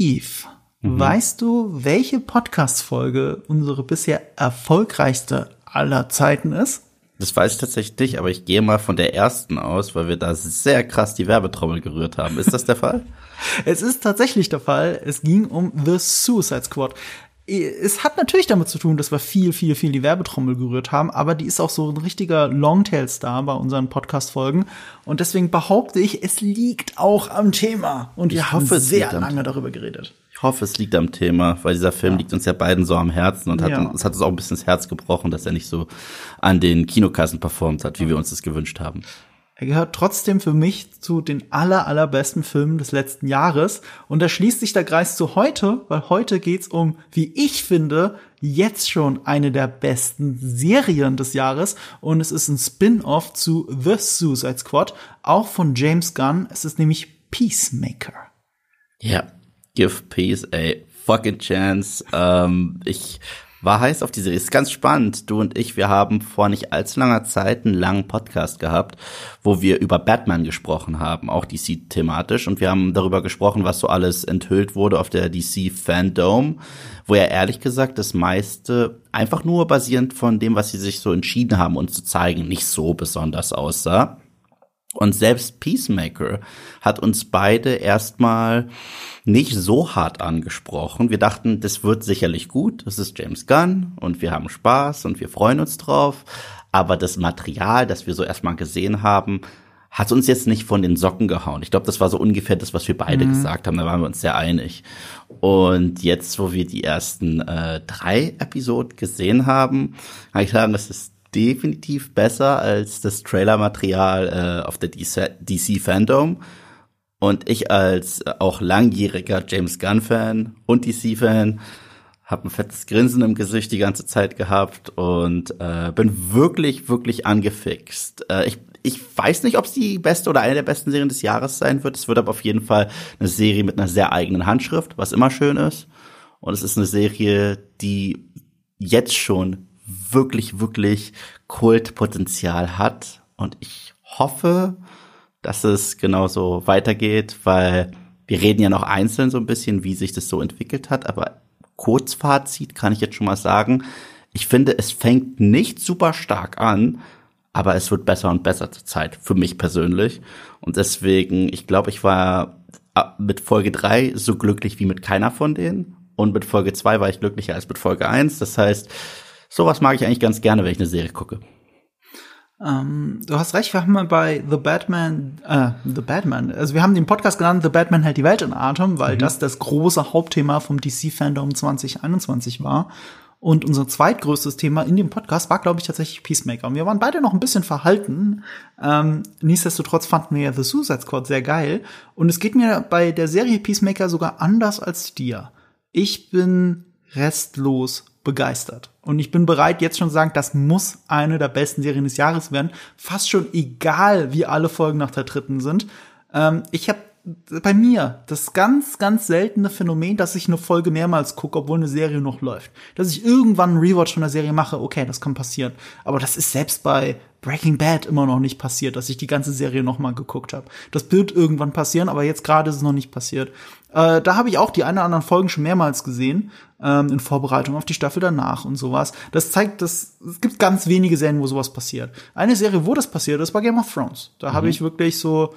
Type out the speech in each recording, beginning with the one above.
Eve, mhm. weißt du, welche Podcast-Folge unsere bisher erfolgreichste aller Zeiten ist? Das weiß ich tatsächlich nicht, aber ich gehe mal von der ersten aus, weil wir da sehr krass die Werbetrommel gerührt haben. Ist das der Fall? es ist tatsächlich der Fall. Es ging um The Suicide Squad es hat natürlich damit zu tun, dass wir viel, viel, viel die Werbetrommel gerührt haben, aber die ist auch so ein richtiger Longtail-Star bei unseren Podcast-Folgen. Und deswegen behaupte ich, es liegt auch am Thema. Und wir ich haben hoffe, sehr lange darüber geredet. Ich hoffe, es liegt am Thema, weil dieser Film ja. liegt uns ja beiden so am Herzen und hat, ja. uns, hat uns auch ein bisschen das Herz gebrochen, dass er nicht so an den Kinokassen performt hat, wie wir uns das gewünscht haben. Er gehört trotzdem für mich zu den aller, allerbesten Filmen des letzten Jahres. Und da schließt sich der Kreis zu heute, weil heute geht's um, wie ich finde, jetzt schon eine der besten Serien des Jahres. Und es ist ein Spin-off zu The Suicide Squad, auch von James Gunn. Es ist nämlich Peacemaker. Ja, give peace a fucking chance. Ähm, ich war heiß auf die Serie. Ist ganz spannend. Du und ich, wir haben vor nicht allzu langer Zeit einen langen Podcast gehabt, wo wir über Batman gesprochen haben, auch DC-thematisch. Und wir haben darüber gesprochen, was so alles enthüllt wurde auf der DC-Fandom, wo ja ehrlich gesagt das meiste einfach nur basierend von dem, was sie sich so entschieden haben, uns zu zeigen, nicht so besonders aussah. Und selbst Peacemaker hat uns beide erstmal nicht so hart angesprochen. Wir dachten, das wird sicherlich gut. Das ist James Gunn und wir haben Spaß und wir freuen uns drauf. Aber das Material, das wir so erstmal gesehen haben, hat uns jetzt nicht von den Socken gehauen. Ich glaube, das war so ungefähr das, was wir beide mhm. gesagt haben. Da waren wir uns sehr einig. Und jetzt, wo wir die ersten äh, drei Episoden gesehen haben, kann ich sagen, es ist definitiv besser als das Trailermaterial äh, auf der DC, Fandom. Und ich als äh, auch langjähriger James Gunn-Fan und DC-Fan habe ein fettes Grinsen im Gesicht die ganze Zeit gehabt und äh, bin wirklich, wirklich angefixt. Äh, ich, ich weiß nicht, ob es die beste oder eine der besten Serien des Jahres sein wird. Es wird aber auf jeden Fall eine Serie mit einer sehr eigenen Handschrift, was immer schön ist. Und es ist eine Serie, die jetzt schon wirklich, wirklich Kultpotenzial hat. Und ich hoffe, dass es genauso weitergeht, weil wir reden ja noch einzeln so ein bisschen, wie sich das so entwickelt hat, aber Kurzfazit kann ich jetzt schon mal sagen. Ich finde, es fängt nicht super stark an, aber es wird besser und besser zur Zeit, für mich persönlich. Und deswegen, ich glaube, ich war äh, mit Folge drei so glücklich wie mit keiner von denen. Und mit Folge zwei war ich glücklicher als mit Folge eins. Das heißt, sowas mag ich eigentlich ganz gerne, wenn ich eine Serie gucke. Ähm, du hast recht, wir haben mal bei The Batman, äh, The Batman, also wir haben den Podcast genannt, The Batman hält die Welt in Atem, weil mhm. das das große Hauptthema vom DC-Fandom 2021 war. Und unser zweitgrößtes Thema in dem Podcast war, glaube ich, tatsächlich Peacemaker. Und wir waren beide noch ein bisschen verhalten. Ähm, nichtsdestotrotz fanden wir ja The Suicide Squad sehr geil. Und es geht mir bei der Serie Peacemaker sogar anders als dir. Ich bin restlos begeistert. Und ich bin bereit, jetzt schon zu sagen, das muss eine der besten Serien des Jahres werden. Fast schon egal, wie alle Folgen nach der dritten sind. Ähm, ich habe bei mir das ganz, ganz seltene Phänomen, dass ich eine Folge mehrmals gucke, obwohl eine Serie noch läuft. Dass ich irgendwann einen Rewatch von der Serie mache, okay, das kann passieren. Aber das ist selbst bei Breaking Bad immer noch nicht passiert, dass ich die ganze Serie noch mal geguckt habe. Das wird irgendwann passieren, aber jetzt gerade ist es noch nicht passiert. Äh, da habe ich auch die eine oder anderen Folgen schon mehrmals gesehen, ähm, in Vorbereitung auf die Staffel danach und sowas. Das zeigt, dass es gibt ganz wenige Serien, wo sowas passiert. Eine Serie, wo das passiert ist, war Game of Thrones. Da mhm. habe ich wirklich so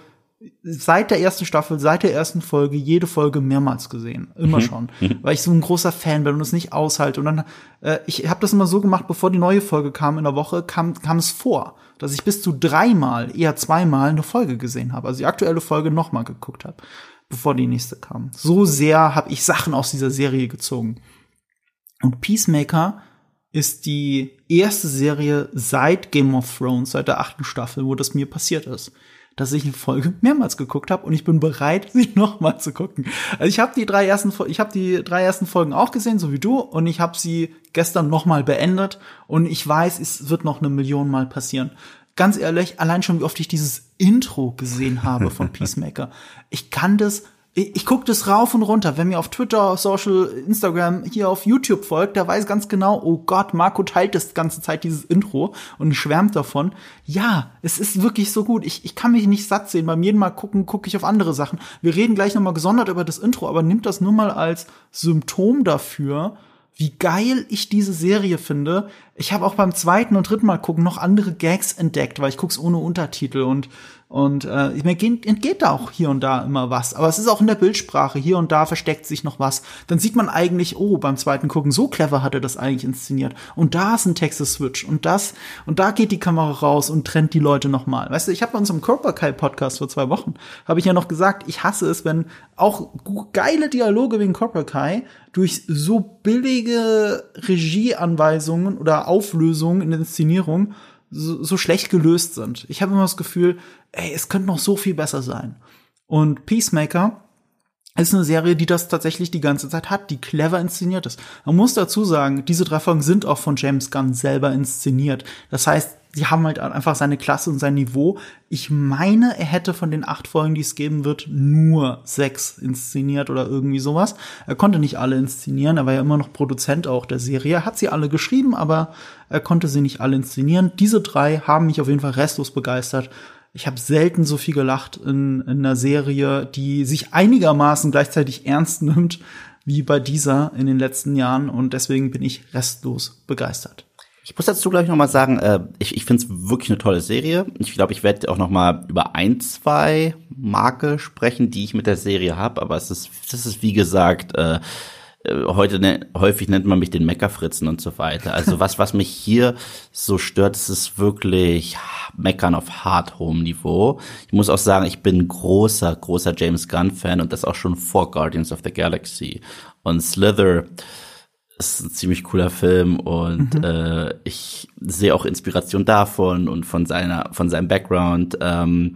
seit der ersten Staffel, seit der ersten Folge, jede Folge mehrmals gesehen. Immer mhm. schon. Mhm. Weil ich so ein großer Fan bin und es nicht aushalte. Und dann, äh, ich habe das immer so gemacht, bevor die neue Folge kam in der Woche, kam, kam es vor, dass ich bis zu dreimal, eher zweimal eine Folge gesehen habe. Also die aktuelle Folge nochmal geguckt habe, bevor die nächste kam. So sehr habe ich Sachen aus dieser Serie gezogen. Und Peacemaker ist die erste Serie seit Game of Thrones, seit der achten Staffel, wo das mir passiert ist dass ich eine Folge mehrmals geguckt habe und ich bin bereit, sie nochmal zu gucken. Also ich habe die drei ersten, ich habe die drei ersten Folgen auch gesehen, so wie du, und ich habe sie gestern nochmal beendet und ich weiß, es wird noch eine Million Mal passieren. Ganz ehrlich, allein schon wie oft ich dieses Intro gesehen habe von Peacemaker. Ich kann das Ich, ich gucke das rauf und runter. Wer mir auf Twitter, Social, Instagram, hier auf YouTube folgt, der weiß ganz genau, oh Gott, Marco teilt das ganze Zeit dieses Intro und schwärmt davon. Ja, es ist wirklich so gut. Ich, ich kann mich nicht satt sehen. Beim jeden Mal gucken, gucke ich auf andere Sachen. Wir reden gleich nochmal gesondert über das Intro, aber nimmt das nur mal als Symptom dafür, wie geil ich diese Serie finde. Ich habe auch beim zweiten und dritten Mal gucken noch andere Gags entdeckt, weil ich guck's ohne Untertitel und und äh, mir entgeht da auch hier und da immer was. Aber es ist auch in der Bildsprache, hier und da versteckt sich noch was. Dann sieht man eigentlich, oh, beim zweiten Gucken, so clever hat er das eigentlich inszeniert. Und da ist ein Texas-Switch und das, und da geht die Kamera raus und trennt die Leute nochmal. Weißt du, ich habe bei unserem Cobra Kai Podcast vor zwei Wochen, habe ich ja noch gesagt, ich hasse es, wenn auch geile Dialoge wegen Cobra Kai durch so billige Regieanweisungen oder Auflösungen in der Inszenierung so, so schlecht gelöst sind. Ich habe immer das Gefühl, ey, es könnte noch so viel besser sein. Und Peacemaker ist eine Serie, die das tatsächlich die ganze Zeit hat, die clever inszeniert ist. Man muss dazu sagen, diese drei Folgen sind auch von James Gunn selber inszeniert. Das heißt, sie haben halt einfach seine Klasse und sein Niveau. Ich meine, er hätte von den acht Folgen, die es geben wird, nur sechs inszeniert oder irgendwie sowas. Er konnte nicht alle inszenieren, er war ja immer noch Produzent auch der Serie. Er hat sie alle geschrieben, aber er konnte sie nicht alle inszenieren. Diese drei haben mich auf jeden Fall restlos begeistert. Ich habe selten so viel gelacht in, in einer Serie, die sich einigermaßen gleichzeitig ernst nimmt, wie bei dieser in den letzten Jahren. Und deswegen bin ich restlos begeistert. Ich muss dazu gleich noch mal sagen, äh, ich, ich finde es wirklich eine tolle Serie. Ich glaube, ich werde auch noch mal über ein, zwei Marke sprechen, die ich mit der Serie habe. Aber es ist, das ist wie gesagt, äh, heute ne, häufig nennt man mich den Meckerfritzen und so weiter. Also was, was mich hier so stört, ist es wirklich Meckern auf hard home Niveau. Ich muss auch sagen, ich bin großer, großer James Gunn Fan und das auch schon vor Guardians of the Galaxy. Und Slither, ist ein ziemlich cooler Film und mhm. äh, ich sehe auch Inspiration davon und von seiner von seinem Background ähm,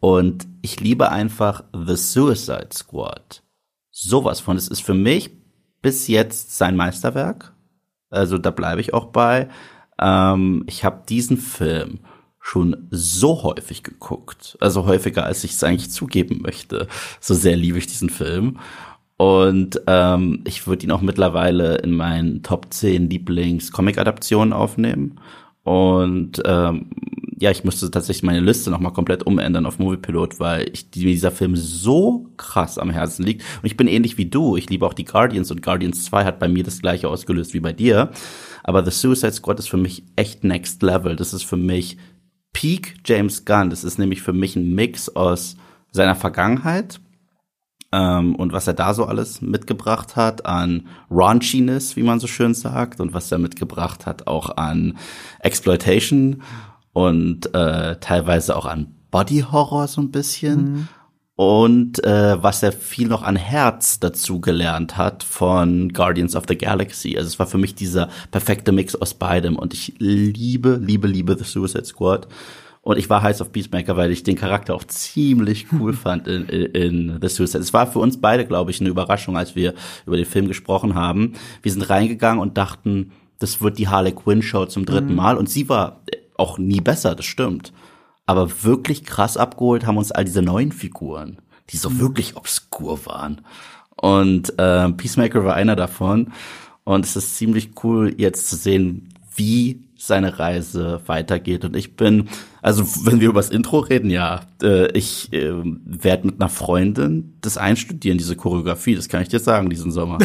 und ich liebe einfach The Suicide Squad. Sowas von. Es ist für mich bis jetzt sein Meisterwerk. Also da bleibe ich auch bei. Ähm, ich habe diesen Film schon so häufig geguckt, also häufiger als ich es eigentlich zugeben möchte. So sehr liebe ich diesen Film. Und ähm, ich würde ihn auch mittlerweile in meinen Top 10 Lieblings-Comic-Adaptionen aufnehmen. Und ähm, ja, ich musste tatsächlich meine Liste nochmal komplett umändern auf Moviepilot, weil ich, dieser Film so krass am Herzen liegt. Und ich bin ähnlich wie du. Ich liebe auch die Guardians und Guardians 2 hat bei mir das gleiche ausgelöst wie bei dir. Aber The Suicide Squad ist für mich echt next level. Das ist für mich Peak James Gunn. Das ist nämlich für mich ein Mix aus seiner Vergangenheit, ähm, und was er da so alles mitgebracht hat an Raunchiness, wie man so schön sagt, und was er mitgebracht hat auch an Exploitation und äh, teilweise auch an Body Horror so ein bisschen. Mhm. Und äh, was er viel noch an Herz dazu gelernt hat von Guardians of the Galaxy. Also es war für mich dieser perfekte Mix aus beidem. Und ich liebe, liebe, liebe The Suicide Squad. Und ich war heiß auf Peacemaker, weil ich den Charakter auch ziemlich cool fand in, in, in The Suicide. Es war für uns beide, glaube ich, eine Überraschung, als wir über den Film gesprochen haben. Wir sind reingegangen und dachten, das wird die Harley Quinn Show zum dritten mhm. Mal. Und sie war auch nie besser, das stimmt. Aber wirklich krass abgeholt haben uns all diese neuen Figuren, die so mhm. wirklich obskur waren. Und äh, Peacemaker war einer davon. Und es ist ziemlich cool, jetzt zu sehen, wie seine Reise weitergeht. Und ich bin, also wenn wir über das Intro reden, ja, äh, ich äh, werde mit einer Freundin das einstudieren, diese Choreografie, das kann ich dir sagen, diesen Sommer.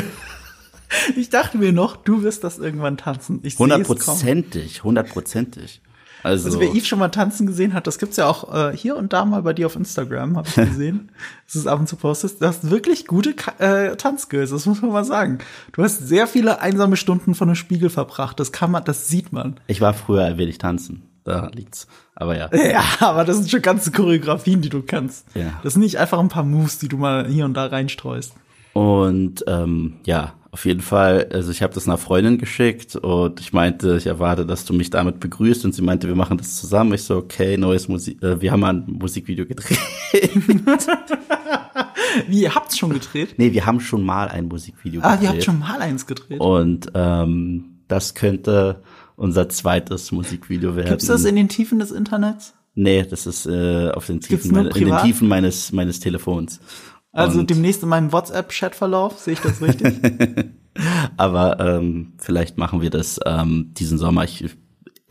ich dachte mir noch, du wirst das irgendwann tanzen. Hundertprozentig, hundertprozentig. Also, also wer Yves schon mal tanzen gesehen hat, das gibt's ja auch äh, hier und da mal bei dir auf Instagram, habe ich gesehen. das ist ab und zu postest. Du hast wirklich gute äh, Tanzskills, das muss man mal sagen. Du hast sehr viele einsame Stunden von einem Spiegel verbracht. Das kann man, das sieht man. Ich war früher wenig tanzen. Da liegt's. Aber ja. Ja, aber das sind schon ganze Choreografien, die du kannst. Ja. Das sind nicht einfach ein paar Moves, die du mal hier und da reinstreust. Und ähm, ja, auf jeden Fall, also ich habe das einer Freundin geschickt und ich meinte, ich erwarte, dass du mich damit begrüßt und sie meinte, wir machen das zusammen. Ich so, okay, neues Musik, äh, wir haben ein Musikvideo gedreht. Wie, ihr habt's schon gedreht? Nee, wir haben schon mal ein Musikvideo gedreht. Ah, ihr habt schon mal eins gedreht. Und ähm, das könnte unser zweites Musikvideo werden. Gibt's das in den Tiefen des Internets? Nee, das ist äh, auf den Tiefen, meine, in den Tiefen meines meines Telefons. Also Und- demnächst in meinem WhatsApp-Chat-Verlauf, sehe ich das richtig? Aber ähm, vielleicht machen wir das ähm, diesen Sommer. Ich,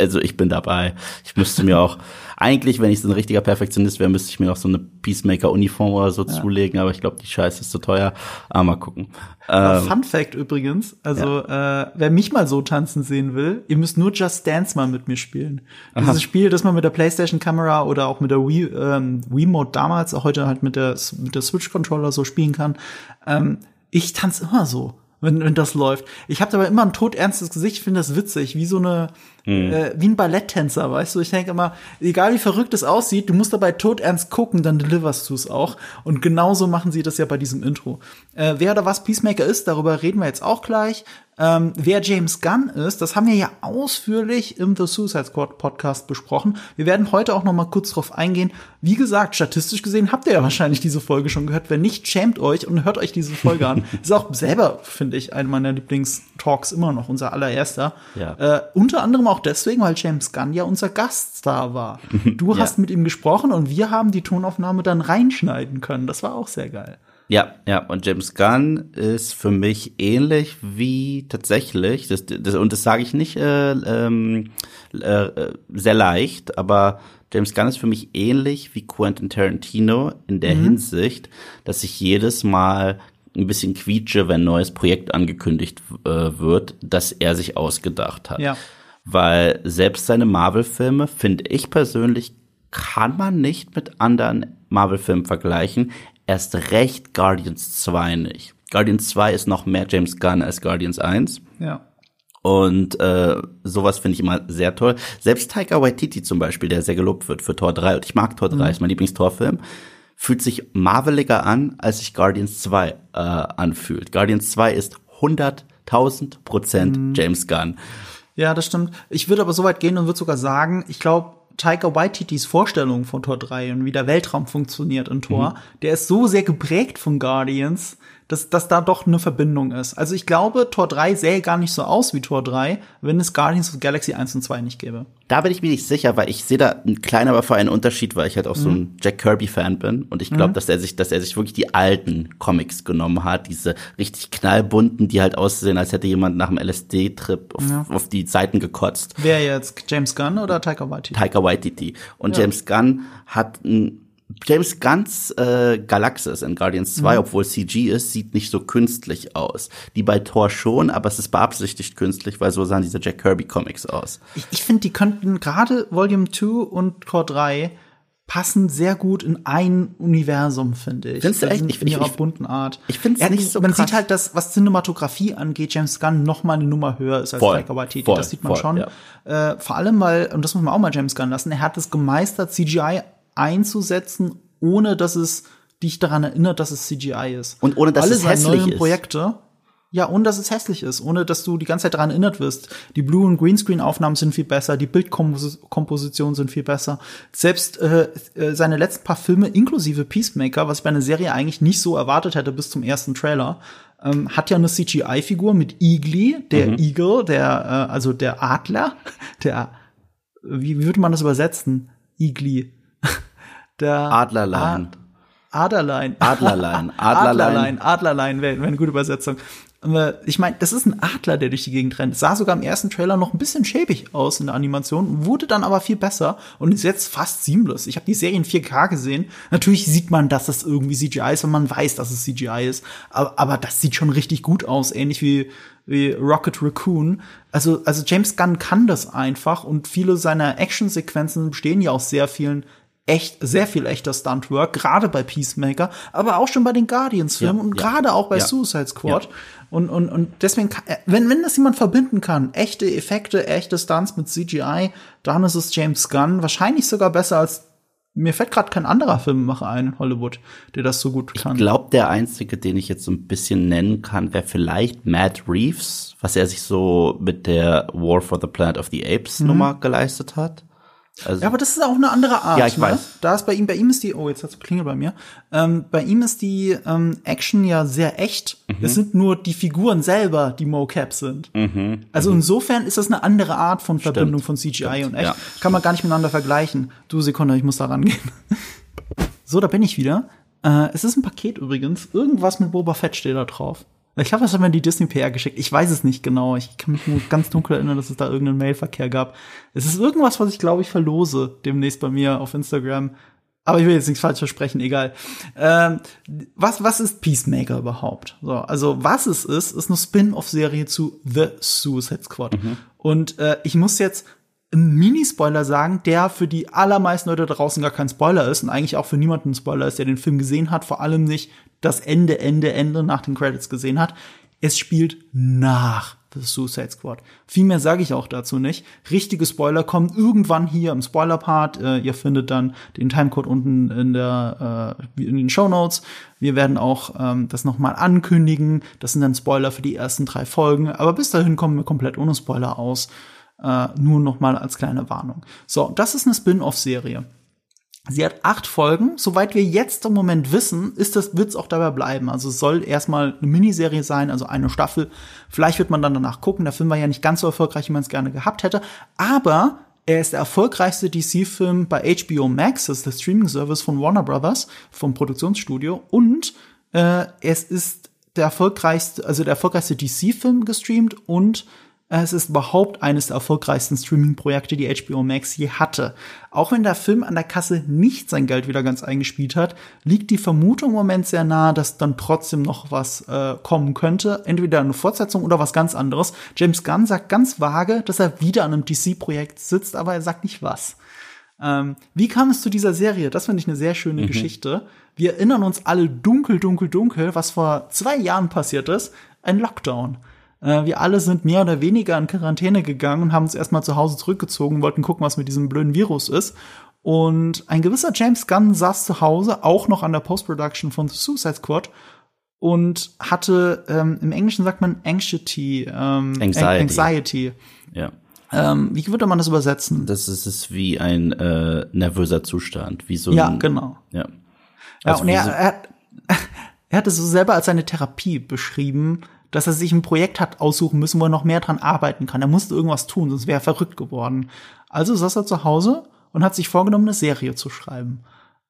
also ich bin dabei. Ich müsste mir auch, eigentlich, wenn ich so ein richtiger Perfektionist wäre, müsste ich mir auch so eine Peacemaker-Uniform oder so zulegen, aber ich glaube, die Scheiße ist zu teuer. Aber mal gucken. Ähm, Fun Fact übrigens, also äh, wer mich mal so tanzen sehen will, ihr müsst nur Just Dance mal mit mir spielen. Dieses Spiel, das man mit der PlayStation Kamera oder auch mit der Wii, ähm, Wiimote damals, auch heute halt mit der mit der Switch Controller so spielen kann. Ähm, ich tanze immer so. Wenn, wenn das läuft. Ich habe dabei immer ein todernstes Gesicht, ich finde das witzig, wie so eine, äh, wie ein Balletttänzer, weißt du? Ich denke immer, egal wie verrückt es aussieht, du musst dabei todernst gucken, dann deliverst du es auch. Und genauso machen sie das ja bei diesem Intro. Äh, wer oder was Peacemaker ist, darüber reden wir jetzt auch gleich. Ähm, wer James Gunn ist, das haben wir ja ausführlich im The Suicide Squad Podcast besprochen. Wir werden heute auch noch mal kurz drauf eingehen. Wie gesagt, statistisch gesehen habt ihr ja wahrscheinlich diese Folge schon gehört. Wenn nicht, schämt euch und hört euch diese Folge an. ist auch selber, finde ich, einer meiner Lieblingstalks immer noch, unser allererster. Ja. Äh, unter anderem auch deswegen, weil James Gunn ja unser Gaststar war. Du hast mit ihm gesprochen und wir haben die Tonaufnahme dann reinschneiden können. Das war auch sehr geil. Ja, ja, und James Gunn ist für mich ähnlich wie tatsächlich, das, das, und das sage ich nicht äh, ähm, äh, äh, sehr leicht, aber James Gunn ist für mich ähnlich wie Quentin Tarantino in der Hinsicht, dass ich jedes Mal ein bisschen quietsche, wenn ein neues Projekt angekündigt äh, wird, das er sich ausgedacht hat. Ja. Weil selbst seine Marvel-Filme, finde ich persönlich, kann man nicht mit anderen Marvel-Filmen vergleichen. Erst recht Guardians 2 nicht. Guardians 2 ist noch mehr James Gunn als Guardians 1. Ja. Und äh, sowas finde ich immer sehr toll. Selbst Taika Waititi zum Beispiel, der sehr gelobt wird für Tor 3, und ich mag Tor 3, ist mein Lieblingstorfilm, fühlt sich marveliger an, als sich Guardians 2 äh, anfühlt. Guardians 2 ist 100.000 Prozent James Gunn. Ja, das stimmt. Ich würde aber so weit gehen und würde sogar sagen, ich glaube, Taika Waititis Vorstellung von Tor 3 und wie der Weltraum funktioniert in Tor, der ist so sehr geprägt von Guardians, dass, dass da doch eine Verbindung ist. Also ich glaube, Tor 3 sähe gar nicht so aus wie Tor 3, wenn es Guardians of the Galaxy 1 und 2 nicht gäbe. Da bin ich mir nicht sicher, weil ich sehe da einen kleinen, aber für einen Unterschied, weil ich halt auch so ein Jack Kirby-Fan bin. Und ich glaube, dass er sich, dass er sich wirklich die alten Comics genommen hat, diese richtig knallbunten, die halt aussehen, als hätte jemand nach einem LSD-Trip auf, auf die Seiten gekotzt. Wer jetzt James Gunn oder Taika Waititi? Taika Waititi. Und James Gunn hat ein James Gunns äh, Galaxis in Guardians 2, obwohl CG ist, sieht nicht so künstlich aus. Die bei Thor schon, aber es ist beabsichtigt künstlich, weil so sahen diese Jack Kirby Comics aus. Ich, ich finde, die könnten gerade Volume 2 und Tor 3 passen sehr gut in ein Universum, finde ich. Findest du Also echt? Ich- in ihrer ich- bunten Art. ich find's Er- nicht so Man krass. sieht halt, dass was Cinematografie angeht, James Gunn noch mal eine Nummer höher ist als Voll, Taika Waititi. voll, das sieht man voll, schon. Äh, vor allem, weil und das muss man auch mal James Gunn lassen. Er hat es gemeistert, CGI einzusetzen, ohne dass es dich daran erinnert, dass es CGI ist. Und ohne, dass Alle es seine hässlich neuen ist. Projekte ja, ohne dass es hässlich ist, ohne dass du die ganze Zeit daran erinnert wirst. Die Blue- und Greenscreen-Aufnahmen sind viel besser, die Bildkompositionen sind viel besser. Selbst äh, äh, seine letzten paar Filme, inklusive Peacemaker, was ich bei einer Serie eigentlich nicht so erwartet hätte bis zum ersten Trailer, ähm, hat ja eine CGI-Figur mit Eagly, der Mhm. Eagle, der, äh, also der Adler, der, wie, wie würde man das übersetzen? Eagly. Der Adlerlein. Aderlein. Adlerlein. Adlerlein. Adlerlein. Adlerlein wäre wär eine gute Übersetzung. Ich meine, das ist ein Adler, der durch die Gegend rennt. Sah sogar im ersten Trailer noch ein bisschen schäbig aus in der Animation, wurde dann aber viel besser und ist jetzt fast seamless. Ich habe die Serie in 4K gesehen. Natürlich sieht man, dass das irgendwie CGI ist, wenn man weiß, dass es CGI ist. Aber, aber das sieht schon richtig gut aus, ähnlich wie, wie Rocket Raccoon. Also, also James Gunn kann das einfach und viele seiner Actionsequenzen bestehen ja aus sehr vielen echt, sehr viel echter Stuntwork, gerade bei Peacemaker, aber auch schon bei den Guardians-Filmen Ja, und ja. gerade auch bei Ja. Suicide Squad. Und, und, und deswegen, kann, äh, wenn, wenn das jemand verbinden kann, echte Effekte, echte Stunts mit CGI, dann ist es James Gunn. Wahrscheinlich sogar besser als, mir fällt gerade kein anderer Filmemacher ein in Hollywood, der das so gut kann. Ich glaube, der einzige, den ich jetzt so ein bisschen nennen kann, wäre vielleicht Matt Reeves, was er sich so mit der War for the Planet of the Apes Nummer geleistet hat. Also, Mhm. Ja, aber das ist auch eine andere Art. Ja, ich ne? weiß. Da ist bei ihm, bei ihm ist die, oh, jetzt hat's geklingelt bei mir. Ähm, bei ihm ist die ähm, Action ja sehr echt. Mhm. Es sind nur die Figuren selber, die Mocap sind. Mhm. Also insofern ist das eine andere Art von Verbindung von CGI Stimmt, und echt. ja. Kann man gar nicht miteinander vergleichen. Du Sekunde, ich muss da rangehen. so, da bin ich wieder. Äh, es ist ein Paket übrigens. Irgendwas mit Boba Fett steht da drauf. Ich glaube, das hat mir die Disney PR geschickt. Ich weiß es nicht genau. Ich kann mich nur ganz dunkel erinnern, dass es da irgendeinen Mailverkehr gab. Es ist irgendwas, was ich glaube ich verlose demnächst bei mir auf Instagram. Aber ich will jetzt nichts falsch versprechen, egal. Ähm, was, was ist Peacemaker überhaupt? So, also, was es ist, ist eine Spin-off-Serie zu The Suicide Squad. Mhm. Und äh, ich muss jetzt einen Mini-Spoiler sagen, der für die allermeisten Leute draußen gar kein Spoiler ist und eigentlich auch für niemanden ein Spoiler ist, der den Film gesehen hat, vor allem nicht das Ende, Ende, Ende nach den Credits gesehen hat. Es spielt nach The Suicide Squad. Viel mehr sage ich auch dazu nicht. Richtige Spoiler kommen irgendwann hier im Spoiler-Part. Äh, ihr findet dann den Timecode unten in der äh, in den Show Notes. Wir werden auch ähm, das noch mal ankündigen. Das sind dann Spoiler für die ersten drei Folgen. Aber bis dahin kommen wir komplett ohne Spoiler aus. Äh, nur noch mal als kleine Warnung. So, das ist eine Spin-off-Serie. Sie hat acht Folgen. Soweit wir jetzt im Moment wissen, ist das, wird's auch dabei bleiben. Also es soll erstmal eine Miniserie sein, also eine Staffel. Vielleicht wird man dann danach gucken. Der Film war ja nicht ganz so erfolgreich, wie man es gerne gehabt hätte. Aber er ist der erfolgreichste DC-Film bei HBO Max, das ist der Streaming-Service von Warner Brothers, vom Produktionsstudio. Und äh, es ist der erfolgreichste, also der erfolgreichste DC-Film gestreamt und es ist überhaupt eines der erfolgreichsten Streaming-Projekte, die HBO Max je hatte. Auch wenn der Film an der Kasse nicht sein Geld wieder ganz eingespielt hat, liegt die Vermutung im Moment sehr nahe, dass dann trotzdem noch was äh, kommen könnte. Entweder eine Fortsetzung oder was ganz anderes. James Gunn sagt ganz vage, dass er wieder an einem DC-Projekt sitzt, aber er sagt nicht was. Ähm, wie kam es zu dieser Serie? Das finde ich eine sehr schöne mhm. Geschichte. Wir erinnern uns alle dunkel, dunkel, dunkel, was vor zwei Jahren passiert ist. Ein Lockdown. Äh, wir alle sind mehr oder weniger in Quarantäne gegangen und haben uns erstmal zu Hause zurückgezogen, wollten gucken, was mit diesem blöden Virus ist. Und ein gewisser James Gunn saß zu Hause, auch noch an der Post-Production von The Suicide Squad und hatte, ähm, im Englischen sagt man Anxiety, ähm, Anxiety. Anxiety. Ja. Ähm, wie würde man das übersetzen? Das ist, ist wie ein äh, nervöser Zustand, wie so ein, Ja, genau. Ja. Also ja, und er, er, er hat es so selber als seine Therapie beschrieben, dass er sich ein Projekt hat aussuchen müssen, wo er noch mehr dran arbeiten kann. Er musste irgendwas tun, sonst wäre er verrückt geworden. Also saß er zu Hause und hat sich vorgenommen, eine Serie zu schreiben.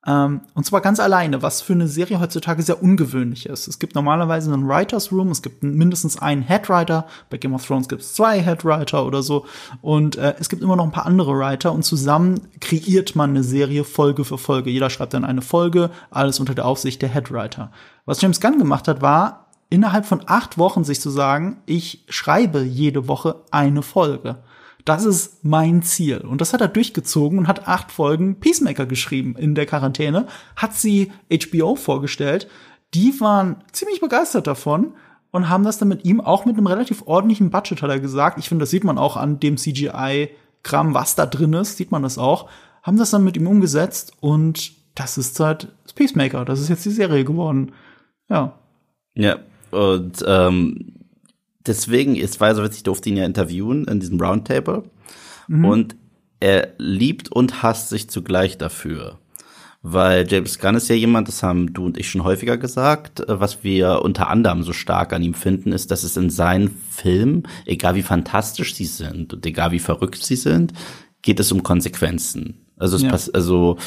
Ähm, und zwar ganz alleine, was für eine Serie heutzutage sehr ungewöhnlich ist. Es gibt normalerweise einen Writers Room, es gibt mindestens einen Headwriter. Bei Game of Thrones gibt es zwei Headwriter oder so. Und äh, es gibt immer noch ein paar andere Writer und zusammen kreiert man eine Serie Folge für Folge. Jeder schreibt dann eine Folge, alles unter der Aufsicht der Headwriter. Was James Gunn gemacht hat, war, innerhalb von acht Wochen sich zu sagen, ich schreibe jede Woche eine Folge. Das ist mein Ziel. Und das hat er durchgezogen und hat acht Folgen Peacemaker geschrieben in der Quarantäne, hat sie HBO vorgestellt. Die waren ziemlich begeistert davon und haben das dann mit ihm auch mit einem relativ ordentlichen Budget, hat er gesagt. Ich finde, das sieht man auch an dem CGI-Kram, was da drin ist, sieht man das auch. Haben das dann mit ihm umgesetzt und das ist halt Peacemaker. Das ist jetzt die Serie geworden. Ja. Ja, und ähm, deswegen, es war so witzig, ich durfte ihn ja interviewen in diesem Roundtable. Mhm. Und er liebt und hasst sich zugleich dafür. Weil James Gunn ist ja jemand, das haben du und ich schon häufiger gesagt, äh, was wir unter anderem so stark an ihm finden, ist, dass es in seinen Filmen, egal wie fantastisch sie sind und egal wie verrückt sie sind, geht es um Konsequenzen. Also es ja. passt, also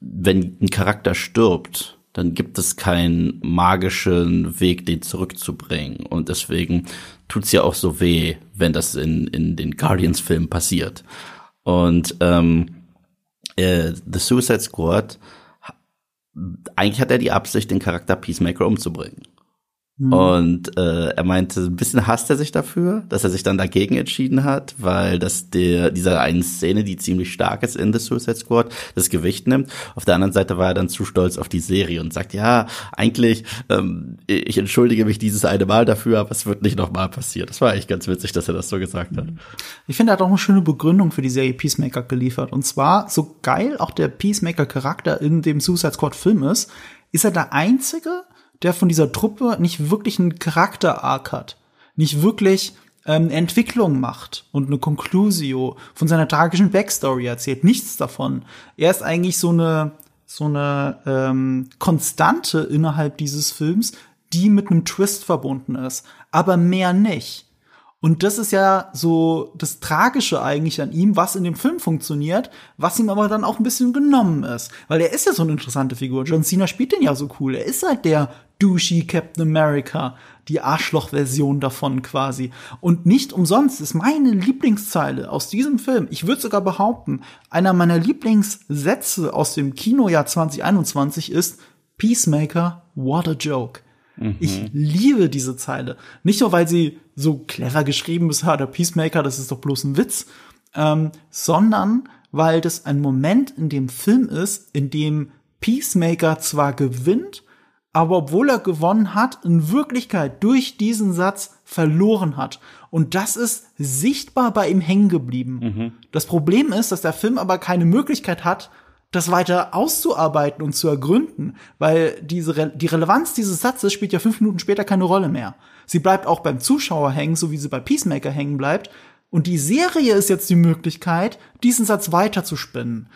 wenn ein Charakter stirbt, dann gibt es keinen magischen Weg, den zurückzubringen. Und deswegen tut's ja auch so weh, wenn das in, in den Guardians-Filmen passiert. Und ähm, äh, The Suicide Squad, eigentlich hat er die Absicht, den Charakter Peacemaker umzubringen. Mhm. Und äh, er meinte, ein bisschen hasst er sich dafür, dass er sich dann dagegen entschieden hat, weil das der dieser einen Szene, die ziemlich stark ist in The Suicide Squad, das Gewicht nimmt. Auf der anderen Seite war er dann zu stolz auf die Serie und sagt, ja, eigentlich, ähm, ich entschuldige mich dieses eine Mal dafür, aber es wird nicht nochmal passieren. Das war eigentlich ganz witzig, dass er das so gesagt hat. Ich finde, er hat auch eine schöne Begründung für die Serie Peacemaker geliefert. Und zwar, so geil auch der Peacemaker-Charakter in dem Suicide Squad-Film ist, ist er der einzige, der von dieser Truppe nicht wirklich einen Charakter-Arc hat, nicht wirklich ähm, Entwicklung macht und eine Conclusio von seiner tragischen Backstory erzählt. Nichts davon. Er ist eigentlich so eine so eine ähm, Konstante innerhalb dieses Films, die mit einem Twist verbunden ist, aber mehr nicht. Und das ist ja so das Tragische eigentlich an ihm, was in dem Film funktioniert, was ihm aber dann auch ein bisschen genommen ist. Weil er ist ja so eine interessante Figur. John Cena spielt den ja so cool. Er ist halt der douchey Captain America, die Arschloch-Version davon quasi. Und nicht umsonst ist meine Lieblingszeile aus diesem Film, ich würde sogar behaupten, einer meiner Lieblingssätze aus dem Kinojahr 2021 ist Peacemaker, what a joke. Ich liebe diese Zeile. Nicht nur, weil sie so clever geschrieben ist, ha, der Peacemaker, das ist doch bloß ein Witz, ähm, sondern weil das ein Moment in dem Film ist, in dem Peacemaker zwar gewinnt, aber obwohl er gewonnen hat, in Wirklichkeit durch diesen Satz verloren hat. Und das ist sichtbar bei ihm hängen geblieben. Das Problem ist, dass der Film aber keine Möglichkeit hat, das weiter auszuarbeiten und zu ergründen, weil diese Re die Relevanz dieses Satzes spielt ja fünf Minuten später keine Rolle mehr. Sie bleibt auch beim Zuschauer hängen, so wie sie bei Peacemaker hängen bleibt. Und die Serie ist jetzt die Möglichkeit, diesen Satz weiter zu spinnen.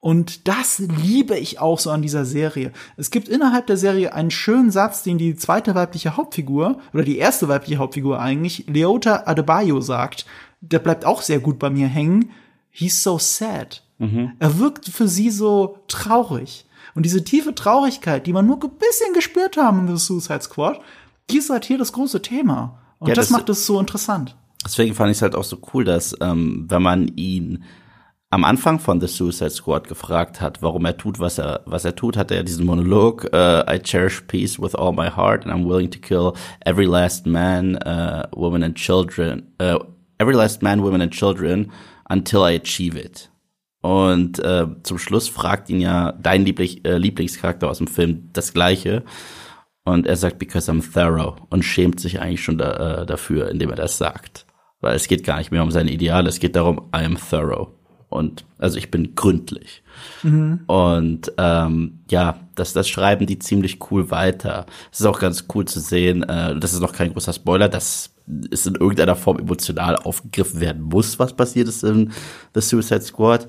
Und das liebe ich auch so an dieser Serie. Es gibt innerhalb der Serie einen schönen Satz, den die zweite weibliche Hauptfigur, oder die erste weibliche Hauptfigur eigentlich, Leota Adebayo sagt. Der bleibt auch sehr gut bei mir hängen. He's so sad. Er wirkt für sie so traurig. Und diese tiefe Traurigkeit, die man nur ein bisschen gespürt haben in The Suicide Squad, die ist halt hier das große Thema. Und Ja, das, das- macht es so interessant. Deswegen fand ich es halt auch so cool, dass ähm, wenn man ihn am Anfang von The Suicide Squad gefragt hat, warum er tut, was er was er tut, hat er diesen Monolog: uh, I cherish peace with all my heart, and I'm willing to kill every last man, uh, woman and children, uh, every last man, woman and children until I achieve it. Und äh, zum Schluss fragt ihn ja dein Lieblich, äh, Lieblingscharakter aus dem Film das Gleiche. Und er sagt, because I'm thorough und schämt sich eigentlich schon da, äh, dafür, indem er das sagt. Weil es geht gar nicht mehr um seine Ideale, es geht darum, I am thorough. Und also ich bin gründlich. Und ähm, ja, das, das schreiben die ziemlich cool weiter. Es ist auch ganz cool zu sehen, äh, das ist noch kein großer Spoiler, dass es in irgendeiner Form emotional aufgegriffen werden muss, was passiert ist in The Suicide Squad.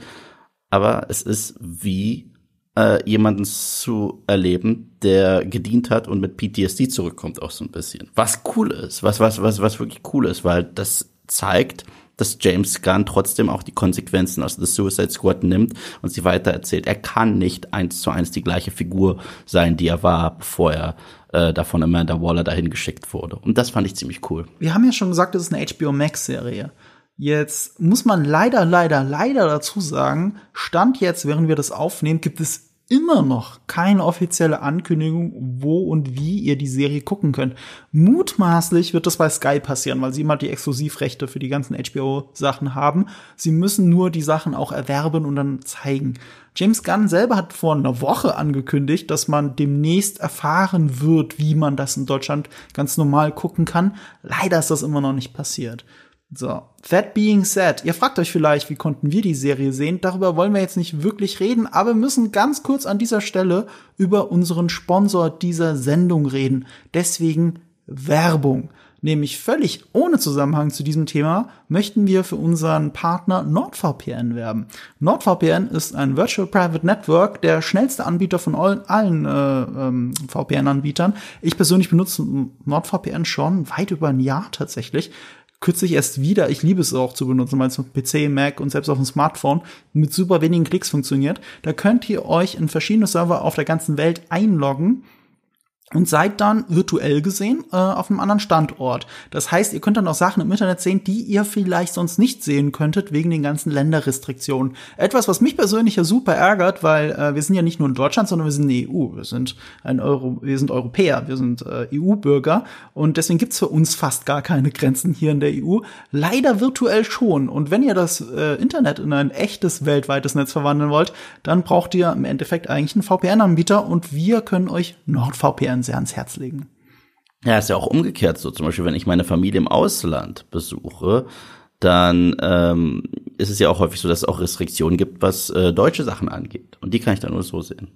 Aber es ist wie äh, jemanden zu erleben, der gedient hat und mit PTSD zurückkommt auch so ein bisschen. Was cool ist, was, was, was, was wirklich cool ist, weil das zeigt, dass James Gunn trotzdem auch die Konsequenzen aus The Suicide Squad nimmt und sie weitererzählt. Er kann nicht eins zu eins die gleiche Figur sein, die er war, bevor er äh, davon Amanda Waller dahin geschickt wurde. Und das fand ich ziemlich cool. Wir haben ja schon gesagt, das ist eine HBO Max Serie. Jetzt muss man leider, leider, leider dazu sagen, Stand jetzt, während wir das aufnehmen, gibt es immer noch keine offizielle Ankündigung, wo und wie ihr die Serie gucken könnt. Mutmaßlich wird das bei Sky passieren, weil sie immer die Exklusivrechte für die ganzen HBO-Sachen haben. Sie müssen nur die Sachen auch erwerben und dann zeigen. James Gunn selber hat vor einer Woche angekündigt, dass man demnächst erfahren wird, wie man das in Deutschland ganz normal gucken kann. Leider ist das immer noch nicht passiert. So, that being said, ihr fragt euch vielleicht, wie konnten wir die Serie sehen? Darüber wollen wir jetzt nicht wirklich reden, aber müssen ganz kurz an dieser Stelle über unseren Sponsor dieser Sendung reden. Deswegen Werbung. Nämlich völlig ohne Zusammenhang zu diesem Thema möchten wir für unseren Partner NordVPN werben. NordVPN ist ein Virtual Private Network, der schnellste Anbieter von allen, allen äh, ähm, VPN-Anbietern. Ich persönlich benutze NordVPN schon weit über ein Jahr tatsächlich kürzlich erst wieder. Ich liebe es auch zu benutzen, weil es auf PC, Mac und selbst auf dem Smartphone mit super wenigen Klicks funktioniert. Da könnt ihr euch in verschiedene Server auf der ganzen Welt einloggen und seid dann virtuell gesehen äh, auf einem anderen Standort. Das heißt, ihr könnt dann auch Sachen im Internet sehen, die ihr vielleicht sonst nicht sehen könntet wegen den ganzen Länderrestriktionen. Etwas, was mich persönlich ja super ärgert, weil äh, wir sind ja nicht nur in Deutschland, sondern wir sind eine EU. Wir sind ein Euro, wir sind Europäer, wir sind äh, EU-Bürger und deswegen gibt's für uns fast gar keine Grenzen hier in der EU. Leider virtuell schon. Und wenn ihr das äh, Internet in ein echtes weltweites Netz verwandeln wollt, dann braucht ihr im Endeffekt eigentlich einen VPN-Anbieter und wir können euch NordVPN sehr ans Herz legen. Ja, ist ja auch umgekehrt so. Zum Beispiel, wenn ich meine Familie im Ausland besuche, dann ähm, ist es ja auch häufig so, dass es auch Restriktionen gibt, was äh, deutsche Sachen angeht. Und die kann ich dann nur so sehen.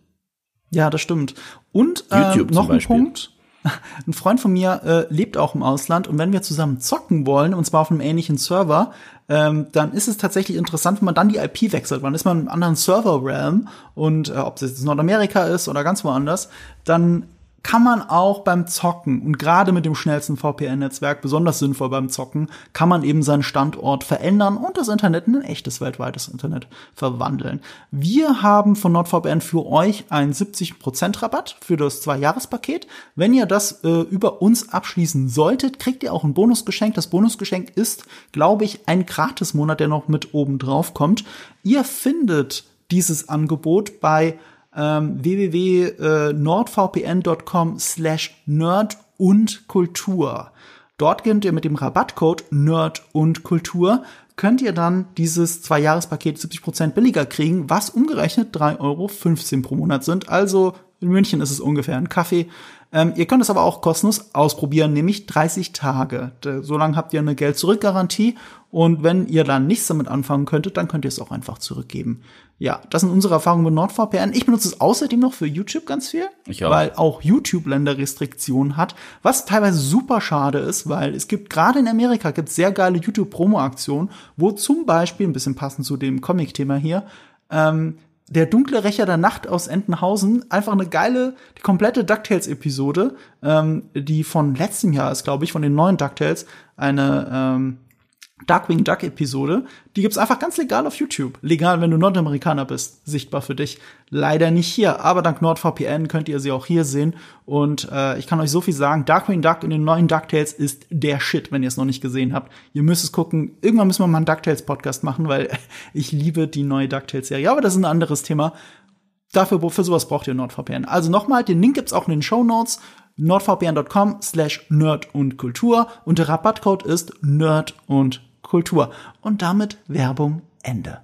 Ja, das stimmt. Und zum noch ein. Punkt. Ein Freund von mir äh, lebt auch im Ausland und wenn wir zusammen zocken wollen, und zwar auf einem ähnlichen Server, ähm, dann ist es tatsächlich interessant, wenn man dann die IP wechselt. Dann ist man im anderen Server-Realm und äh, ob es jetzt Nordamerika ist oder ganz woanders, dann kann man auch beim Zocken und gerade mit dem schnellsten VPN-Netzwerk, besonders sinnvoll beim Zocken, kann man eben seinen Standort verändern und das Internet in ein echtes weltweites Internet verwandeln. Wir haben von NordVPN für euch einen 70% Rabatt für das Zwei-Jahres-Paket. Wenn ihr das äh, über uns abschließen solltet, kriegt ihr auch ein Bonusgeschenk. Das Bonusgeschenk ist, glaube ich, ein Gratismonat, der noch mit oben drauf kommt. Ihr findet dieses Angebot bei ähm, www.nordvpn.com slash nerd und Kultur. Dort könnt ihr mit dem Rabattcode Nerd und Kultur könnt ihr dann dieses Zwei-Jahres-Paket 70% billiger kriegen, was umgerechnet 3,15 Euro pro Monat sind. Also in München ist es ungefähr ein Kaffee. Ähm, ihr könnt es aber auch kostenlos ausprobieren, nämlich 30 Tage. So lange habt ihr eine Geld-Zurück-Garantie und wenn ihr dann nichts damit anfangen könntet, dann könnt ihr es auch einfach zurückgeben. Ja, das sind unsere Erfahrungen mit NordVPN. Ich benutze es außerdem noch für YouTube ganz viel, Ich auch. weil auch YouTube Länderrestriktionen hat, was teilweise super schade ist, weil es gibt gerade in Amerika gibt sehr geile YouTube Promo Aktionen, wo zum Beispiel ein bisschen passend zu dem Comic-Thema hier ähm, der dunkle Rächer der Nacht aus Entenhausen, einfach eine geile, die komplette DuckTales-Episode, ähm, die von letztem Jahr ist, glaube ich, von den neuen DuckTales, eine ähm, Darkwing Duck Episode. Die gibt's einfach ganz legal auf YouTube. Legal, wenn du Nordamerikaner bist. Sichtbar für dich. Leider nicht hier. Aber dank NordVPN könnt ihr sie auch hier sehen. Und äh, ich kann euch so viel sagen. Darkwing Duck in den neuen DuckTales ist der Shit, wenn ihr es noch nicht gesehen habt. Ihr müsst es gucken. Irgendwann müssen wir mal einen DuckTales Podcast machen, weil ich liebe die neue DuckTales Serie. Aber das ist ein anderes Thema. Dafür, für sowas braucht ihr NordVPN. Also nochmal, den Link gibt's auch in den Show Notes nordvpn.com slash nerd und Kultur und der Rabattcode ist nerd und Kultur. Und damit Werbung Ende.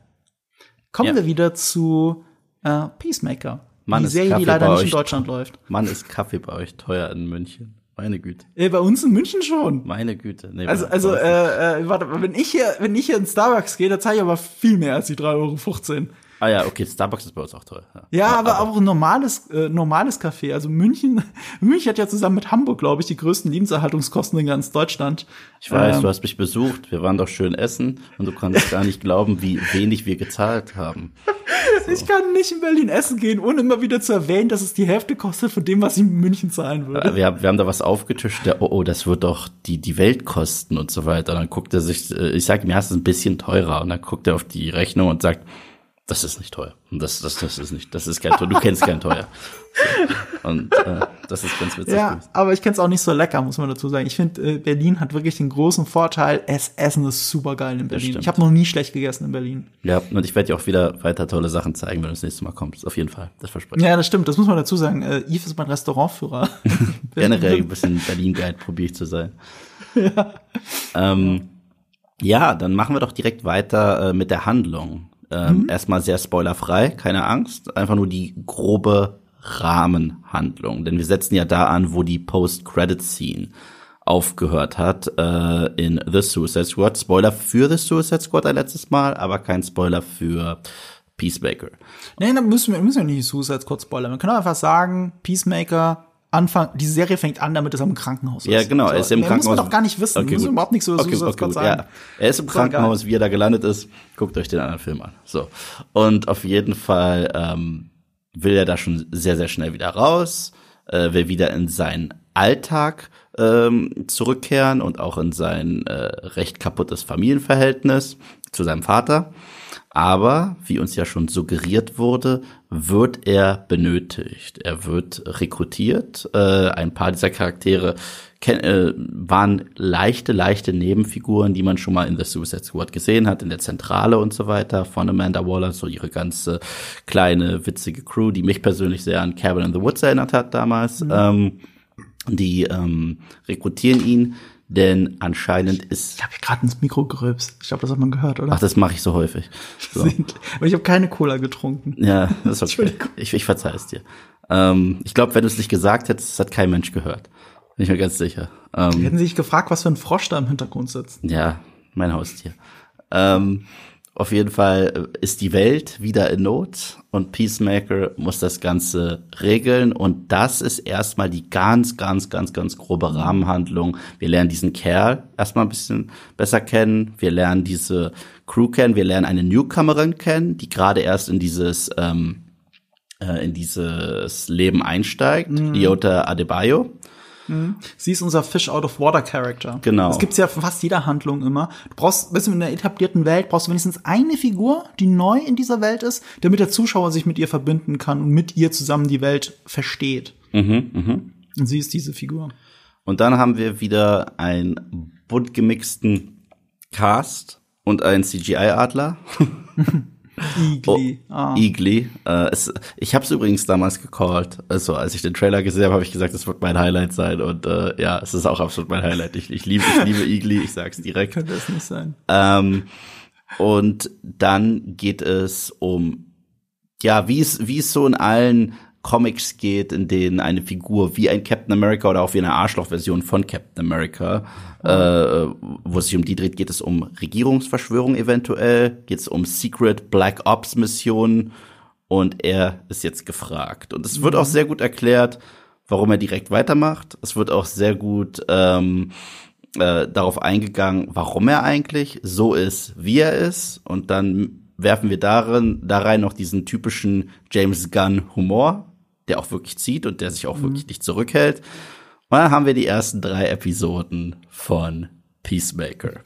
Kommen Ja. wir wieder zu äh, Peacemaker. Mann, die Serie, Kaffee die leider nicht in Deutschland läuft. Mann, ist Kaffee bei euch teuer in München. Meine Güte. Äh, bei uns in München schon. Meine Güte. Nee, Also, also äh, äh, warte, wenn ich hier, wenn ich hier in Starbucks gehe, da zahle ich aber viel mehr als die 3,15 Euro. Ah ja, okay, Starbucks ist bei uns auch teuer. Ja, Ja, aber auch ein normales, äh, normales Café. Also München, München hat ja zusammen mit Hamburg, glaube ich, die größten Lebenserhaltungskosten in ganz Deutschland. Ich weiß, Ähm, du hast mich besucht, wir waren doch schön essen und du konntest gar nicht glauben, wie wenig wir gezahlt haben. Ich kann nicht in Berlin essen gehen, ohne immer wieder zu erwähnen, dass es die Hälfte kostet von dem, was ich in München zahlen würde. Äh, Wir haben, wir haben da was aufgetischt, der, oh, oh, das wird doch die, die Welt kosten und so weiter. Und dann guckt er sich, äh, ich sage mir, ja, es ist ein bisschen teurer. Und dann guckt er auf die Rechnung und sagt, das ist nicht teuer. Und das, das, das ist nicht, das ist kein teuer. Du kennst kein teuer. So. Und äh, das ist ganz witzig. Ja, aber ich kenne es auch nicht so lecker, muss man dazu sagen. Ich finde, äh, Berlin hat wirklich den großen Vorteil, es Essen ist super geil in Berlin. Ich habe noch nie schlecht gegessen in Berlin. Ja, und ich werde dir auch wieder weiter tolle Sachen zeigen, wenn du das nächste Mal kommst. Auf jeden Fall. Das verspreche ich. Ja, das stimmt, das muss man dazu sagen. Äh, Yves ist mein Restaurantführer. Generell ein bisschen Berlin-Guide probiere ich zu sein. Ja. Ähm, ja, dann machen wir doch direkt weiter äh, mit der Handlung. Ähm, Erstmal sehr spoilerfrei, keine Angst. Einfach nur die grobe Rahmenhandlung. Denn wir setzen ja da an, wo die Post-Credit-Scene aufgehört hat äh, in The Suicide Squad. Spoiler für The Suicide Squad ein letztes Mal, aber kein Spoiler für Peacemaker. Nee, dann müssen wir, müssen wir nicht Suicide Squad spoilern. Wir können einfach sagen, Peacemaker, Anfang, die Serie fängt an, damit es am Krankenhaus ist. Ja, genau, er ist im Krankenhaus. Muss man doch gar nicht wissen. Okay, gut. überhaupt nichts über Okay, Suicide okay, gut, sagen. Ja. Er ist im Krankenhaus, wie er da gelandet ist. Guckt euch den anderen Film an. So. Und auf jeden Fall ähm, will er da schon sehr, sehr schnell wieder raus, äh, will wieder in seinen Alltag ähm, zurückkehren und auch in sein äh, recht kaputtes Familienverhältnis zu seinem Vater. Aber, wie uns ja schon suggeriert wurde, wird er benötigt. Er wird rekrutiert. Äh, ein paar dieser Charaktere äh, waren leichte, leichte Nebenfiguren, die man schon mal in The Suicide Squad gesehen hat, in der Zentrale und so weiter, von Amanda Waller, so ihre ganze kleine, witzige Crew, die mich persönlich sehr an Cabin in the Woods erinnert hat damals. Ähm, die ähm, rekrutieren ihn, denn anscheinend ist Ich habe gerade ins Mikro gerülpst. Ich glaube, das hat man gehört, oder? Ach, das mache ich so häufig. So. Aber ich habe keine Cola getrunken. Ja, das ist okay. Ich, ich verzeih es dir. Ähm, ich glaube, wenn du es nicht gesagt hättest, das hat kein Mensch gehört. Bin ich mir ganz sicher. Ähm, Hätten Sie sich gefragt, was für ein Frosch da im Hintergrund sitzt? ja, mein Haustier. Ähm, auf jeden Fall ist die Welt wieder in Not und Peacemaker muss das Ganze regeln und das ist erstmal die ganz, ganz, ganz, ganz grobe Rahmenhandlung. Wir lernen diesen Kerl erstmal ein bisschen besser kennen. Wir lernen diese Crew kennen. Wir lernen eine Newcomerin kennen, die gerade erst in dieses ähm, äh, in dieses Leben einsteigt, mhm. Iota Adebayo. Mhm. Sie ist unser Fish out of Water Character. Genau. Das gibt's ja für fast jeder Handlung immer. Du brauchst, weißt du, in der etablierten Welt brauchst du wenigstens eine Figur, die neu in dieser Welt ist, damit der Zuschauer sich mit ihr verbinden kann und mit ihr zusammen die Welt versteht. Mhm, mh. Und sie ist diese Figur. Und dann haben wir wieder einen bunt gemixten Cast und einen CGI-Adler. Igli. Oh, ah. Igli. Äh, es, ich habe es übrigens damals gecallt. Also als ich den Trailer gesehen habe, habe ich gesagt, das wird mein Highlight sein. Und äh, ja, es ist auch absolut mein Highlight. Ich, ich liebe, ich liebe Igli. Ich sag's direkt. Könnte es nicht sein. Ähm, und dann geht es um ja, wie es wie es so in allen Comics geht, in denen eine Figur wie ein Captain America oder auch wie eine Arschloch-Version von Captain America, äh, wo es sich um die dreht, geht es um Regierungsverschwörung eventuell, geht es um Secret Black Ops Missionen und er ist jetzt gefragt. Und es wird auch sehr gut erklärt, warum er direkt weitermacht. Es wird auch sehr gut ähm, äh, darauf eingegangen, warum er eigentlich so ist, wie er ist. Und dann werfen wir darin, da rein noch diesen typischen James Gunn Humor, der auch wirklich zieht und der sich auch mhm. wirklich nicht zurückhält. Und dann haben wir die ersten drei Episoden von Peacemaker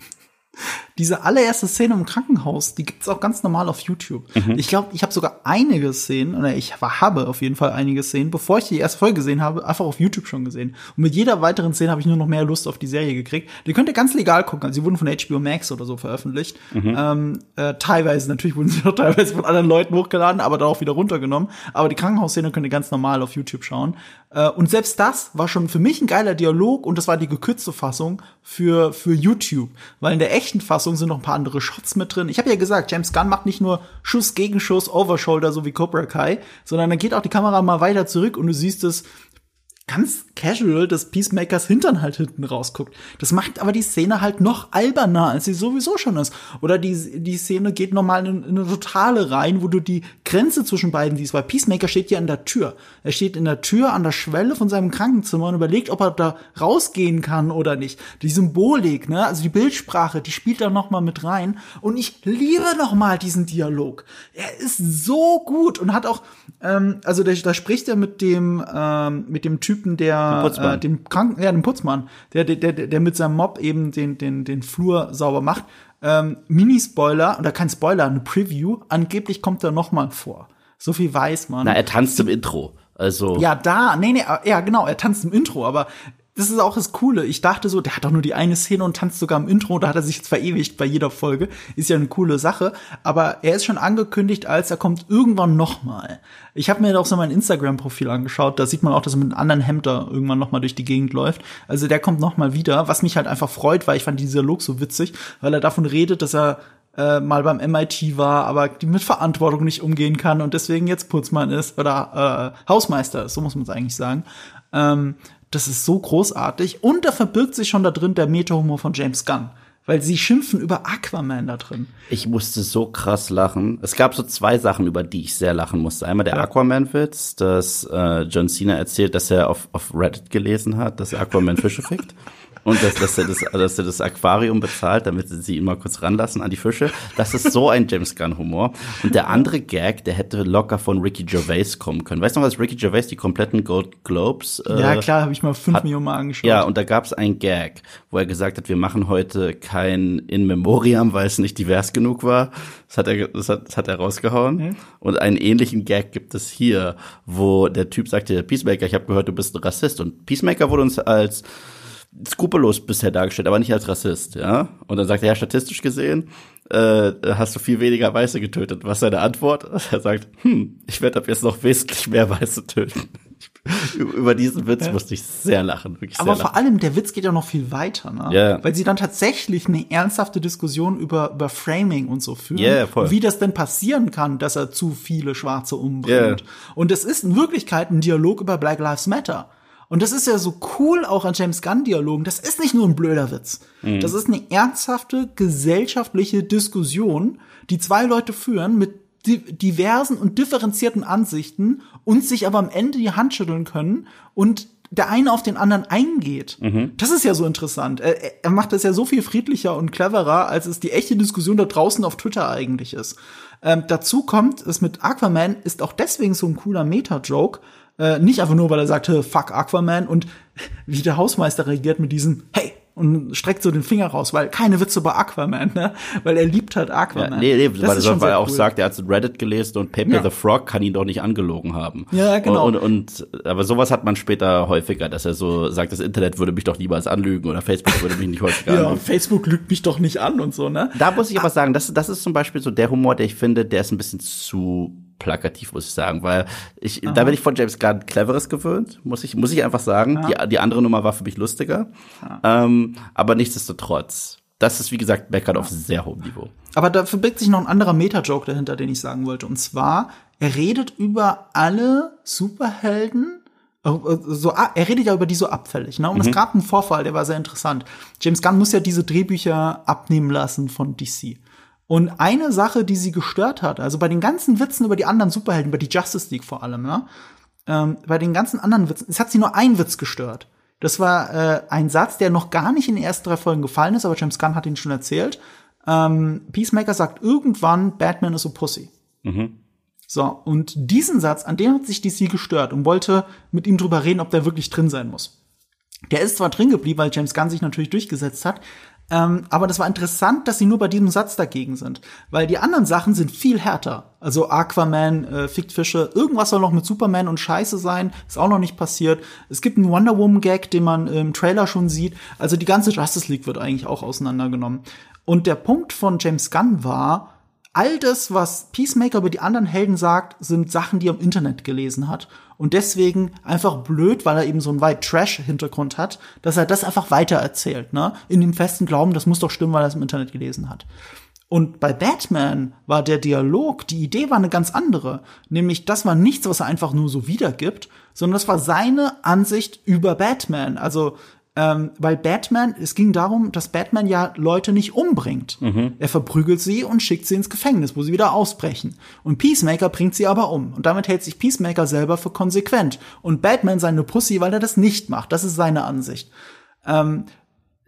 diese allererste Szene im Krankenhaus, die gibt's auch ganz normal auf YouTube. Mhm. Ich glaube, ich habe sogar einige Szenen, oder ich habe auf jeden Fall einige Szenen, bevor ich die erste Folge gesehen habe, einfach auf YouTube schon gesehen. Und mit jeder weiteren Szene habe ich nur noch mehr Lust auf die Serie gekriegt. Die könnt ihr ganz legal gucken. Also, sie wurden von HBO Max oder so veröffentlicht. Mhm. Ähm, äh, teilweise, natürlich wurden sie auch teilweise von anderen Leuten hochgeladen, aber dann auch wieder runtergenommen. Aber die Krankenhausszene könnt ihr ganz normal auf YouTube schauen. Äh, und selbst das war schon für mich ein geiler Dialog und das war die gekürzte Fassung für, für YouTube. Weil in der echten Fassung Fassung sind noch ein paar andere Shots mit drin. Ich habe ja gesagt, James Gunn macht nicht nur Schuss gegen Schuss, Overshoulder, so wie Cobra Kai, sondern dann geht auch die Kamera mal weiter zurück und du siehst es ganz casual des Peacemakers Hintern halt hinten rausguckt. Das macht aber die Szene halt noch alberner, als sie sowieso schon ist. Oder die, die Szene geht nochmal in, in eine totale rein, wo du die Grenze zwischen beiden siehst, weil Peacemaker steht ja an der Tür. Er steht in der Tür an der Schwelle von seinem Krankenzimmer und überlegt, ob er da rausgehen kann oder nicht. Die Symbolik, ne, also die Bildsprache, die spielt da nochmal mit rein. Und ich liebe nochmal diesen Dialog. Er ist so gut und hat auch, ähm, also da, da spricht er mit dem, ähm, mit dem Typ Typen, der äh, dem Kranken, ja, dem Putzmann, der, der, der, der mit seinem Mob eben den, den, den Flur sauber macht. Ähm, Mini-Spoiler, oder kein Spoiler, eine Preview, angeblich kommt er noch mal vor. So viel weiß man. Na, er tanzt im Intro. Also. Ja, da, nee, nee, ja, genau, er tanzt im Intro, aber das ist auch das Coole. Ich dachte so, der hat doch nur die eine Szene und tanzt sogar im Intro. Da hat er sich jetzt verewigt bei jeder Folge. Ist ja eine coole Sache. Aber er ist schon angekündigt, als er kommt irgendwann noch mal. Ich habe mir auch so mein Instagram-Profil angeschaut. Da sieht man auch, dass er mit einem anderen Hemd da irgendwann noch mal durch die Gegend läuft. Also der kommt noch mal wieder, was mich halt einfach freut, weil ich fand dieser Look so witzig, weil er davon redet, dass er äh, mal beim MIT war, aber die mit Verantwortung nicht umgehen kann und deswegen jetzt Putzmann ist oder äh, Hausmeister ist, so muss man es eigentlich sagen. Ähm, das ist so großartig. Und da verbirgt sich schon da drin der Meta-Humor von James Gunn. Weil sie schimpfen über Aquaman da drin. Ich musste so krass lachen. Es gab so zwei Sachen, über die ich sehr lachen musste. Einmal der ja. Aquaman-Witz, dass äh, John Cena erzählt, dass er auf, auf Reddit gelesen hat, dass Aquaman Fische fickt. Und dass, dass, er das, dass er das Aquarium bezahlt, damit sie ihn mal kurz ranlassen an die Fische. Das ist so ein James Gunn-Humor. Und der andere Gag, der hätte locker von Ricky Gervais kommen können. Weißt du noch, was Ricky Gervais die kompletten Gold Globes äh, Ja, klar, habe ich mal fünf hat, Millionen Mal angeschaut. Ja, und da gab es einen Gag, wo er gesagt hat, wir machen heute kein In Memoriam, weil es nicht divers genug war. Das hat er, das hat, das hat er rausgehauen. Mhm. Und einen ähnlichen Gag gibt es hier, wo der Typ sagte, Peacemaker, ich habe gehört, du bist ein Rassist. Und Peacemaker wurde uns als skrupellos bisher dargestellt, aber nicht als Rassist, ja. Und dann sagt er, ja, statistisch gesehen äh, hast du viel weniger Weiße getötet. Was ist seine Antwort? Er sagt, hm, ich werde ab jetzt noch wesentlich mehr Weiße töten. Über diesen Witz ja. musste ich sehr lachen. Wirklich Aber sehr vor allem, der Witz geht ja noch viel weiter, ne? Yeah. Weil sie dann tatsächlich eine ernsthafte Diskussion über, über Framing und so führen. Yeah, voll. Wie das denn passieren kann, dass er zu viele Schwarze umbringt. Yeah. Und es ist in Wirklichkeit ein Dialog über Black Lives Matter. Und das ist ja so cool auch an James Gunn-Dialogen. Das ist nicht nur ein blöder Witz. Mhm. Das ist eine ernsthafte gesellschaftliche Diskussion, die zwei Leute führen mit diversen und differenzierten Ansichten und sich aber am Ende die Hand schütteln können und der eine auf den anderen eingeht. Das ist ja so interessant. Er, er macht das ja so viel friedlicher und cleverer, als es die echte Diskussion da draußen auf Twitter eigentlich ist. Ähm, dazu kommt, es mit Aquaman ist auch deswegen so ein cooler Meta-Joke. Äh, nicht einfach nur, weil er sagt, "Hä, fuck Aquaman und wie der Hausmeister reagiert mit diesem, hey, und streckt so den Finger raus, weil keine Witze bei Aquaman, ne? Weil er liebt halt Ja, Aquaman. nee, nee, Das weil, schon weil er auch cool. sagt, er hat Reddit gelesen und Paper Ja. the Frog kann ihn doch nicht angelogen haben. Ja, genau. Und, und, und aber sowas hat man später häufiger, dass er so sagt, das Internet würde mich doch niemals anlügen oder Facebook würde mich nicht häufiger Ja, anlügen. Facebook lügt mich doch nicht an und so, ne? Da muss ich aber sagen, das, das ist zum Beispiel so der Humor, der ich finde, der ist ein bisschen zu plakativ, muss ich sagen, weil ich, da bin ich von James Gunn Cleveres gewöhnt, muss ich, muss ich einfach sagen. Die, die andere Nummer war für mich lustiger. Ähm, aber nichtsdestotrotz, das ist, wie gesagt, Meckern auf sehr hohem Niveau. Aber da verbirgt sich noch ein anderer Meta-Joke dahinter, den ich sagen wollte. Und zwar, er redet über alle Superhelden, äh, so, ah, er redet ja über die so abfällig. Ne? Und es gab einen Vorfall, der war sehr interessant. James Gunn muss ja diese Drehbücher abnehmen lassen von DC. Und eine Sache, die sie gestört hat, also bei den ganzen Witzen über die anderen Superhelden, über die Justice League vor allem, ne? ähm, bei den ganzen anderen Witzen, es hat sie nur ein Witz gestört. Das war äh, ein Satz, der noch gar nicht in den ersten drei Folgen gefallen ist, aber James Gunn hat ihn schon erzählt. Ähm, Peacemaker sagt irgendwann, Batman is a Pussy. So, und diesen Satz, an dem hat sich DC gestört und wollte mit ihm drüber reden, ob der wirklich drin sein muss. Der ist zwar drin geblieben, weil James Gunn sich natürlich durchgesetzt hat, ähm, aber das war interessant, dass sie nur bei diesem Satz dagegen sind, weil die anderen Sachen sind viel härter. Also Aquaman, äh, fickt Fische, irgendwas soll noch mit Superman und Scheiße sein, ist auch noch nicht passiert. Es gibt einen Wonder Woman Gag, den man im Trailer schon sieht. Also die ganze Justice League wird eigentlich auch auseinandergenommen. Und der Punkt von James Gunn war, all das, was Peacemaker über die anderen Helden sagt, sind Sachen, die er im Internet gelesen hat. Und deswegen einfach blöd, weil er eben so einen White Trash-Hintergrund hat, dass er das einfach weiter erzählt, ne? In dem festen Glauben, das muss doch stimmen, weil er es im Internet gelesen hat. Und bei Batman war der Dialog, die Idee war eine ganz andere. Nämlich, das war nichts, was er einfach nur so wiedergibt, sondern das war seine Ansicht über Batman. Also, ähm, weil Batman, es ging darum, dass Batman ja Leute nicht umbringt. Er verprügelt sie und schickt sie ins Gefängnis, wo sie wieder ausbrechen. Und Peacemaker bringt sie aber um. Und damit hält sich Peacemaker selber für konsequent. Und Batman seine Pussy, weil er das nicht macht. Das ist seine Ansicht. Ähm,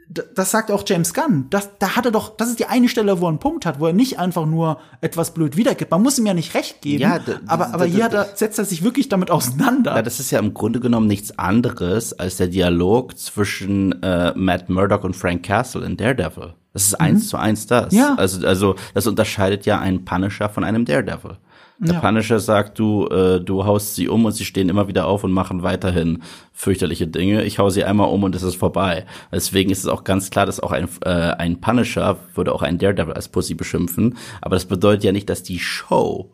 das sagt auch James Gunn. Das, da hat er doch, das ist die eine Stelle, wo er einen Punkt hat, wo er nicht einfach nur etwas blöd wiedergibt. Man muss ihm ja nicht recht geben. Ja, aber, aber d- hier er, setzt er sich wirklich damit auseinander. Ja, das ist ja im Grunde genommen nichts anderes als der Dialog zwischen äh, Matt Murdock und Frank Castle in Daredevil. Das ist eins zu eins das. Ja. Also, also das unterscheidet ja einen Punisher von einem Daredevil. Der Ja. Punisher sagt, du, äh, du haust sie um und sie stehen immer wieder auf und machen weiterhin fürchterliche Dinge. Ich hau sie einmal um und es ist vorbei. Deswegen ist es auch ganz klar, dass auch ein, äh, ein Punisher würde auch einen Daredevil als Pussy beschimpfen. Aber das bedeutet ja nicht, dass die Show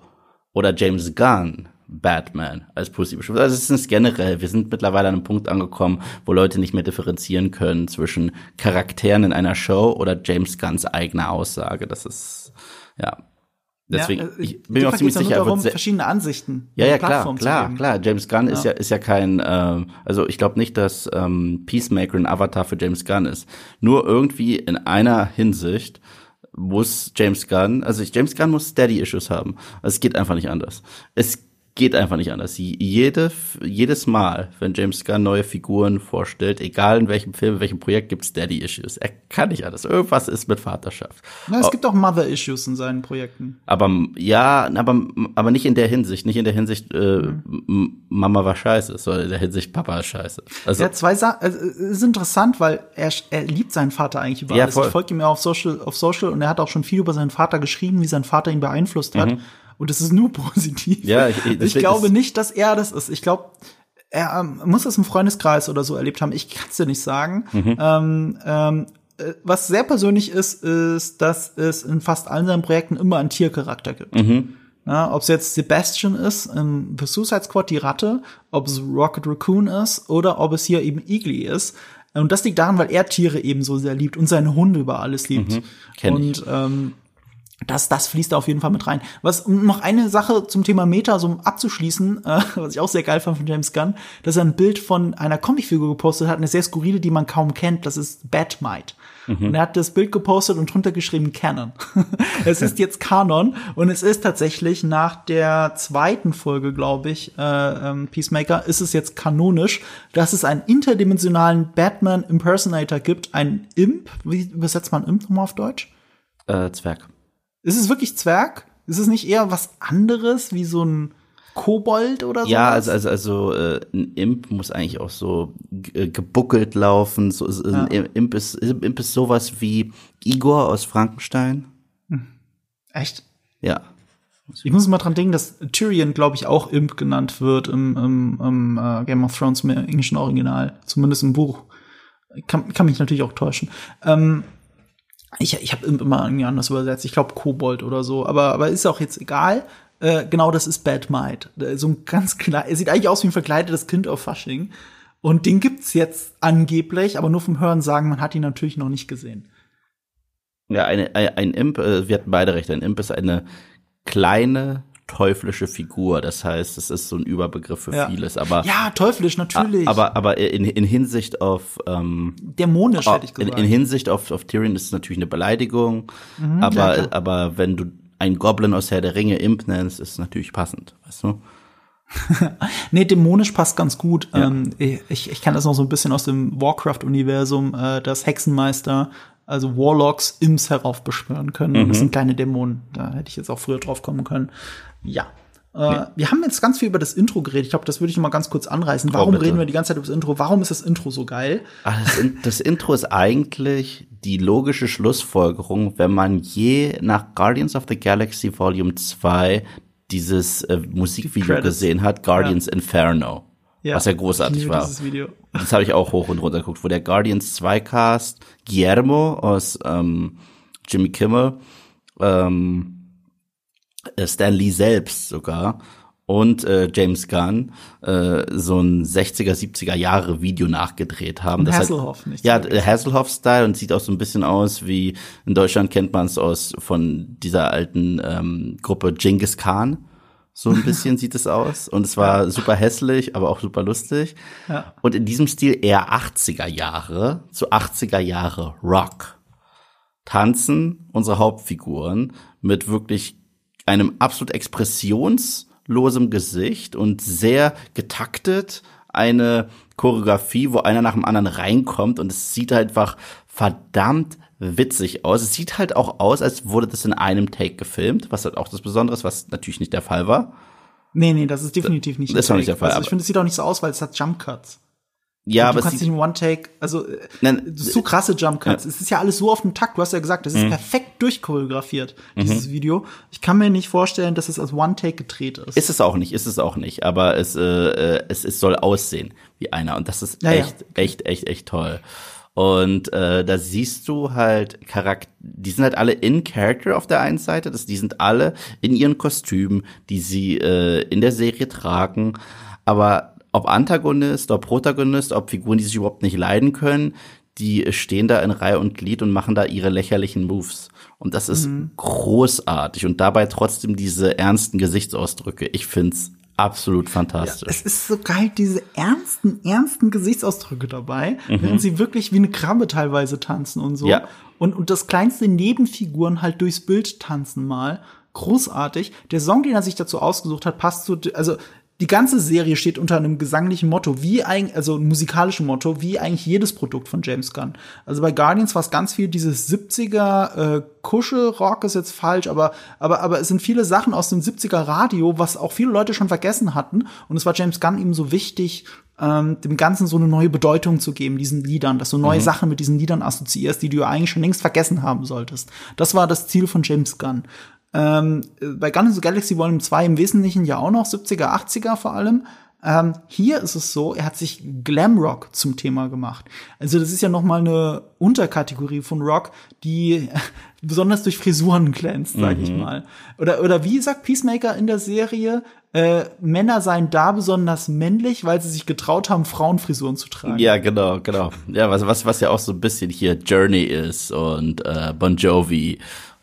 oder James Gunn Batman als Pussy beschimpft. Also es ist generell, wir sind mittlerweile an einem Punkt angekommen, wo Leute nicht mehr differenzieren können zwischen Charakteren in einer Show oder James Gunns eigener Aussage. Das ist, ja. Deswegen, ja, äh, ich bin mir auch ziemlich ja sicher, er darum, verschiedene Ansichten. ja, ja, klar, klar, klar. James Gunn ist Ja. ja ist ja kein, ähm, also ich glaube nicht, dass ähm, Peacemaker ein Avatar für James Gunn ist. Nur irgendwie in einer Hinsicht muss James Gunn, also James Gunn muss Steady Issues haben. Also es geht einfach nicht anders. Es geht einfach nicht anders. Jede, jedes Mal, wenn James Gunn neue Figuren vorstellt, egal in welchem Film, in welchem Projekt, gibt's Daddy Issues. Er kann nicht anders. Irgendwas ist mit Vaterschaft. Na, es gibt auch Mother-Issues in seinen Projekten. Aber ja, aber, aber nicht in der Hinsicht, nicht in der Hinsicht, äh, M- Mama war scheiße, sondern in der Hinsicht Papa ist scheiße. Also hat zwei Sachen, also, es ist interessant, weil er, er liebt seinen Vater eigentlich über Ja, alles. voll. Ich folge ihm ja auf Social, auf Social und er hat auch schon viel über seinen Vater geschrieben, wie sein Vater ihn beeinflusst hat. Und es ist nur positiv. Mhm. Ja, ich- ich, deswegen glaube nicht, dass er das ist. Ich glaube, er ähm, muss das im Freundeskreis oder so erlebt haben. Ich kann es dir nicht sagen. Mhm. Ähm, ähm, äh, was sehr persönlich ist, ist, dass es in fast allen seinen Projekten immer einen Tiercharakter gibt. Mhm. Ob es jetzt Sebastian ist, im The Suicide Squad die Ratte, ob es Rocket Raccoon ist oder ob es hier eben Igly ist. Und das liegt daran, weil er Tiere eben so sehr liebt und seine Hunde über alles liebt. kenn ich. und ähm, das, das fließt da auf jeden Fall mit rein. Was um noch eine Sache zum Thema Meta so abzuschließen, äh, was ich auch sehr geil fand von James Gunn, dass er ein Bild von einer Comicfigur gepostet hat, eine sehr skurrile, die man kaum kennt. Das ist Batmite. Mhm. Und er hat das Bild gepostet und drunter geschrieben Canon. es ist jetzt Kanon und es ist tatsächlich nach der zweiten Folge, glaube ich, äh, ähm, Peacemaker, ist es jetzt kanonisch, dass es einen interdimensionalen Batman Impersonator gibt, ein Imp. Wie übersetzt man Imp nochmal auf Deutsch? Äh, Zwerg. Ist es wirklich Zwerg? Ist es nicht eher was anderes, wie so ein Kobold oder so? Ja, also also also äh, ein Imp muss eigentlich auch so äh, gebuckelt laufen. So, so ja. ein Imp ist Imp ist sowas wie Igor aus Frankenstein. Hm. Echt? Ja. Ich muss mal dran denken, dass Tyrion, glaube ich, auch Imp genannt wird im, im, im uh, Game of Thrones im englischen Original, zumindest im Buch. Kann, kann mich natürlich auch täuschen. Ähm, ich, ich habe immer irgendwie anders übersetzt. Ich glaube Kobold oder so. Aber, aber ist auch jetzt egal. Äh, genau, das ist Bad Might. So ein ganz klein, er sieht eigentlich aus wie ein verkleidetes Kind auf Fasching. Und den gibt's jetzt angeblich, aber nur vom Hören sagen, man hat ihn natürlich noch nicht gesehen. Ja, eine, ein, ein Imp, äh, wir hatten beide recht, ein Imp ist eine kleine teuflische Figur. Das heißt, es ist so ein Überbegriff für ja. vieles. Aber ja, teuflisch natürlich. Aber aber in, in Hinsicht auf ähm, dämonisch hätte ich gesagt. In, in Hinsicht auf auf Tyrion ist es natürlich eine Beleidigung. Mhm, aber ja, aber wenn du ein Goblin aus Herr der Ringe Imp nennst, ist es natürlich passend, weißt du? nee, dämonisch passt ganz gut. Ja. Ähm, ich, ich kenne das noch so ein bisschen aus dem Warcraft-Universum, äh, dass Hexenmeister, also Warlocks, Imps heraufbeschwören können. Mhm. Das sind kleine Dämonen. Da hätte ich jetzt auch früher drauf kommen können. Ja. Äh, ja. Wir haben jetzt ganz viel über das Intro geredet. Ich glaube, das würde ich mal ganz kurz anreißen. Warum oh, reden wir die ganze Zeit über das Intro? Warum ist das Intro so geil? Ach, das, das, Intro ist eigentlich die logische Schlussfolgerung, wenn man je nach Guardians of the Galaxy Volume 2 dieses äh, Musikvideo gesehen hat, Guardians ja. Inferno. Ja, was ja großartig war. Das habe ich auch hoch und runter geguckt, wo der Guardians 2 Cast Guillermo aus ähm, Jimmy Kimmel ähm, äh, Stan Lee selbst sogar und äh, James Gunn äh, so ein 60er, 70er Jahre Video nachgedreht haben. Das Hasselhoff, halt, nicht Ja, Hasselhoff-Style und sieht auch so ein bisschen aus wie, in Deutschland kennt man es aus von dieser alten ähm, Gruppe Genghis Khan. So ein bisschen sieht es aus. Und es war super hässlich, aber auch super lustig. Ja. Und in diesem Stil eher 80er Jahre, zu 80er Jahre Rock. Tanzen unsere Hauptfiguren mit wirklich einem absolut expressionslosem Gesicht und sehr getaktet eine Choreografie, wo einer nach dem anderen reinkommt und es sieht halt einfach verdammt witzig aus. Es sieht halt auch aus, als wurde das in einem Take gefilmt, was halt auch das Besondere ist, was natürlich nicht der Fall war. Nee, nee, das ist definitiv nicht. Das ist auch nicht der Fall. Also ich finde, es sieht auch nicht so aus, weil es hat Jump Cuts. Ja, aber du kannst nicht in One Take, also äh, nein, so krasse Jump Cuts. Ja. Es ist ja alles so auf den Takt. Du hast ja gesagt, es ist mhm. perfekt durchchoreografiert dieses mhm. Video. Ich kann mir nicht vorstellen, dass es als One Take gedreht ist. Ist es auch nicht, ist es auch nicht. Aber es äh, äh es, es soll aussehen wie einer und das ist ja, echt, ja. echt, echt, echt toll. Und äh, da siehst du halt Charakter, die sind halt alle in Character auf der einen Seite, das, die sind alle in ihren Kostümen, die sie äh, in der Serie tragen, aber ob Antagonist, ob Protagonist, ob Figuren, die sich überhaupt nicht leiden können, die stehen da in Reihe und Glied und machen da ihre lächerlichen Moves. Und das ist mhm. großartig. Und dabei trotzdem diese ernsten Gesichtsausdrücke. Ich find's absolut fantastisch. Ja, es ist so geil, diese ernsten, ernsten Gesichtsausdrücke dabei, mhm. während sie wirklich wie eine Krabbe teilweise tanzen und so. Ja. Und, und das kleinste Nebenfiguren halt durchs Bild tanzen mal. Großartig. Der Song, den er sich dazu ausgesucht hat, passt zu, also die ganze Serie steht unter einem gesanglichen Motto, wie eigentlich, also musikalischen Motto, wie eigentlich jedes Produkt von James Gunn. Also bei Guardians war es ganz viel dieses 70er äh, Kuschelrock ist jetzt falsch, aber aber aber es sind viele Sachen aus dem 70er Radio, was auch viele Leute schon vergessen hatten und es war James Gunn eben so wichtig, ähm, dem Ganzen so eine neue Bedeutung zu geben, diesen Liedern, dass du neue mhm. Sachen mit diesen Liedern assoziierst, die du eigentlich schon längst vergessen haben solltest. Das war das Ziel von James Gunn. Ähm, bei Guardians of the Galaxy Volume 2 im Wesentlichen ja auch noch 70er, 80er vor allem. Ähm, hier ist es so, er hat sich Glamrock zum Thema gemacht. Also das ist ja noch mal eine Unterkategorie von Rock, die besonders durch Frisuren glänzt, sag mhm. ich mal. Oder oder wie sagt Peacemaker in der Serie, äh, Männer seien da besonders männlich, weil sie sich getraut haben, Frauenfrisuren zu tragen. Ja, genau, genau. Ja, was was was ja auch so ein bisschen hier Journey ist und äh, Bon Jovi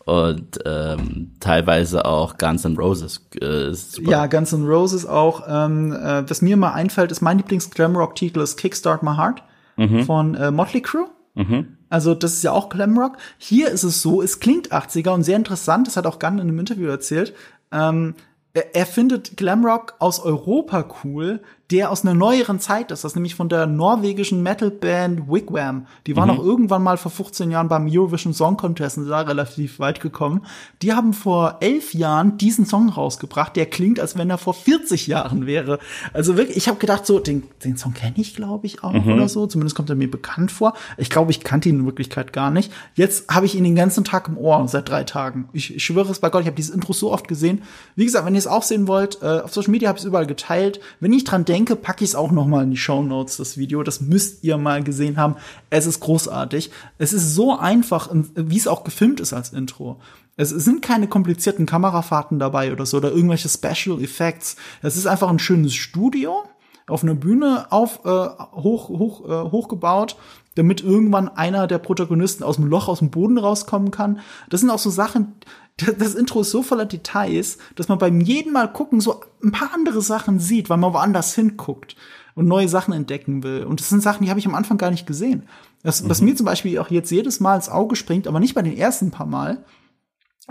und ähm, teilweise auch Guns N' Roses. Äh, ja, Guns N' Roses auch. Ähm, äh, was mir mal einfällt, ist mein Lieblings-Glamrock-Titel ist Kickstart My Heart mhm. von äh, Motley Crue. Mhm. Also das ist ja auch Glamrock. Hier ist es so, es klingt 80er und sehr interessant, das hat auch Gunn in einem Interview erzählt. Ähm, er, er findet Glamrock aus Europa cool, der aus einer neueren Zeit ist. Das ist nämlich von der norwegischen Metalband Wigwam. Die waren Mhm. auch irgendwann mal vor 15 Jahren beim Eurovision Song Contest und sind da relativ weit gekommen. Die haben vor elf Jahren diesen Song rausgebracht, der klingt, als wenn er vor 40 Jahren wäre. Also wirklich, ich habe gedacht, so, den, den Song kenne ich, glaube ich, auch oder so. Zumindest kommt er mir bekannt vor. Ich glaube, ich kannte ihn in Wirklichkeit gar nicht. Jetzt habe ich ihn den ganzen Tag im Ohr, seit drei Tagen. Ich, ich schwöre es bei Gott, ich habe dieses Intro so oft gesehen. Wie gesagt, wenn ihr es auch sehen wollt, äh, auf Social Media habe ich es überall geteilt. Wenn ich dran denke, packe ich es auch noch mal in die Show Notes, das Video. Das müsst ihr mal gesehen haben. Es ist großartig. Es ist so einfach, wie es auch gefilmt ist als Intro. Es sind keine komplizierten Kamerafahrten dabei oder so oder irgendwelche Special Effects. Es ist einfach ein schönes Studio auf einer Bühne auf äh, hoch hoch äh, hochgebaut, damit irgendwann einer der Protagonisten aus dem Loch aus dem Boden rauskommen kann. Das sind auch so Sachen. Das, das Intro ist so voller Details, dass man beim jeden Mal gucken so ein paar andere Sachen sieht, weil man woanders hinguckt und neue Sachen entdecken will. Und das sind Sachen, die habe ich am Anfang gar nicht gesehen. Das, Was mir zum Beispiel auch jetzt jedes Mal ins Auge springt, aber nicht bei den ersten paar Mal,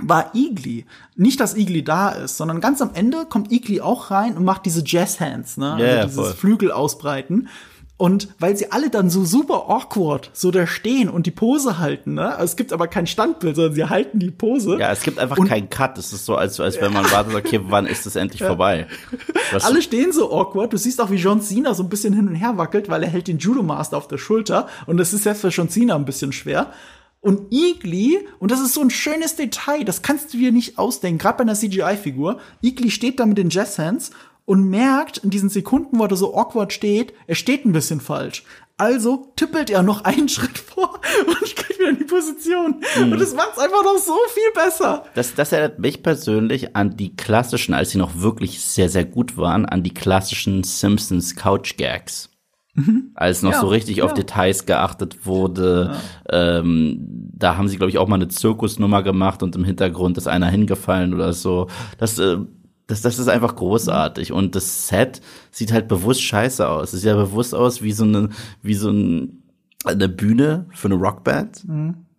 war Igli. Nicht, dass Igli da ist, sondern ganz am Ende kommt Igli auch rein und macht diese Jazz Hands, ne? Ja, also dieses voll. Flügel ausbreiten. Und weil sie alle dann so super awkward so da stehen und die Pose halten, ne? Es gibt aber kein Standbild, sondern sie halten die Pose. Ja, es gibt einfach Und- keinen Cut. Es ist so, als, als wenn man wartet, okay, wann ist es endlich vorbei? Was, Alle stehen so awkward. Du siehst auch, wie John Cena so ein bisschen hin und her wackelt, weil er hält den Judo Master auf der Schulter. Und das ist selbst für John Cena ein bisschen schwer. Und Igli, und das ist so ein schönes Detail, das kannst du dir nicht ausdenken, gerade bei einer CGI-Figur. Igli steht da mit den Jazzhands und merkt in diesen Sekunden, wo er so awkward steht, er steht ein bisschen falsch. Also tippelt er noch einen Schritt vor und geht wieder in die Position. Und das macht's einfach noch so viel besser. das, das erinnert mich persönlich an die klassischen, als sie noch wirklich sehr, sehr gut waren, an die klassischen Simpsons Couch Gags. Als noch Mhm. Ja, so richtig auf ja. Details geachtet wurde. Ähm, da haben sie, glaube ich, auch mal eine Zirkusnummer gemacht und im Hintergrund ist einer hingefallen oder so. Das, äh, das, das ist einfach großartig. Und das Set sieht halt bewusst scheiße aus. Es sieht ja bewusst aus wie so eine, wie so ein, eine Bühne für eine Rockband.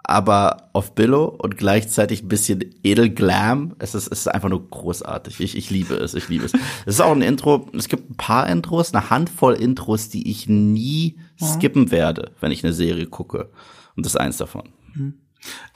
Aber auf Billo und gleichzeitig ein bisschen edelglam. Es ist, es ist einfach nur großartig. Ich, ich liebe es, ich liebe es. Es ist auch ein Intro. Es gibt ein paar Intros, eine Handvoll Intros, die ich nie skippen werde, wenn ich eine Serie gucke. Und das ist eins davon.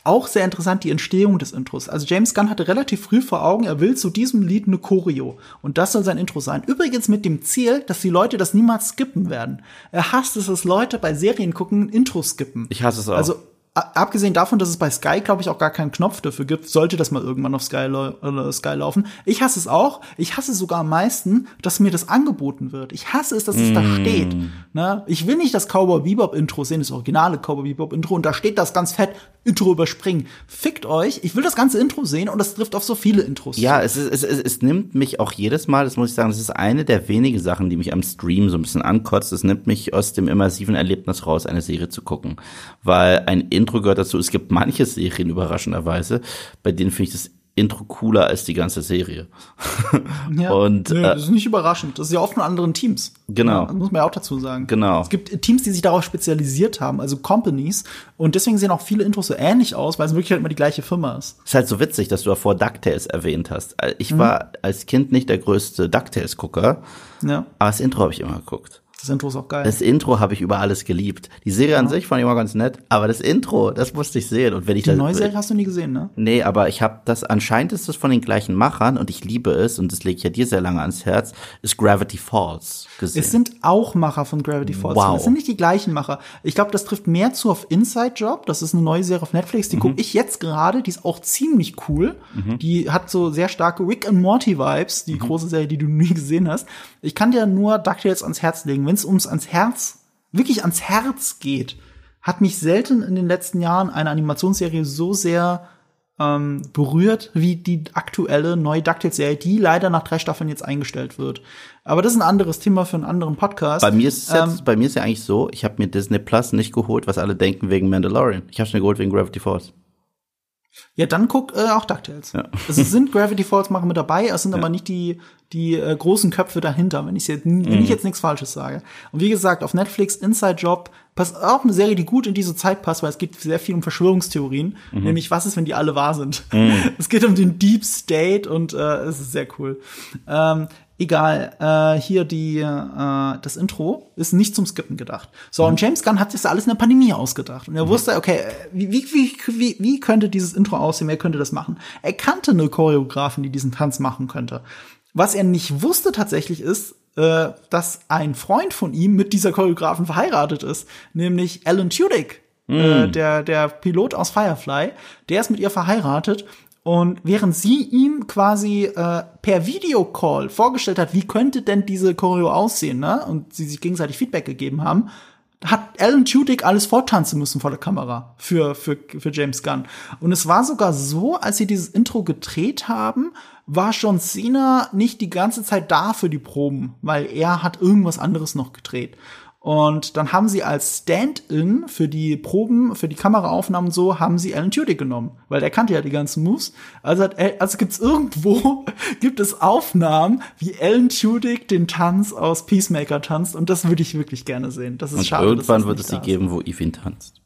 Auch sehr interessant die Entstehung des Intros. Also James Gunn hatte relativ früh vor Augen, er will zu diesem Lied eine Choreo. Und das soll sein Intro sein. Übrigens mit dem Ziel, dass die Leute das niemals skippen werden. Er hasst es, dass Leute bei Serien gucken, Intros skippen. Ich hasse es auch. Also abgesehen davon, dass es bei Sky, glaube ich, auch gar keinen Knopf dafür gibt, sollte das mal irgendwann auf Sky, äh, Sky laufen. Ich hasse es auch. Ich hasse sogar am meisten, dass mir das angeboten wird. Ich hasse es, dass es da steht. Ne? Ich will nicht das Cowboy Bebop Intro sehen, das originale Cowboy Bebop Intro, und da steht das ganz fett, Intro überspringen. Fickt euch. Ich will das ganze Intro sehen und das trifft auf so viele Intros. Ja, es, ist, es, es, es nimmt mich auch jedes Mal, das muss ich sagen, das ist eine der wenigen Sachen, die mich am Stream so ein bisschen ankotzt. Es nimmt mich aus dem immersiven Erlebnis raus, eine Serie zu gucken. Weil ein Intro gehört dazu. Es gibt manche Serien überraschenderweise, bei denen finde ich das Intro cooler als die ganze Serie. Ja. Und Nö, äh, das ist nicht überraschend. Das ist ja oft von anderen Teams. Genau. Das muss man ja auch dazu sagen. Genau. Es gibt Teams, die sich darauf spezialisiert haben, also Companies. Und deswegen sehen auch viele Intros so ähnlich aus, weil es wirklich halt immer die gleiche Firma ist. ist halt so witzig, dass du davor DuckTales erwähnt hast. Ich war als Kind nicht der größte DuckTales-Gucker, Ja, aber das Intro habe ich immer geguckt. Das Intro ist auch geil. Das Intro habe ich über alles geliebt. Die Serie an sich fand ich immer ganz nett, aber das Intro, das musste ich sehen. Und wenn ich die das, neue Serie hast du nie gesehen, ne? Nee, aber ich habe das, anscheinend ist das von den gleichen Machern und ich liebe es und das lege ich ja dir sehr lange ans Herz, ist Gravity Falls gesehen. Es sind auch Macher von Gravity Falls. Wow. Es sind nicht die gleichen Macher. Ich glaube, das trifft mehr zu auf Inside Job. Das ist eine neue Serie auf Netflix. Mhm. Die gucke ich jetzt gerade. Die ist auch ziemlich cool. Die hat so sehr starke Rick and Morty Vibes. Mhm. Die große Serie, die du nie gesehen hast. Ich kann dir nur DuckTales ans Herz legen. Wenn es ums ans Herz, wirklich ans Herz geht, hat mich selten in den letzten Jahren eine Animationsserie so sehr ähm, berührt wie die aktuelle neue DuckTales-Serie, die leider nach drei Staffeln jetzt eingestellt wird. Aber das ist ein anderes Thema für einen anderen Podcast. bei mir ist es Ähm, jetzt, bei mir ist ja eigentlich so, ich habe mir Disney Plus nicht geholt, was alle denken wegen Mandalorian. Ich habe es mir geholt wegen Gravity Falls. Ja, dann guck äh, auch DuckTales. Ja. Es sind Gravity Falls machen mit dabei, es sind ja. aber nicht die die äh, großen Köpfe dahinter, wenn ich jetzt wenn mhm. ich jetzt nichts falsches sage. Und wie gesagt, auf Netflix Inside Job passt auch eine Serie, die gut in diese Zeit passt, weil es geht sehr viel um Verschwörungstheorien, mhm. nämlich was ist, wenn die alle wahr sind. Mhm. Es geht um den Deep State und äh, es ist sehr cool. Ähm, Egal, äh, hier die äh, das Intro ist nicht zum Skippen gedacht. So, mhm. und James Gunn hat sich das alles in der Pandemie ausgedacht. Und er mhm. wusste, okay, wie, wie, wie, wie könnte dieses Intro aussehen, wer könnte das machen? Er kannte eine Choreografin, die diesen Tanz machen könnte. Was er nicht wusste tatsächlich ist, äh, dass ein Freund von ihm mit dieser Choreografin verheiratet ist, nämlich Alan Tudyk, mm. äh, mhm. der, der Pilot aus Firefly. Der ist mit ihr verheiratet und während sie ihm quasi äh, per Videocall vorgestellt hat, wie könnte denn diese Choreo aussehen, ne? Und sie sich gegenseitig Feedback gegeben haben, hat Alan Tudyk alles vortanzen müssen vor der Kamera für, für, für James Gunn. Und es war sogar so, als sie dieses Intro gedreht haben, war John Cena nicht die ganze Zeit da für die Proben, weil er hat irgendwas anderes noch gedreht. Und dann haben sie als Stand-in für die Proben, für die Kameraaufnahmen so, haben sie Alan Tudyk genommen, weil der kannte ja die ganzen Moves. Also, hat, also gibt's irgendwo, gibt es Aufnahmen, wie Alan Tudyk den Tanz aus Peacemaker tanzt und das würde ich wirklich gerne sehen. Das ist und schade. Irgendwann wird es sie geben, wo Eve ihn tanzt.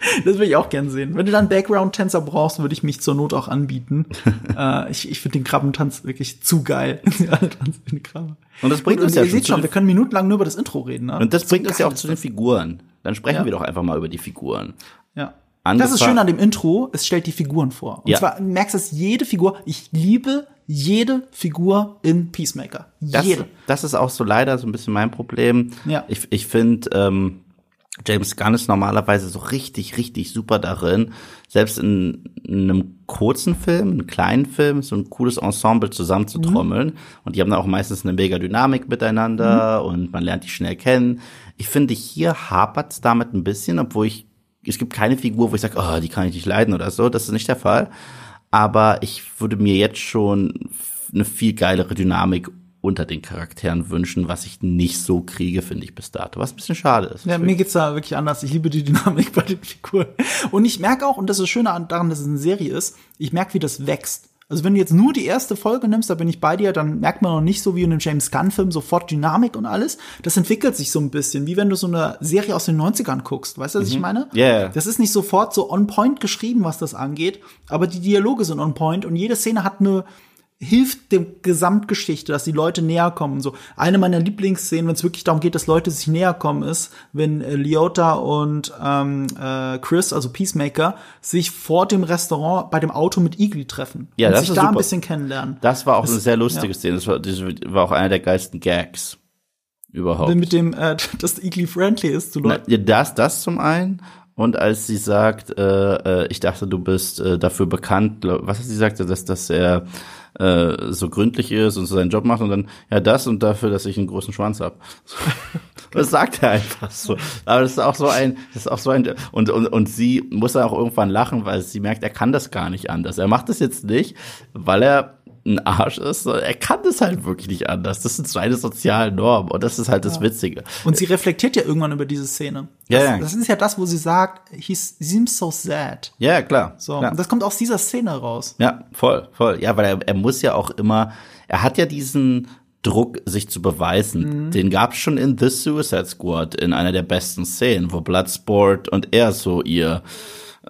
das würde ich auch gern sehen. Wenn du dann Background-Tänzer brauchst, würde ich mich zur Not auch anbieten. äh, ich ich finde den Krabbentanz wirklich zu geil. Alle tanzen wie eine Krabbe. Und das bringt und, uns und ja ihr seht schon, wir können minutenlang nur über das Intro reden. Ne? Und das, das bringt uns ja auch zu den Figuren. Dann sprechen ja. wir doch einfach mal über die Figuren. Ja. Angefangen. Das ist schön an dem Intro, es stellt die Figuren vor. Und ja. zwar merkst du, dass jede Figur, ich liebe jede Figur in Peacemaker. Jede. Das, das ist auch so leider so ein bisschen mein Problem. Ja. Ich, ich finde, ähm, James Gunn ist normalerweise so richtig, richtig super darin, selbst in, in einem kurzen Film, einem kleinen Film, so ein cooles Ensemble zusammenzutrommeln. Mhm. Und die haben dann auch meistens eine mega Dynamik miteinander mhm. und man lernt die schnell kennen. Ich finde, hier hapert's damit ein bisschen, obwohl ich, es gibt keine Figur, wo ich sage, oh, die kann ich nicht leiden oder so. Das ist nicht der Fall. Aber ich würde mir jetzt schon eine viel geilere Dynamik unter den Charakteren wünschen, was ich nicht so kriege, finde ich bis dato. Was ein bisschen schade ist. Ja, mir geht's da wirklich anders. Ich liebe die Dynamik bei den Figuren. Und ich merke auch, und das ist das Schöne daran, dass es eine Serie ist, ich merke, wie das wächst. Also wenn du jetzt nur die erste Folge nimmst, da bin ich bei dir, dann merkt man noch nicht so wie in einem James Gunn-Film sofort Dynamik und alles. Das entwickelt sich so ein bisschen, wie wenn du so eine Serie aus den 90ern guckst. Weißt du, was mhm. ich meine? Ja. Yeah. Das ist nicht sofort so on point geschrieben, was das angeht, aber die Dialoge sind on point und jede Szene hat eine hilft dem Gesamtgeschichte, dass die Leute näher kommen. So eine meiner Lieblingsszenen, wenn es wirklich darum geht, dass Leute sich näher kommen, ist, wenn äh, Leota und ähm, äh, Chris, also Peacemaker, sich vor dem Restaurant bei dem Auto mit Igli treffen ja, und das sich da super. ein bisschen kennenlernen. Das war auch das, eine sehr lustige ja. Szene. Das war, das war auch einer der geilsten Gags überhaupt. Mit dem, äh, dass Igli friendly ist zu Leuten. Na, das, das zum einen. Und als sie sagt, äh, äh, ich dachte, du bist äh, dafür bekannt, was hat sie gesagt, dass, dass er äh, so gründlich ist und so seinen Job macht und dann, ja, das und dafür, dass ich einen großen Schwanz hab. das sagt er einfach so. Aber das ist auch so ein, das ist auch so ein, und, und, und sie muss dann auch irgendwann lachen, weil sie merkt, er kann das gar nicht anders. Er macht das jetzt nicht, weil er ein Arsch ist. Er kann das halt wirklich nicht anders. Das sind seine sozialen Normen und das ist halt das Witzige. Und sie reflektiert ja irgendwann über diese Szene. Das, ja, ja. das ist ja das, wo sie sagt, he seems so sad. Ja, klar. So, klar. Und das kommt aus dieser Szene raus. Ja, voll, voll. Ja, weil er, er muss ja auch immer, er hat ja diesen Druck, sich zu beweisen. Mhm. Den gab es schon in The Suicide Squad in einer der besten Szenen, wo Bloodsport und er so ihr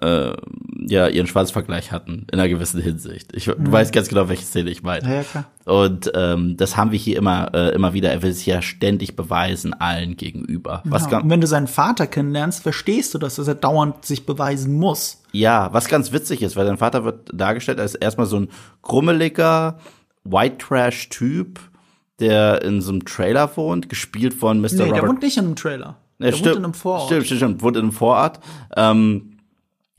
äh, ja ihren Schwanzvergleich hatten in einer gewissen Hinsicht. Ich, mhm. Du weißt ganz genau, welche Szene ich meine. Ja, ja, klar. Und ähm, das haben wir hier immer äh, immer wieder. Er will sich ja ständig beweisen allen gegenüber. Was ja, und wenn du seinen Vater kennenlernst, verstehst du das, dass er dauernd sich beweisen muss. Ja, was ganz witzig ist, weil sein Vater wird dargestellt als erstmal so ein krummeliger White Trash Typ, der in so einem Trailer wohnt, gespielt von Mr. Nee, Robert. der wohnt nicht in einem Trailer. Der stimmt, wohnt in einem Vorort. Stimmt, stimmt, stimmt, wohnt in einem Vorort. Ähm,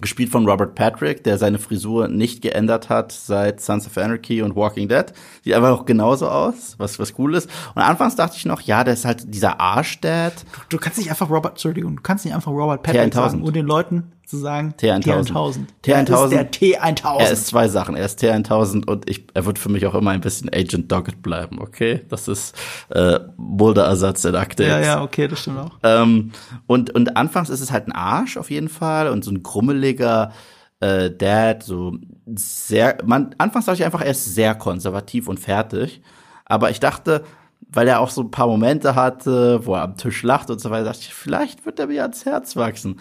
gespielt von Robert Patrick, der seine Frisur nicht geändert hat seit Sons of Anarchy und Walking Dead. Sieht einfach auch genauso aus, was was cool ist. Und anfangs dachte ich noch, ja, der ist halt dieser Arschdad. Du, du kannst nicht einfach Robert, Entschuldigung, du kannst nicht einfach Robert Patrick sagen und den Leuten zu sagen T1000. Er T1000. ist der T1000. Er ist zwei Sachen. Er ist T1000 und ich, er wird für mich auch immer ein bisschen Agent Doggett bleiben, okay? Das ist äh, Mulder-Ersatz in Akte ja, ja, okay, das stimmt auch. Ähm, und, und anfangs ist es halt ein Arsch auf jeden Fall und so ein grummeliger äh, Dad, so sehr, man, anfangs dachte ich einfach, er ist sehr konservativ und fertig. Aber ich dachte, weil er auch so ein paar Momente hatte, wo er am Tisch lacht und so weiter, dachte ich, vielleicht wird er mir ans Herz wachsen.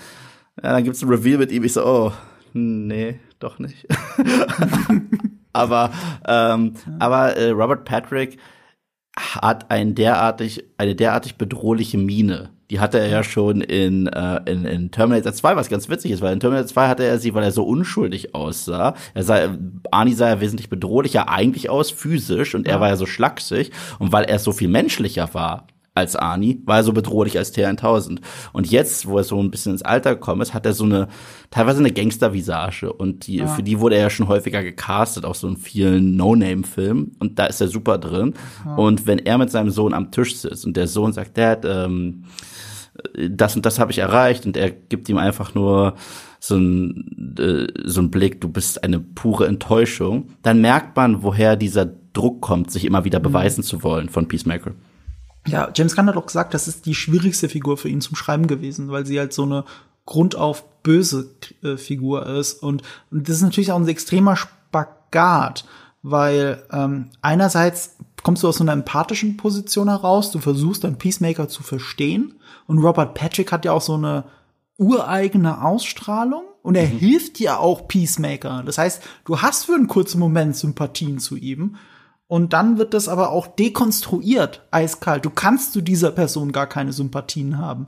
Ja, dann gibt's ein Reveal mit ihm, ich so, oh, nee, doch nicht. aber ähm, aber äh, Robert Patrick hat ein derartig, eine derartig bedrohliche Miene. Die hatte er ja schon in, äh, in, in Terminator 2, was ganz witzig ist, weil in Terminator 2 hatte er sie, weil er so unschuldig aussah. Er sah, Arnie sah ja wesentlich bedrohlicher eigentlich aus, physisch, und er war ja so schlaksig. Und weil er so viel menschlicher war als Arnie, war er so bedrohlich als T1000. Und jetzt, wo er so ein bisschen ins Alter gekommen ist, hat er so eine, teilweise eine Gangster-Visage. Und die, für die wurde er ja schon häufiger gecastet, auch so in vielen No-Name-Filmen. Und da ist er super drin. Und wenn er mit seinem Sohn am Tisch sitzt und der Sohn sagt, Dad, ähm, das und das habe ich erreicht und er gibt ihm einfach nur so ein äh, so ein Blick, du bist eine pure Enttäuschung, dann merkt man, woher dieser Druck kommt, sich immer wieder beweisen zu wollen von Peacemaker. Ja, James Gunn hat auch gesagt, das ist die schwierigste Figur für ihn zum Schreiben gewesen, weil sie halt so eine grundauf böse äh, Figur ist. Und, und das ist natürlich auch ein extremer Spagat, weil ähm, einerseits kommst du aus so einer empathischen Position heraus, du versuchst deinen Peacemaker zu verstehen. Und Robert Patrick hat ja auch so eine ureigene Ausstrahlung und er hilft dir auch Peacemaker. Das heißt, du hast für einen kurzen Moment Sympathien zu ihm. Und dann wird das aber auch dekonstruiert, eiskalt. Du kannst zu dieser Person gar keine Sympathien haben.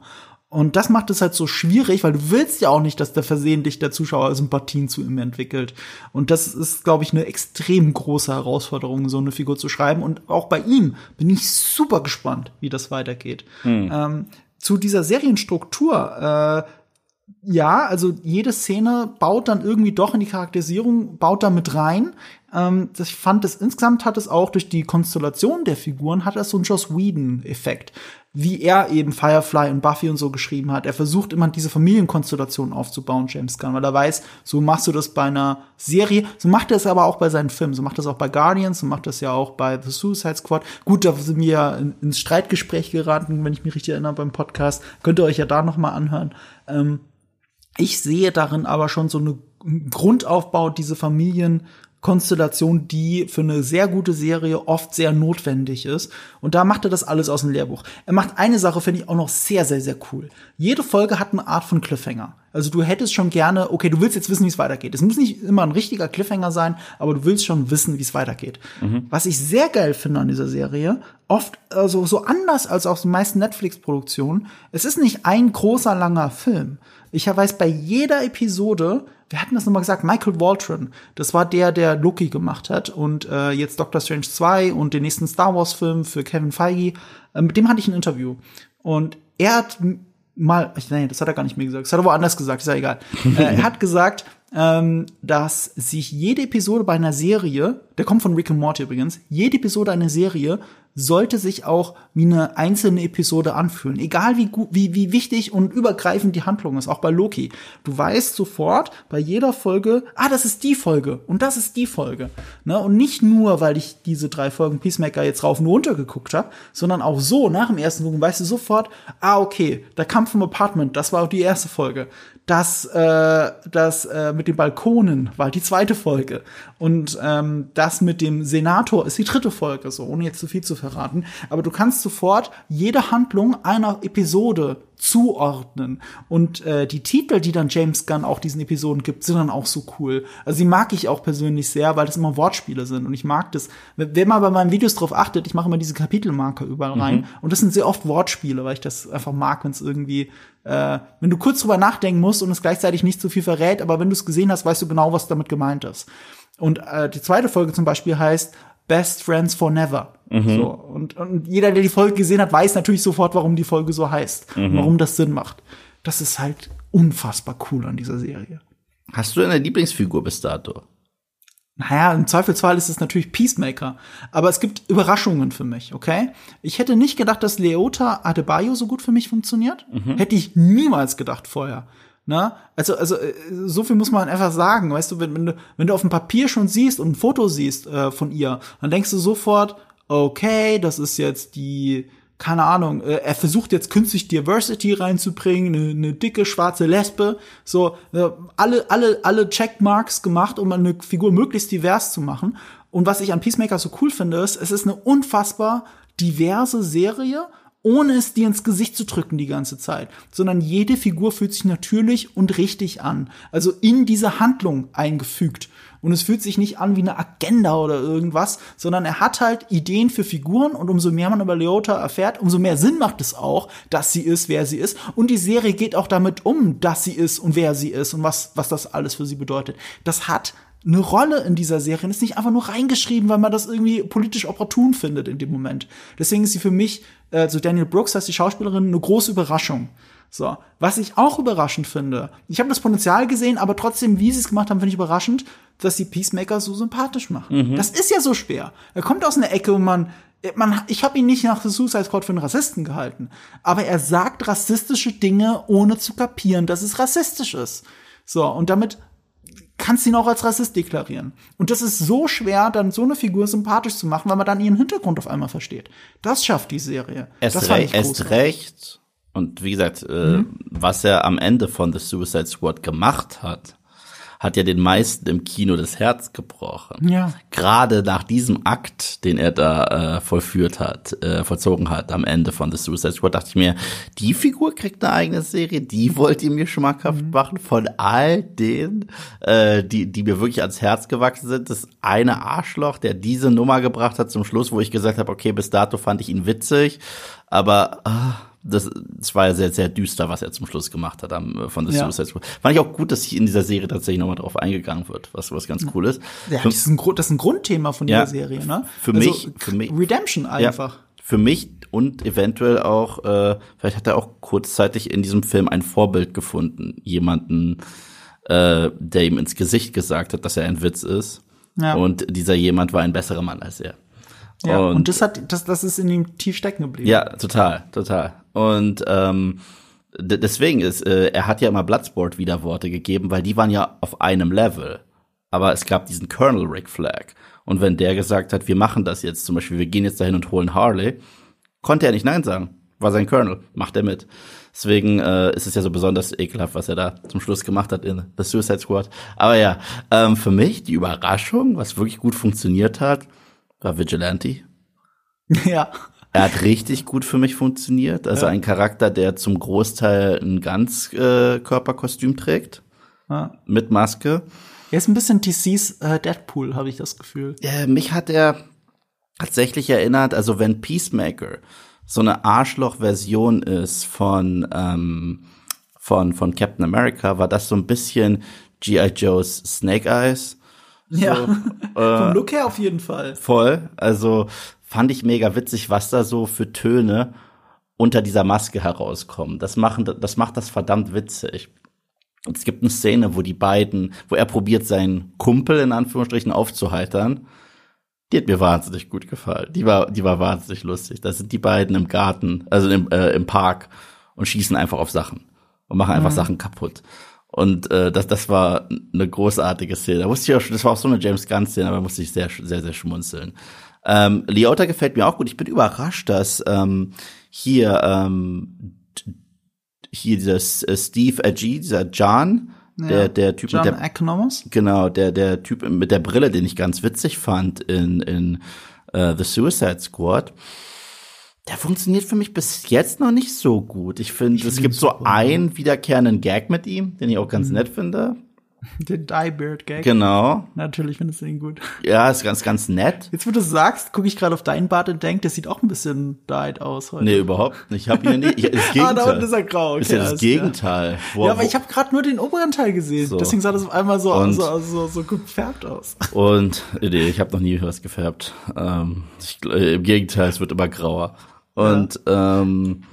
Und das macht es halt so schwierig, weil du willst ja auch nicht, dass der versehentlich der Zuschauer Sympathien zu ihm entwickelt. Und das ist, glaube ich, eine extrem große Herausforderung, so eine Figur zu schreiben. Und auch bei ihm bin ich super gespannt, wie das weitergeht. Ähm, zu dieser Serienstruktur, äh, ja, also jede Szene baut dann irgendwie doch in die Charakterisierung, baut da mit rein. Ähm, das, ich fand das insgesamt hat es auch durch die Konstellation der Figuren hat das so einen Joss Whedon-Effekt. Wie er eben Firefly und Buffy und so geschrieben hat. Er versucht immer diese Familienkonstellation aufzubauen, James Gunn, weil er weiß, so machst du das bei einer Serie, so macht er es aber auch bei seinen Filmen, so macht er es auch bei Guardians, so macht er es ja auch bei The Suicide Squad. Gut, da sind wir ja in, ins Streitgespräch geraten, wenn ich mich richtig erinnere beim Podcast. Könnt ihr euch ja da noch mal anhören. Ähm, ich sehe darin aber schon so eine Grundaufbau, diese Familienkonstellation, die für eine sehr gute Serie oft sehr notwendig ist. Und da macht er das alles aus dem Lehrbuch. Er macht eine Sache, finde ich auch noch sehr, sehr, sehr cool. Jede Folge hat eine Art von Cliffhanger. Also du hättest schon gerne, okay, du willst jetzt wissen, wie es weitergeht. Es muss nicht immer ein richtiger Cliffhanger sein, aber du willst schon wissen, wie es weitergeht. Was ich sehr geil finde an dieser Serie, oft, also so anders als auf den meisten Netflix-Produktionen, es ist nicht ein großer, langer Film. Ich weiß bei jeder Episode, wir hatten das nochmal gesagt, Michael Waldron, das war der, der Loki gemacht hat und äh, jetzt Doctor Strange 2 und den nächsten Star Wars Film für Kevin Feige, äh, mit dem hatte ich ein Interview. Und er hat mal, nee, das hat er gar nicht mir gesagt, das hat er woanders gesagt, ist ja egal. äh, er hat gesagt, ähm, dass sich jede Episode bei einer Serie, der kommt von Rick and Morty übrigens, jede Episode einer Serie sollte sich auch wie eine einzelne Episode anfühlen. Egal wie, gut, wie, wie wichtig und übergreifend die Handlung ist, auch bei Loki. Du weißt sofort bei jeder Folge, ah, das ist die Folge und das ist die Folge. Ne? Und nicht nur, weil ich diese drei Folgen Peacemaker jetzt rauf und runter geguckt habe, sondern auch so, nach dem ersten Gucken weißt du sofort, ah, okay, der Kampf im Apartment, das war auch die erste Folge. Das, äh, das äh, mit den Balkonen war die zweite Folge. Und ähm, das mit dem Senator ist die dritte Folge, so ohne jetzt zu viel zu verraten. Aber du kannst sofort jede Handlung einer Episode zuordnen. Und äh, die Titel, die dann James Gunn auch diesen Episoden gibt, sind dann auch so cool. Also die mag ich auch persönlich sehr, weil das immer Wortspiele sind. Und ich mag das. Wer mal bei meinen Videos drauf achtet, ich mache immer diese Kapitelmarker überall rein. Und das sind sehr oft Wortspiele, weil ich das einfach mag, wenn es irgendwie äh, wenn du kurz drüber nachdenken musst und es gleichzeitig nicht zu viel verrät, aber wenn du es gesehen hast, weißt du genau, was damit gemeint ist. Und äh, die zweite Folge zum Beispiel heißt Best Friends for Never. So, und, und jeder, der die Folge gesehen hat, weiß natürlich sofort, warum die Folge so heißt und warum das Sinn macht. Das ist halt unfassbar cool an dieser Serie. Hast du eine Lieblingsfigur bis dato? Naja, im Zweifelsfall ist es natürlich Peacemaker. Aber es gibt Überraschungen für mich, okay? Ich hätte nicht gedacht, dass Leota Adebayo so gut für mich funktioniert. Hätte ich niemals gedacht vorher. Na, also, also äh, so viel muss man einfach sagen, weißt du, wenn, wenn du, wenn du auf dem Papier schon siehst und ein Foto siehst äh, von ihr, dann denkst du sofort, okay, das ist jetzt die, keine Ahnung, äh, er versucht jetzt künstlich Diversity reinzubringen, eine, eine dicke schwarze Lesbe, so äh, alle alle alle Checkmarks gemacht, um eine Figur möglichst divers zu machen. Und was ich an Peacemaker so cool finde, ist, es ist eine unfassbar diverse Serie ohne es dir ins Gesicht zu drücken die ganze Zeit, sondern jede Figur fühlt sich natürlich und richtig an, also in diese Handlung eingefügt. Und es fühlt sich nicht an wie eine Agenda oder irgendwas, sondern er hat halt Ideen für Figuren und umso mehr man über Leota erfährt, umso mehr Sinn macht es auch, dass sie ist, wer sie ist. Und die Serie geht auch damit um, dass sie ist und wer sie ist und was, was das alles für sie bedeutet. Das hat eine Rolle in dieser Serie und ist nicht einfach nur reingeschrieben, weil man das irgendwie politisch opportun findet in dem Moment. Deswegen ist sie für mich, äh, so Daniel Brooks heißt die Schauspielerin, eine große Überraschung. So, was ich auch überraschend finde, ich habe das Potenzial gesehen, aber trotzdem, wie sie es gemacht haben, finde ich überraschend, dass sie Peacemaker so sympathisch machen. Mhm. Das ist ja so schwer. Er kommt aus einer Ecke, wo man, man ich habe ihn nicht nach The Suicide Squad für einen Rassisten gehalten, aber er sagt rassistische Dinge, ohne zu kapieren, dass es rassistisch ist. So, und damit kannst ihn auch als Rassist deklarieren. Und das ist so schwer, dann so eine Figur sympathisch zu machen, weil man dann ihren Hintergrund auf einmal versteht. Das schafft die Serie. Erst, das re erst recht. Und wie gesagt, äh, mhm. was er am Ende von The Suicide Squad gemacht hat, hat ja den meisten im Kino das Herz gebrochen. Ja. Gerade nach diesem Akt, den er da äh, vollführt hat, äh, vollzogen hat am Ende von The Suicide Squad, dachte ich mir, die Figur kriegt eine eigene Serie, die wollt ihr mir schmackhaft mhm. machen von all denen, äh, die, die mir wirklich ans Herz gewachsen sind. Das eine Arschloch, der diese Nummer gebracht hat zum Schluss, wo ich gesagt habe, okay, bis dato fand ich ihn witzig, aber ah, das, das war ja sehr, sehr düster, was er zum Schluss gemacht hat am, von The ja. Suicide Squad. Fand ich auch gut, dass hier in dieser Serie tatsächlich nochmal drauf eingegangen wird, was, was ganz cool ist. Ja, das, ist ein, das ist ein Grundthema von ja, dieser Serie, ne? Für also, mich, für mich. Redemption einfach. Ja, für mich und eventuell auch, äh, vielleicht hat er auch kurzzeitig in diesem Film ein Vorbild gefunden. Jemanden, äh, der ihm ins Gesicht gesagt hat, dass er ein Witz ist. Ja. Und dieser jemand war ein besserer Mann als er. Ja, und, und das hat, das, das ist in ihm tief stecken geblieben. Ja, total, total. Und ähm, deswegen ist, äh, er hat ja immer Bloodsport wieder Worte gegeben, weil die waren ja auf einem Level. Aber es gab diesen Colonel Rick Flag. Und wenn der gesagt hat, wir machen das jetzt, zum Beispiel, wir gehen jetzt dahin und holen Harley, konnte er nicht Nein sagen. War sein Colonel, macht er mit. Deswegen äh, ist es ja so besonders ekelhaft, was er da zum Schluss gemacht hat in The Suicide Squad. Aber ja, ähm, für mich die Überraschung, was wirklich gut funktioniert hat, war Vigilante. Ja. Er hat richtig gut für mich funktioniert. Also ja. ein Charakter, der zum Großteil ein Ganzkörperkostüm äh, trägt. Ja. Mit Maske. Er ist ein bisschen DCs äh, Deadpool, habe ich das Gefühl. Äh, mich hat er tatsächlich erinnert, also wenn Peacemaker so eine Arschloch-Version ist von, ähm, von, von Captain America, war das so ein bisschen G.I. Joe's Snake Eyes. So, ja, äh, vom Look her auf jeden Fall. Voll. Also fand ich mega witzig, was da so für Töne unter dieser Maske herauskommen. Das, machen, das macht das verdammt witzig. Und es gibt eine Szene, wo die beiden, wo er probiert, seinen Kumpel in Anführungsstrichen aufzuheitern. Die hat mir wahnsinnig gut gefallen. Die war, die war wahnsinnig lustig. Da sind die beiden im Garten, also im, äh, im Park und schießen einfach auf Sachen und machen einfach mhm. Sachen kaputt. Und äh, das, das war eine großartige Szene. Da wusste ich auch, das war auch so eine James Gunn-Szene, aber da musste ich sehr, sehr, sehr schmunzeln. Ähm, Leota gefällt mir auch gut. Ich bin überrascht, dass ähm, hier ähm, hier dieser äh, Steve Agee, dieser John, ja, der der Typ John mit der Economos? genau der der Typ mit der Brille, den ich ganz witzig fand in in uh, The Suicide Squad. Der funktioniert für mich bis jetzt noch nicht so gut. Ich finde, es gibt so einen wiederkehrenden Gag mit ihm, den ich auch ganz mhm. nett finde. Den Diebeard-Gag. Genau. Natürlich findest du ihn gut. Ja, ist ganz, ganz nett. Jetzt, wo du sagst, gucke ich gerade auf deinen Bart und denke, der sieht auch ein bisschen dyed aus heute. Nee, überhaupt nicht. Ich habe ihn nicht. Ich, das Gegenteil. ah, da unten ist er grau. Okay, ist ja das Gegenteil. Wo, ja, aber ich habe gerade nur den oberen Teil gesehen. So. Deswegen sah das auf einmal so, und, so, so, so gut gefärbt aus. Und nee, ich habe noch nie was gefärbt. Ähm, ich, Im Gegenteil, es wird immer grauer. Und ähm,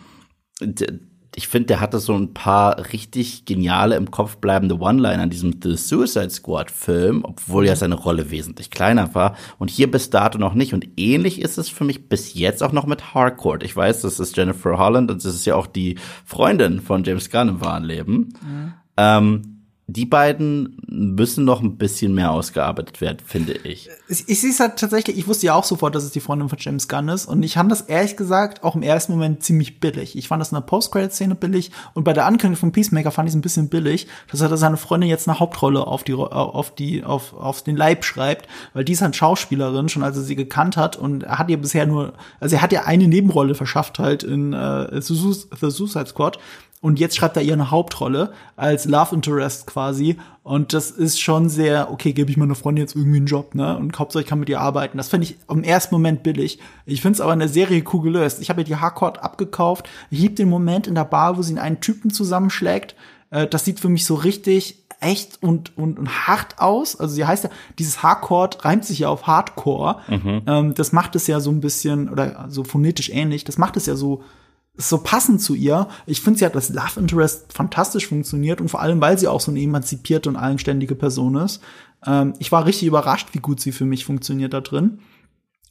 ich finde, der hatte so ein paar richtig geniale im Kopf bleibende One-Liner in diesem The Suicide Squad Film, obwohl ja seine Rolle wesentlich kleiner war und hier bis dato noch nicht. Und ähnlich ist es für mich bis jetzt auch noch mit Harcourt. Ich weiß, das ist Jennifer Holland und das ist ja auch die Freundin von James Gunn im wahren Leben. Mhm. Ähm, die beiden müssen noch ein bisschen mehr ausgearbeitet werden, finde ich. Ich, sehe es halt tatsächlich, ich wusste ja auch sofort, dass es die Freundin von James Gunn ist. Und ich fand das ehrlich gesagt auch im ersten Moment ziemlich billig. Ich fand das in der Post-Credit-Szene billig. Und bei der Ankündigung von Peacemaker fand ich es ein bisschen billig, dass er seine Freundin jetzt eine Hauptrolle auf die, auf die, auf, auf den Leib schreibt, weil die ist halt Schauspielerin, schon als er sie gekannt hat. Und er hat ihr bisher nur, also er hat ihr eine Nebenrolle verschafft halt in äh, The Suicide Squad und jetzt schreibt er ihr eine Hauptrolle als Love Interest quasi. Und das ist schon sehr, okay, gebe ich meiner Freundin jetzt irgendwie einen Job, ne? Und Hauptsache ich kann mit ihr arbeiten. Das finde ich im ersten Moment billig. Ich finde es aber in der Serie cool gelöst. Ich habe ihr die Hardcore abgekauft. Ich liebe den Moment in der Bar, wo sie einen Typen zusammenschlägt. Äh, das sieht für mich so richtig echt und, und, und hart aus. Also sie heißt ja, dieses Hardcore reimt sich ja auf Hardcore. Mhm. Ähm, das macht es ja so ein bisschen, oder so phonetisch ähnlich, das macht es ja so so passend zu ihr. Ich finde, sie hat das Love Interest fantastisch funktioniert und vor allem, weil sie auch so eine emanzipierte und eigenständige Person ist. Ähm, ich war richtig überrascht, wie gut sie für mich funktioniert da drin.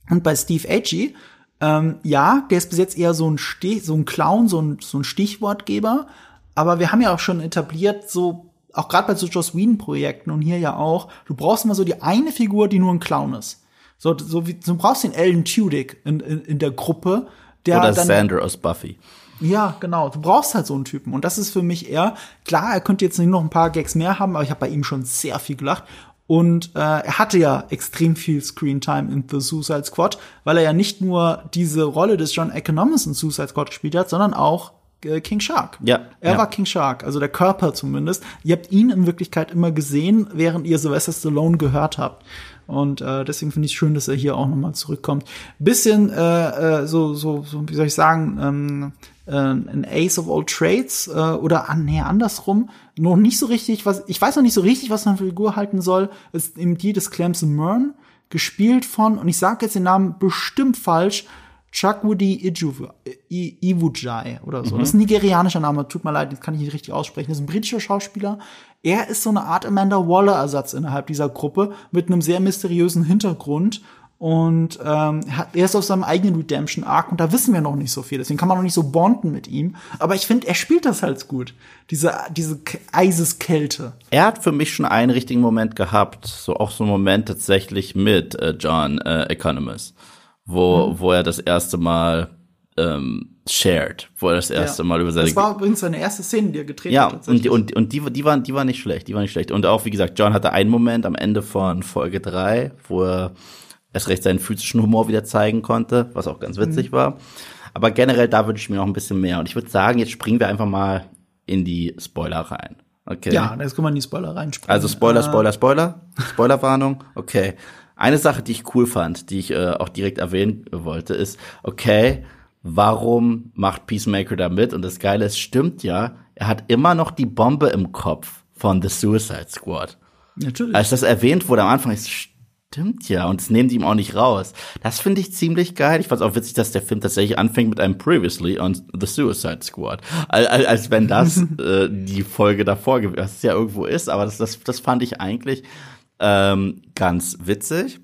Und bei Steve Agee, ähm, ja, der ist bis jetzt eher so ein, Stich, so ein Clown, so ein, so ein Stichwortgeber. Aber wir haben ja auch schon etabliert, so auch gerade bei so Joss Whedon Projekten und hier ja auch, du brauchst immer so die eine Figur, die nur ein Clown ist. So, so wie, du brauchst den Alan Tudyk in, in, in der Gruppe, der Oder dann, Sander aus Buffy. Ja, genau. Du brauchst halt so einen Typen. Und das ist für mich eher, klar, er könnte jetzt nicht noch ein paar Gags mehr haben, aber ich habe bei ihm schon sehr viel gelacht. Und äh, er hatte ja extrem viel Screentime in The Suicide Squad, weil er ja nicht nur diese Rolle des John Economist in Suicide Squad gespielt hat, sondern auch King Shark. Ja. Er ja. war King Shark, also der Körper zumindest. Ihr habt ihn in Wirklichkeit immer gesehen, während ihr Sylvester Stallone gehört habt. Und äh, deswegen finde ich schön, dass er hier auch nochmal zurückkommt. Bisschen äh, äh, so, so, so, wie soll ich sagen, ähm, äh, ein Ace of all Trades äh, oder an, nee, andersrum. Noch nicht so richtig, was ich weiß noch nicht so richtig, was man für Figur halten soll, ist eben die des Clemson Mern, gespielt von, und ich sage jetzt den Namen bestimmt falsch, Chukwudi Iwujai oder so. Mhm. Das ist ein nigerianischer Name, tut mir leid, das kann ich nicht richtig aussprechen. Das ist ein britischer Schauspieler. Er ist so eine Art Amanda Waller-Ersatz innerhalb dieser Gruppe mit einem sehr mysteriösen Hintergrund. Und ähm, er ist auf seinem eigenen Redemption-Arc und da wissen wir noch nicht so viel. Deswegen kann man noch nicht so bonden mit ihm. Aber ich finde, er spielt das halt gut. Diese, diese Eiseskälte. Er hat für mich schon einen richtigen Moment gehabt. So auch so einen Moment tatsächlich mit äh, John äh, Economist wo, mhm. wo er das erste Mal ähm, shared, wo er das erste ja. Mal über seine. Das war übrigens seine erste Szene, die er gedreht ja, hat. Ja, und, und, und die, die, waren, die waren nicht schlecht, die waren nicht schlecht. Und auch, wie gesagt, John hatte einen Moment am Ende von Folge drei, wo er erst recht seinen physischen Humor wieder zeigen konnte, was auch ganz witzig mhm. war. Aber generell, da würde ich mir noch ein bisschen mehr. Und ich würde sagen, jetzt springen wir einfach mal in die Spoiler rein. Okay. Ja, jetzt können wir in die Spoiler reinspringen. Also Spoiler, Spoiler, Spoiler. Spoilerwarnung. Okay. Eine Sache, die ich cool fand, die ich äh, auch direkt erwähnen wollte, ist, okay, warum macht Peacemaker da mit? Und das Geile ist, stimmt ja, er hat immer noch die Bombe im Kopf von The Suicide Squad. Natürlich. Als das erwähnt wurde am Anfang, ist stimmt ja, und es nehmen die ihm auch nicht raus. Das finde ich ziemlich geil. Ich fand auch witzig, dass der Film tatsächlich anfängt mit einem Previously on The Suicide Squad. Als, als wenn das äh, die Folge davor gewesen ist, ja irgendwo ist, aber das, das, das fand ich eigentlich ähm, ganz witzig.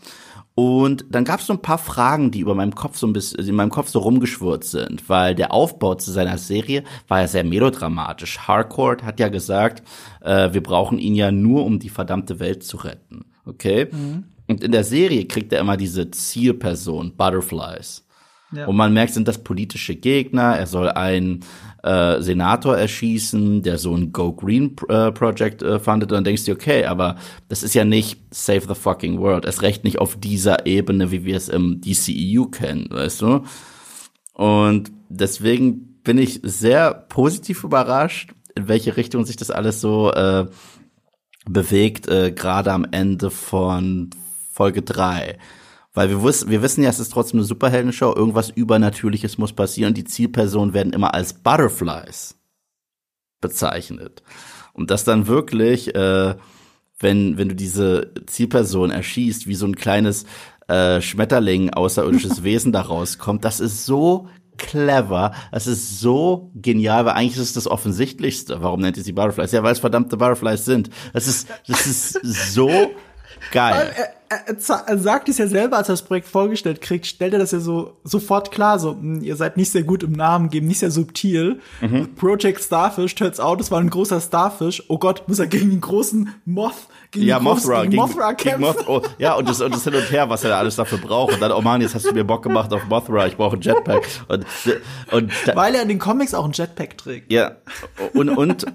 Und dann gab es so ein paar Fragen, die über meinem Kopf so ein bisschen, in meinem Kopf so rumgeschwurzt sind, weil der Aufbau zu seiner Serie war ja sehr melodramatisch. Harcourt hat ja gesagt, äh, wir brauchen ihn ja nur, um die verdammte Welt zu retten. Okay? Mhm. Und in der Serie kriegt er immer diese Zielperson, Butterflies. Ja. Und man merkt, sind das politische Gegner. Er soll einen äh, Senator erschießen, der so ein Go Green äh, Project äh, fundet. Und dann denkst du, okay, aber das ist ja nicht Save the fucking World. Es recht nicht auf dieser Ebene, wie wir es im DCEU kennen, weißt du? Und deswegen bin ich sehr positiv überrascht, in welche Richtung sich das alles so äh, bewegt, äh, gerade am Ende von Folge drei weil wir, wissen, wir wissen ja, es ist trotzdem eine Superheldenshow, irgendwas Übernatürliches muss passieren. Die Zielpersonen werden immer als Butterflies bezeichnet. Und das dann wirklich, äh, wenn, wenn du diese Zielperson erschießt, wie so ein kleines äh, Schmetterling, außerirdisches Wesen da rauskommt, das ist so clever, das ist so genial, weil eigentlich ist es das Offensichtlichste. Warum nennt ihr sie Butterflies? Ja, weil es verdammte Butterflies sind. Das ist, das ist so Geil. Er, er, er, sagt es ja selber, als er das Projekt vorgestellt kriegt, stellt er das ja so sofort klar, so, hm, ihr seid nicht sehr gut im Namen geben, nicht sehr subtil. Mhm. Project Starfish, turns out, es war ein großer Starfish. Oh Gott, muss er gegen einen großen Moth, gegen ja, Mothra, gegen, Mothra kämpfen. Gegen Moth, oh, ja, und das, und das hin und her, was er da alles dafür braucht. Und dann, oh man, jetzt hast du mir Bock gemacht auf Mothra, ich brauche ein Jetpack. Und, und Weil er in den Comics auch ein Jetpack trägt. Ja, und, und,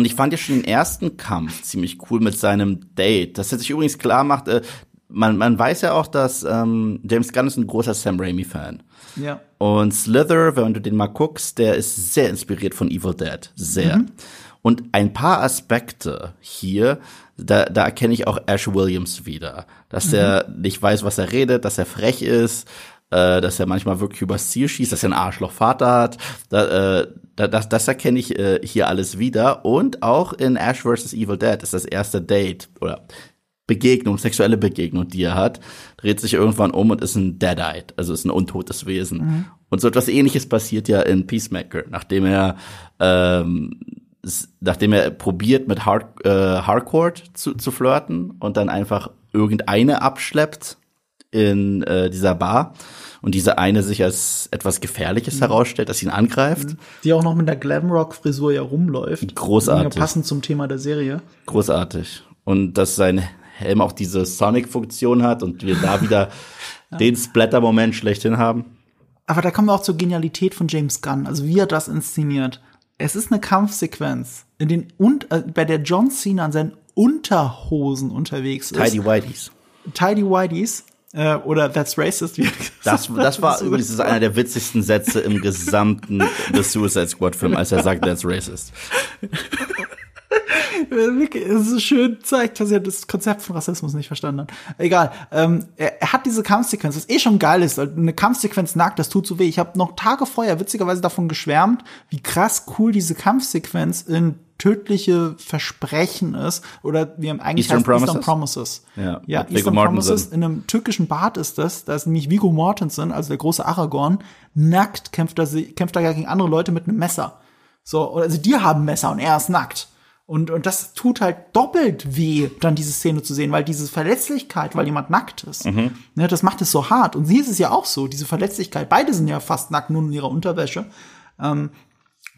und ich fand ja schon den ersten Kampf ziemlich cool mit seinem Date. Das hätte sich übrigens klar macht, äh, man, man weiß ja auch, dass ähm, James Gunn ist ein großer Sam Raimi-Fan. Ja. Und Slither, wenn du den mal guckst, der ist sehr inspiriert von Evil Dead. Sehr. Mhm. Und ein paar Aspekte hier, da, da erkenne ich auch Ash Williams wieder. Dass mhm. er nicht weiß, was er redet, dass er frech ist, äh, dass er manchmal wirklich übers Ziel schießt, dass er einen Arschlochvater hat. Da, äh, das, das erkenne ich äh, hier alles wieder. Und auch in Ash vs. Evil Dead ist das erste Date oder Begegnung, sexuelle Begegnung, die er hat, dreht sich irgendwann um und ist ein Deadite, also ist ein untotes Wesen. Mhm. Und so etwas ähnliches passiert ja in Peacemaker, nachdem er ähm, nachdem er probiert mit Hard, äh, Hardcore zu, zu flirten und dann einfach irgendeine abschleppt in äh, dieser Bar und diese eine sich als etwas Gefährliches mhm. herausstellt, dass ihn angreift. Die auch noch mit der Glamrock-Frisur ja rumläuft. Großartig. Ja passend zum Thema der Serie. Großartig. Und dass sein Helm auch diese Sonic-Funktion hat und wir da wieder ja. den Splatter-Moment schlechthin haben. Aber da kommen wir auch zur Genialität von James Gunn, also wie er das inszeniert. Es ist eine Kampfsequenz, in den und äh, bei der John Cena an seinen Unterhosen unterwegs ist. Tidy Whiteys. Tidy Whiteys äh, oder That's Racist. Wie das, das war übrigens einer der witzigsten Sätze im gesamten The Suicide Squad Film, als er sagt That's Racist. es ist schön zeigt, dass er das Konzept von Rassismus nicht verstanden hat. Egal. Ähm, er, er, hat diese Kampfsequenz, was eh schon geil ist. Eine Kampfsequenz nackt, das tut so weh. Ich habe noch Tage vorher witzigerweise davon geschwärmt, wie krass cool diese Kampfsequenz in tödliche Versprechen ist oder wie im eigentlich Eastern heißt Promises? Eastern Promises. Ja, ja Eastern Promises in einem türkischen Bad ist das, da ist nämlich Vigo Mortensen, also der große Aragorn, nackt kämpft er, kämpft er ja gegen andere Leute mit einem Messer. So, also die haben Messer und er ist nackt. Und, und das tut halt doppelt weh, dann diese Szene zu sehen, weil diese Verletzlichkeit, weil jemand nackt ist, mhm. ne, das macht es so hart. Und sie ist es ja auch so, diese Verletzlichkeit. Beide sind ja fast nackt, nur in ihrer Unterwäsche. Ähm,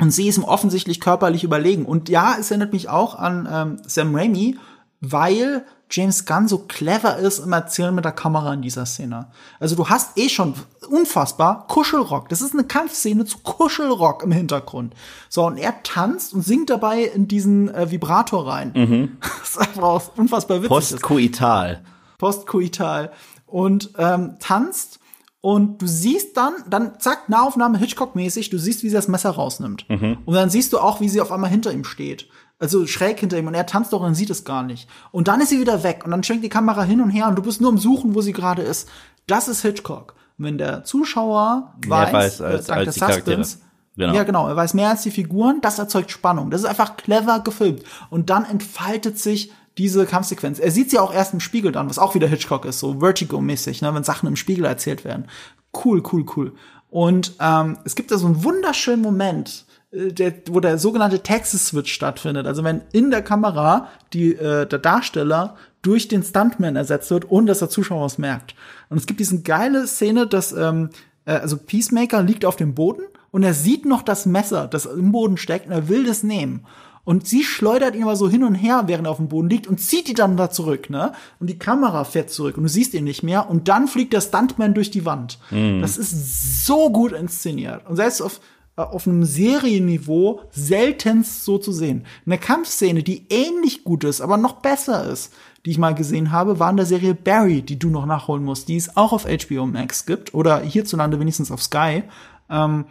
und sie ist ihm offensichtlich körperlich überlegen. Und ja, es erinnert mich auch an ähm, Sam Raimi, weil James Gunn so clever ist im Erzählen mit der Kamera in dieser Szene. Also du hast eh schon unfassbar Kuschelrock. Das ist eine Kampfszene zu Kuschelrock im Hintergrund. So, und er tanzt und singt dabei in diesen äh, Vibrator rein. Mhm. Das ist einfach unfassbar witzig. Postkoital. Postkoital. Und ähm, tanzt und du siehst dann, dann zack, Nahaufnahme Hitchcock-mäßig, du siehst, wie sie das Messer rausnimmt. Mhm. Und dann siehst du auch, wie sie auf einmal hinter ihm steht also schräg hinter ihm und er tanzt doch und sieht es gar nicht. Und dann ist sie wieder weg und dann schwenkt die Kamera hin und her und du bist nur am Suchen, wo sie gerade ist. Das ist Hitchcock. Und wenn der Zuschauer weiß, weiß als, äh, als Suspense, Genau. Ja, genau. Er weiß mehr als die Figuren. Das erzeugt Spannung. Das ist einfach clever gefilmt. Und dann entfaltet sich diese Kampfsequenz. Er sieht sie auch erst im Spiegel dann, was auch wieder Hitchcock ist, so Vertigo-mäßig, ne, wenn Sachen im Spiegel erzählt werden. Cool, cool, cool. Und ähm, es gibt da so einen wunderschönen Moment, äh, der, wo der sogenannte Texas-Switch stattfindet. Also wenn in der Kamera die, äh, der Darsteller durch den Stuntman ersetzt wird, ohne dass der Zuschauer es merkt. Und es gibt diesen geile Szene, dass ähm, äh, also Peacemaker liegt auf dem Boden und er sieht noch das Messer, das im Boden steckt, und er will das nehmen. Und sie schleudert ihn aber so hin und her, während er auf dem Boden liegt und zieht die dann da zurück, ne? Und die Kamera fährt zurück und du siehst ihn nicht mehr und dann fliegt der Stuntman durch die Wand. Mhm. Das ist so gut inszeniert. Und selbst auf äh, auf einem Serienniveau seltenst so zu sehen. Eine Kampfszene, die ähnlich gut ist, aber noch besser ist, die ich mal gesehen habe, war in der Serie Barry, die du noch nachholen musst, die es auch auf HBO Max gibt oder hierzulande wenigstens auf Sky. Ähm,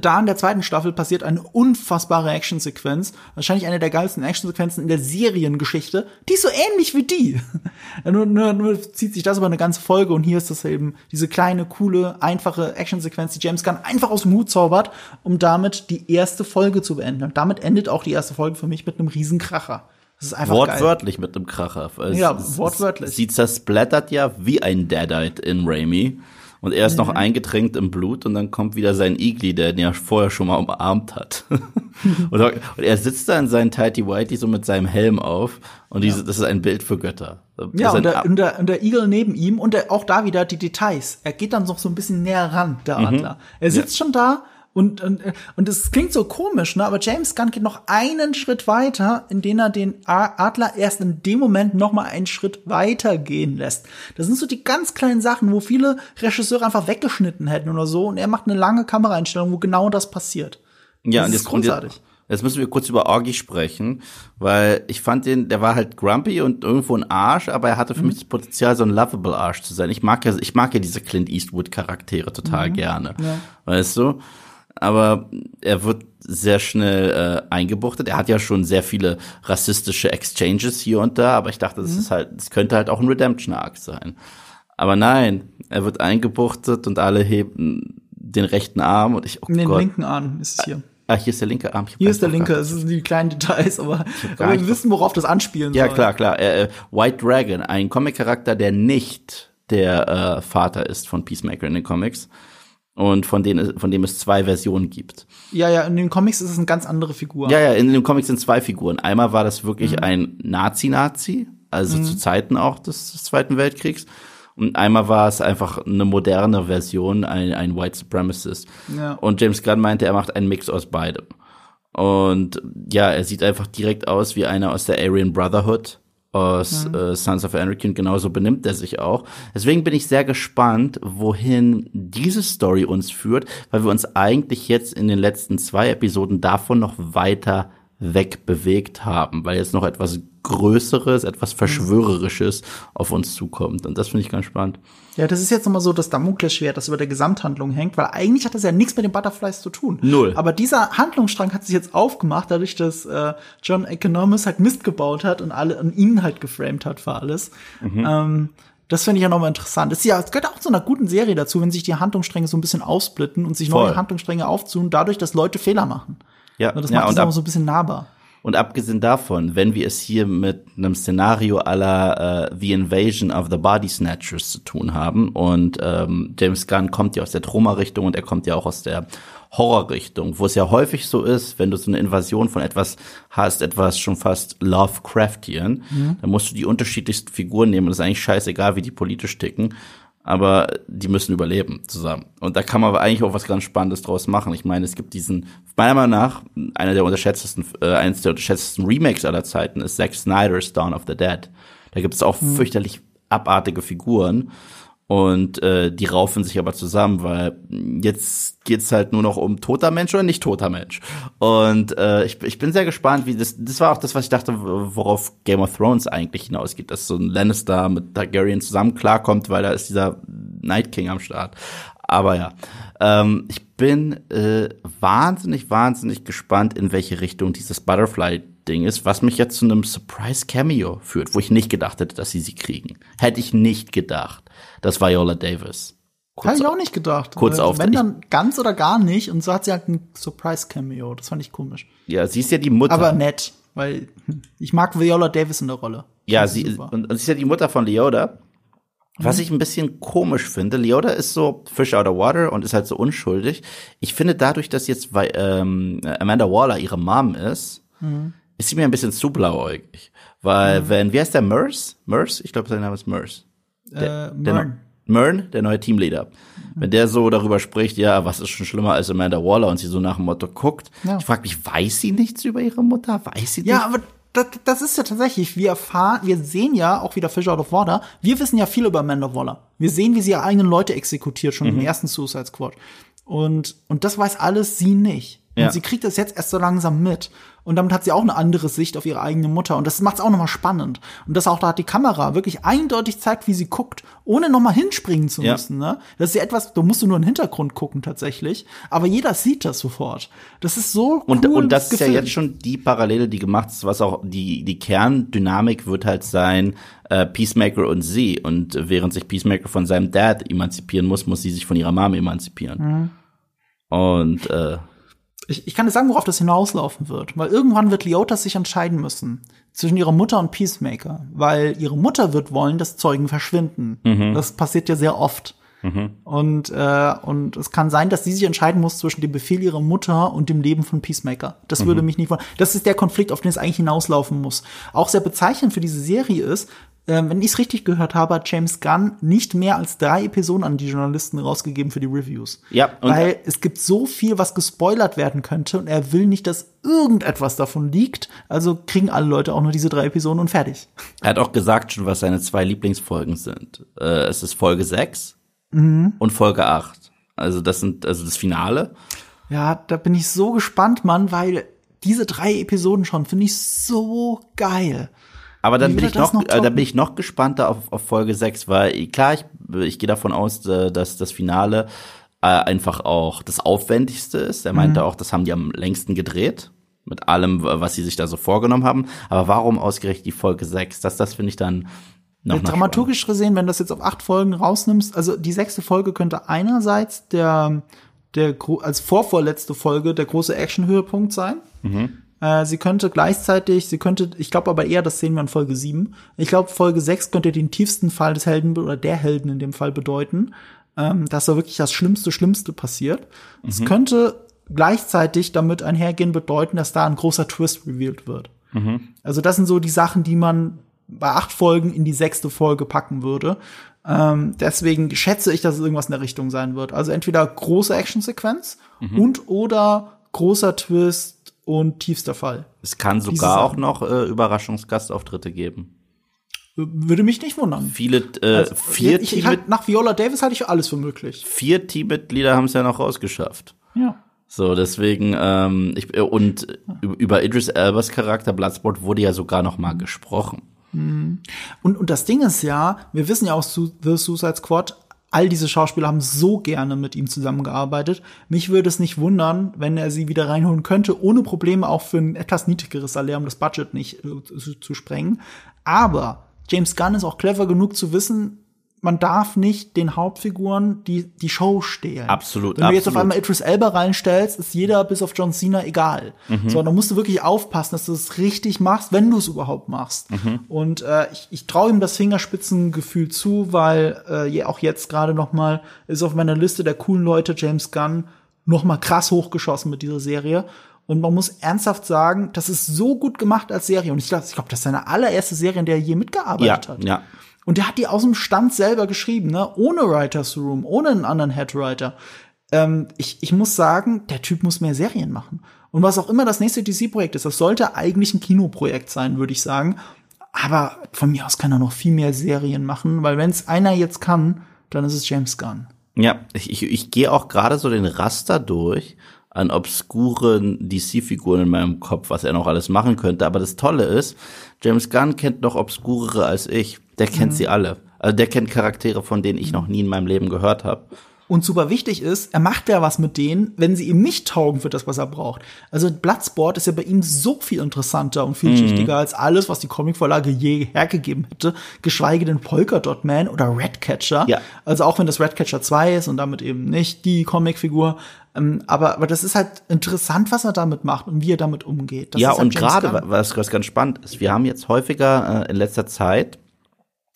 da in der zweiten Staffel passiert eine unfassbare Actionsequenz, wahrscheinlich eine der geilsten Actionsequenzen in der Seriengeschichte, die ist so ähnlich wie die. nur, nur, nur zieht sich das über eine ganze Folge und hier ist das eben diese kleine, coole, einfache Actionsequenz, die James Gunn einfach aus dem Hut zaubert, um damit die erste Folge zu beenden. Und damit endet auch die erste Folge für mich mit einem Riesenkracher. Das ist einfach Wortwörtlich geil. mit einem Kracher. Es, ja, wortwörtlich. Sie zersplattert ja wie ein Deadite in Raimi. Und er ist noch eingetränkt im Blut und dann kommt wieder sein Igli, der ihn ja vorher schon mal umarmt hat. und, er sitzt da in seinen Tighty Whitey so mit seinem Helm auf und diese, das ist ein Bild für Götter. Das Ja, und der, und, der, und der Igel neben ihm und der, auch da wieder die Details. Er geht dann noch so ein bisschen näher ran, der Adler. Er sitzt schon da und, und, und es klingt so komisch, ne? aber James Gunn geht noch einen Schritt weiter, indem er den Adler erst in dem Moment noch mal einen Schritt weiter gehen lässt. Das sind so die ganz kleinen Sachen, wo viele Regisseure einfach weggeschnitten hätten oder so und er macht eine lange Kameraeinstellung, wo genau das passiert. Ja, Das und ist großartig. jetzt, müssen wir kurz über Orgi sprechen, weil ich fand den, der war halt grumpy und irgendwo ein Arsch, aber er hatte Mhm. für mich das Potenzial, so ein lovable Arsch zu sein. Ich mag ja, ich mag ja diese Clint Eastwood Charaktere total gerne. Weißt du? Aber er wird sehr schnell äh, eingebuchtet. Er hat ja schon sehr viele rassistische Exchanges hier und da, aber ich dachte, Mhm. das ist halt, das könnte halt auch ein Redemption-Arc sein. Aber nein, er wird eingebuchtet und alle heben den rechten Arm und ich, oh Den Gott. linken Arm ist es hier. Ah, hier ist der linke Arm. Hier ist der linke, es sind die kleinen Details, aber, wir wissen, worauf das anspielen Ja, soll. klar, klar. Äh, äh, White Dragon, ein Comic-Charakter, der nicht der äh, Vater ist von Peacemaker in den Comics und von, denen, von dem es zwei Versionen gibt. Ja, ja, in den Comics ist es eine ganz andere Figur. Ja, ja, in den Comics sind zwei Figuren. Einmal war das Mhm. wirklich ein Nazi-Nazi, also zu Zeiten auch des, des Zweiten Weltkriegs. Und einmal war es einfach eine moderne Version, ein, ein White Supremacist. Ja. Und James Gunn meinte, er macht einen Mix aus beidem. Und ja, er sieht einfach direkt aus wie einer aus der Aryan Brotherhood aus äh, Sons of Anarchy und genauso benimmt er sich auch. Deswegen bin ich sehr gespannt, wohin diese Story uns führt, weil wir uns eigentlich jetzt in den letzten zwei Episoden davon noch weiter wegbewegt haben, weil jetzt noch etwas Größeres, etwas Verschwörerisches auf uns zukommt. Und das finde ich ganz spannend. Ja, das ist jetzt nochmal so das Damoklesschwert, das über der Gesamthandlung hängt, weil eigentlich hat das ja nichts mit den Butterflies zu tun. Null. Aber dieser Handlungsstrang hat sich jetzt aufgemacht, dadurch, dass äh, John Economist halt Mist gebaut hat und alle und ihn halt geframed hat für alles. Mhm. Ähm, das finde ich ja nochmal interessant. Es, ist ja, es gehört auch zu einer guten Serie dazu, wenn sich die Handlungsstränge so ein bisschen aufsplitten und sich Voll. neue Handlungsstränge aufzun, dadurch, dass Leute Fehler machen. Ja, Das ja macht und es ab, auch so ein bisschen nahbar. Und abgesehen davon, wenn wir es hier mit einem Szenario aller äh, The Invasion of the Body Snatchers zu tun haben und ähm, James Gunn kommt ja aus der Trauma-Richtung und er kommt ja auch aus der Horror-Richtung, wo es ja häufig so ist, wenn du so eine Invasion von etwas hast, etwas schon fast Lovecraftian, dann musst du die unterschiedlichsten Figuren nehmen und es ist eigentlich scheißegal, wie die politisch ticken aber die müssen überleben zusammen. Und da kann man eigentlich auch was ganz Spannendes draus machen. Ich meine, es gibt diesen, meiner Meinung nach, einer der unterschätztesten, äh, eines der unterschätztesten Remakes aller Zeiten ist Zack Snyder's Dawn of the Dead. Da gibt es auch fürchterlich abartige Figuren. Und äh, die raufen sich aber zusammen, weil jetzt geht's halt nur noch um toter Mensch oder nicht toter Mensch. Und äh, ich, ich bin sehr gespannt, wie das. Das war auch das, was ich dachte, worauf Game of Thrones eigentlich hinausgeht, dass so ein Lannister mit Targaryen zusammen klarkommt, weil da ist dieser Night King am Start. Aber ja, ähm, ich bin äh, wahnsinnig, wahnsinnig gespannt, in welche Richtung dieses Butterfly-Ding ist, was mich jetzt zu einem Surprise-Cameo führt, wo ich nicht gedacht hätte, dass sie sie kriegen. Hätte ich nicht gedacht. Das Viola Davis. Habe ich auch nicht gedacht. kurz Äh, auf- Wenn dann ganz oder gar nicht. Und so hat sie halt ein Surprise-Cameo. Das fand ich komisch. Ja, sie ist ja die Mutter. Aber nett, weil ich mag Viola Davis in der Rolle. ja, sie super. und, sie ist ja die Mutter von Leoda. Was Mhm. ich ein bisschen komisch finde, Leoda ist so Fish out of water und ist halt so unschuldig. Ich finde dadurch, dass jetzt ähm, Amanda Waller ihre Mom ist, Mhm. ist sie mir ein bisschen zu blauäugig. Weil wenn, wie heißt der Merce? Merce? Ich glaube, sein Name ist Merce. Äh, Der, Mern. Mern, der neue Teamleader. Wenn der so darüber spricht, ja, was ist schon schlimmer als Amanda Waller und sie so nach dem Motto guckt. Ja. Ich frage mich, weiß sie nichts über ihre Mutter? Weiß sie Ja, nicht? aber das, das ist ja tatsächlich, wir erfahren, wir sehen ja auch wieder Fish Out of Water, wir wissen ja viel über Amanda Waller. Wir sehen, wie sie ihre eigenen Leute exekutiert, schon Mhm. im ersten Suicide Squad. Und, und das weiß alles sie nicht. Und Ja. sie kriegt das jetzt erst so langsam mit. Und damit hat sie auch eine andere Sicht auf ihre eigene Mutter. Und das macht es auch nochmal spannend. Und das auch da hat die Kamera wirklich eindeutig zeigt, wie sie guckt, ohne nochmal hinspringen zu Ja. müssen. Ne? Das ist ja etwas, da musst du nur in den Hintergrund gucken tatsächlich. Aber jeder sieht das sofort. Das ist so Und, cool und das ist ja gefilmt. jetzt schon die Parallele, die gemacht ist, was auch die, die Kerndynamik wird halt sein, äh, Peacemaker und sie. Und während sich Peacemaker von seinem Dad emanzipieren muss, muss sie sich von ihrer Mom emanzipieren. Und äh, Ich, ich kann dir sagen, worauf das hinauslaufen wird. Weil irgendwann wird Leotas sich entscheiden müssen zwischen ihrer Mutter und Peacemaker. Weil ihre Mutter wird wollen, dass Zeugen verschwinden. Das passiert ja sehr oft. Mhm. Und, äh, und es kann sein, dass sie sich entscheiden muss zwischen dem Befehl ihrer Mutter und dem Leben von Peacemaker. Das mhm. würde mich nicht wundern. Das ist der Konflikt, auf den es eigentlich hinauslaufen muss. Auch sehr bezeichnend für diese Serie ist, äh, wenn ich es richtig gehört habe, hat James Gunn nicht mehr als drei Episoden an die Journalisten rausgegeben für die Reviews. Ja. Weil es gibt so viel, was gespoilert werden könnte und er will nicht, dass irgendetwas davon liegt. Also kriegen alle Leute auch nur diese drei Episoden und fertig. Er hat auch gesagt schon, was seine zwei Lieblingsfolgen sind. Äh, es ist Folge 6 mhm. und Folge 8. Also das sind, also das Finale. Ja, da bin ich so gespannt, Mann, weil diese drei Episoden schon finde ich so geil. Aber dann bin ich noch, noch äh, da bin ich noch gespannter auf, auf Folge 6, weil klar, ich, ich gehe davon aus, äh, dass das Finale äh, einfach auch das aufwendigste ist. Er meinte mhm. auch, das haben die am längsten gedreht mit allem, was sie sich da so vorgenommen haben. Aber warum ausgerechnet die Folge 6? Das, das finde ich dann noch, noch Dramaturgisch gesehen, wenn du das jetzt auf acht Folgen rausnimmst, also die sechste Folge könnte einerseits der, der als vorvorletzte Folge der große Action-Höhepunkt sein. Mhm. Äh, sie könnte gleichzeitig, sie könnte, ich glaube aber eher, das sehen wir in Folge 7. Ich glaube, Folge 6 könnte den tiefsten Fall des Helden oder der Helden in dem Fall bedeuten, ähm, dass da wirklich das Schlimmste, Schlimmste passiert. Mhm. Es könnte gleichzeitig damit einhergehen bedeuten, dass da ein großer Twist revealed wird. Mhm. Also das sind so die Sachen, die man bei acht Folgen in die sechste Folge packen würde. Ähm, deswegen schätze ich, dass es irgendwas in der Richtung sein wird. Also entweder große Actionsequenz mhm. und oder großer Twist und tiefster Fall. Es kann sogar auch noch äh, Überraschungsgastauftritte geben. Würde mich nicht wundern. Viele, äh, also, vier ich, ich halt, nach Viola Davis halte ich alles für möglich. Vier Teammitglieder haben es ja noch rausgeschafft. Ja. So, deswegen, ähm, ich, und über Idris Elbers Charakter Bloodsport wurde ja sogar noch mal gesprochen. Mhm. Und, und das Ding ist ja, wir wissen ja aus The Suicide Squad, all diese Schauspieler haben so gerne mit ihm zusammengearbeitet. Mich würde es nicht wundern, wenn er sie wieder reinholen könnte, ohne Probleme auch für ein etwas niedrigeres Salär, um das Budget nicht äh, zu, zu sprengen. Aber James Gunn ist auch clever genug zu wissen, man darf nicht den Hauptfiguren die, die Show stehlen. Absolut. Wenn du absolut. jetzt auf einmal Idris Elba reinstellst, ist jeder bis auf John Cena egal. Mhm. So, da musst du wirklich aufpassen, dass du es richtig machst, wenn du es überhaupt machst. Mhm. Und äh, ich, ich traue ihm das Fingerspitzengefühl zu, weil äh, auch jetzt gerade noch mal ist auf meiner Liste der coolen Leute James Gunn noch mal krass hochgeschossen mit dieser Serie. Und man muss ernsthaft sagen, das ist so gut gemacht als Serie. Und ich glaube, ich glaub, das ist seine allererste Serie, in der er je mitgearbeitet ja, hat. Ja. Und der hat die aus dem Stand selber geschrieben, ne? Ohne Writers Room, ohne einen anderen Headwriter. Ähm, ich, ich muss sagen, der Typ muss mehr Serien machen. Und was auch immer das nächste DC-Projekt ist, das sollte eigentlich ein Kinoprojekt sein, würde ich sagen. Aber von mir aus kann er noch viel mehr Serien machen, weil wenn es einer jetzt kann, dann ist es James Gunn. Ja, ich, ich, ich gehe auch gerade so den Raster durch an obskuren DC-Figuren in meinem Kopf, was er noch alles machen könnte. Aber das Tolle ist, James Gunn kennt noch obskurere als ich. Der kennt mhm. sie alle. Also der kennt Charaktere, von denen ich noch nie in meinem Leben gehört habe. Und super wichtig ist, er macht ja was mit denen, wenn sie ihm nicht taugen für das, was er braucht. Also Bloodsport ist ja bei ihm so viel interessanter und vielschichtiger mhm. als alles, was die Comicvorlage je hergegeben hätte, geschweige denn Polka Dot Man oder Redcatcher. Ja. Also auch wenn das Redcatcher 2 ist und damit eben nicht die Comicfigur, ähm, aber, aber das ist halt interessant, was er damit macht und wie er damit umgeht. Das ja, halt und gerade, was, was ganz spannend ist, wir haben jetzt häufiger äh, in letzter Zeit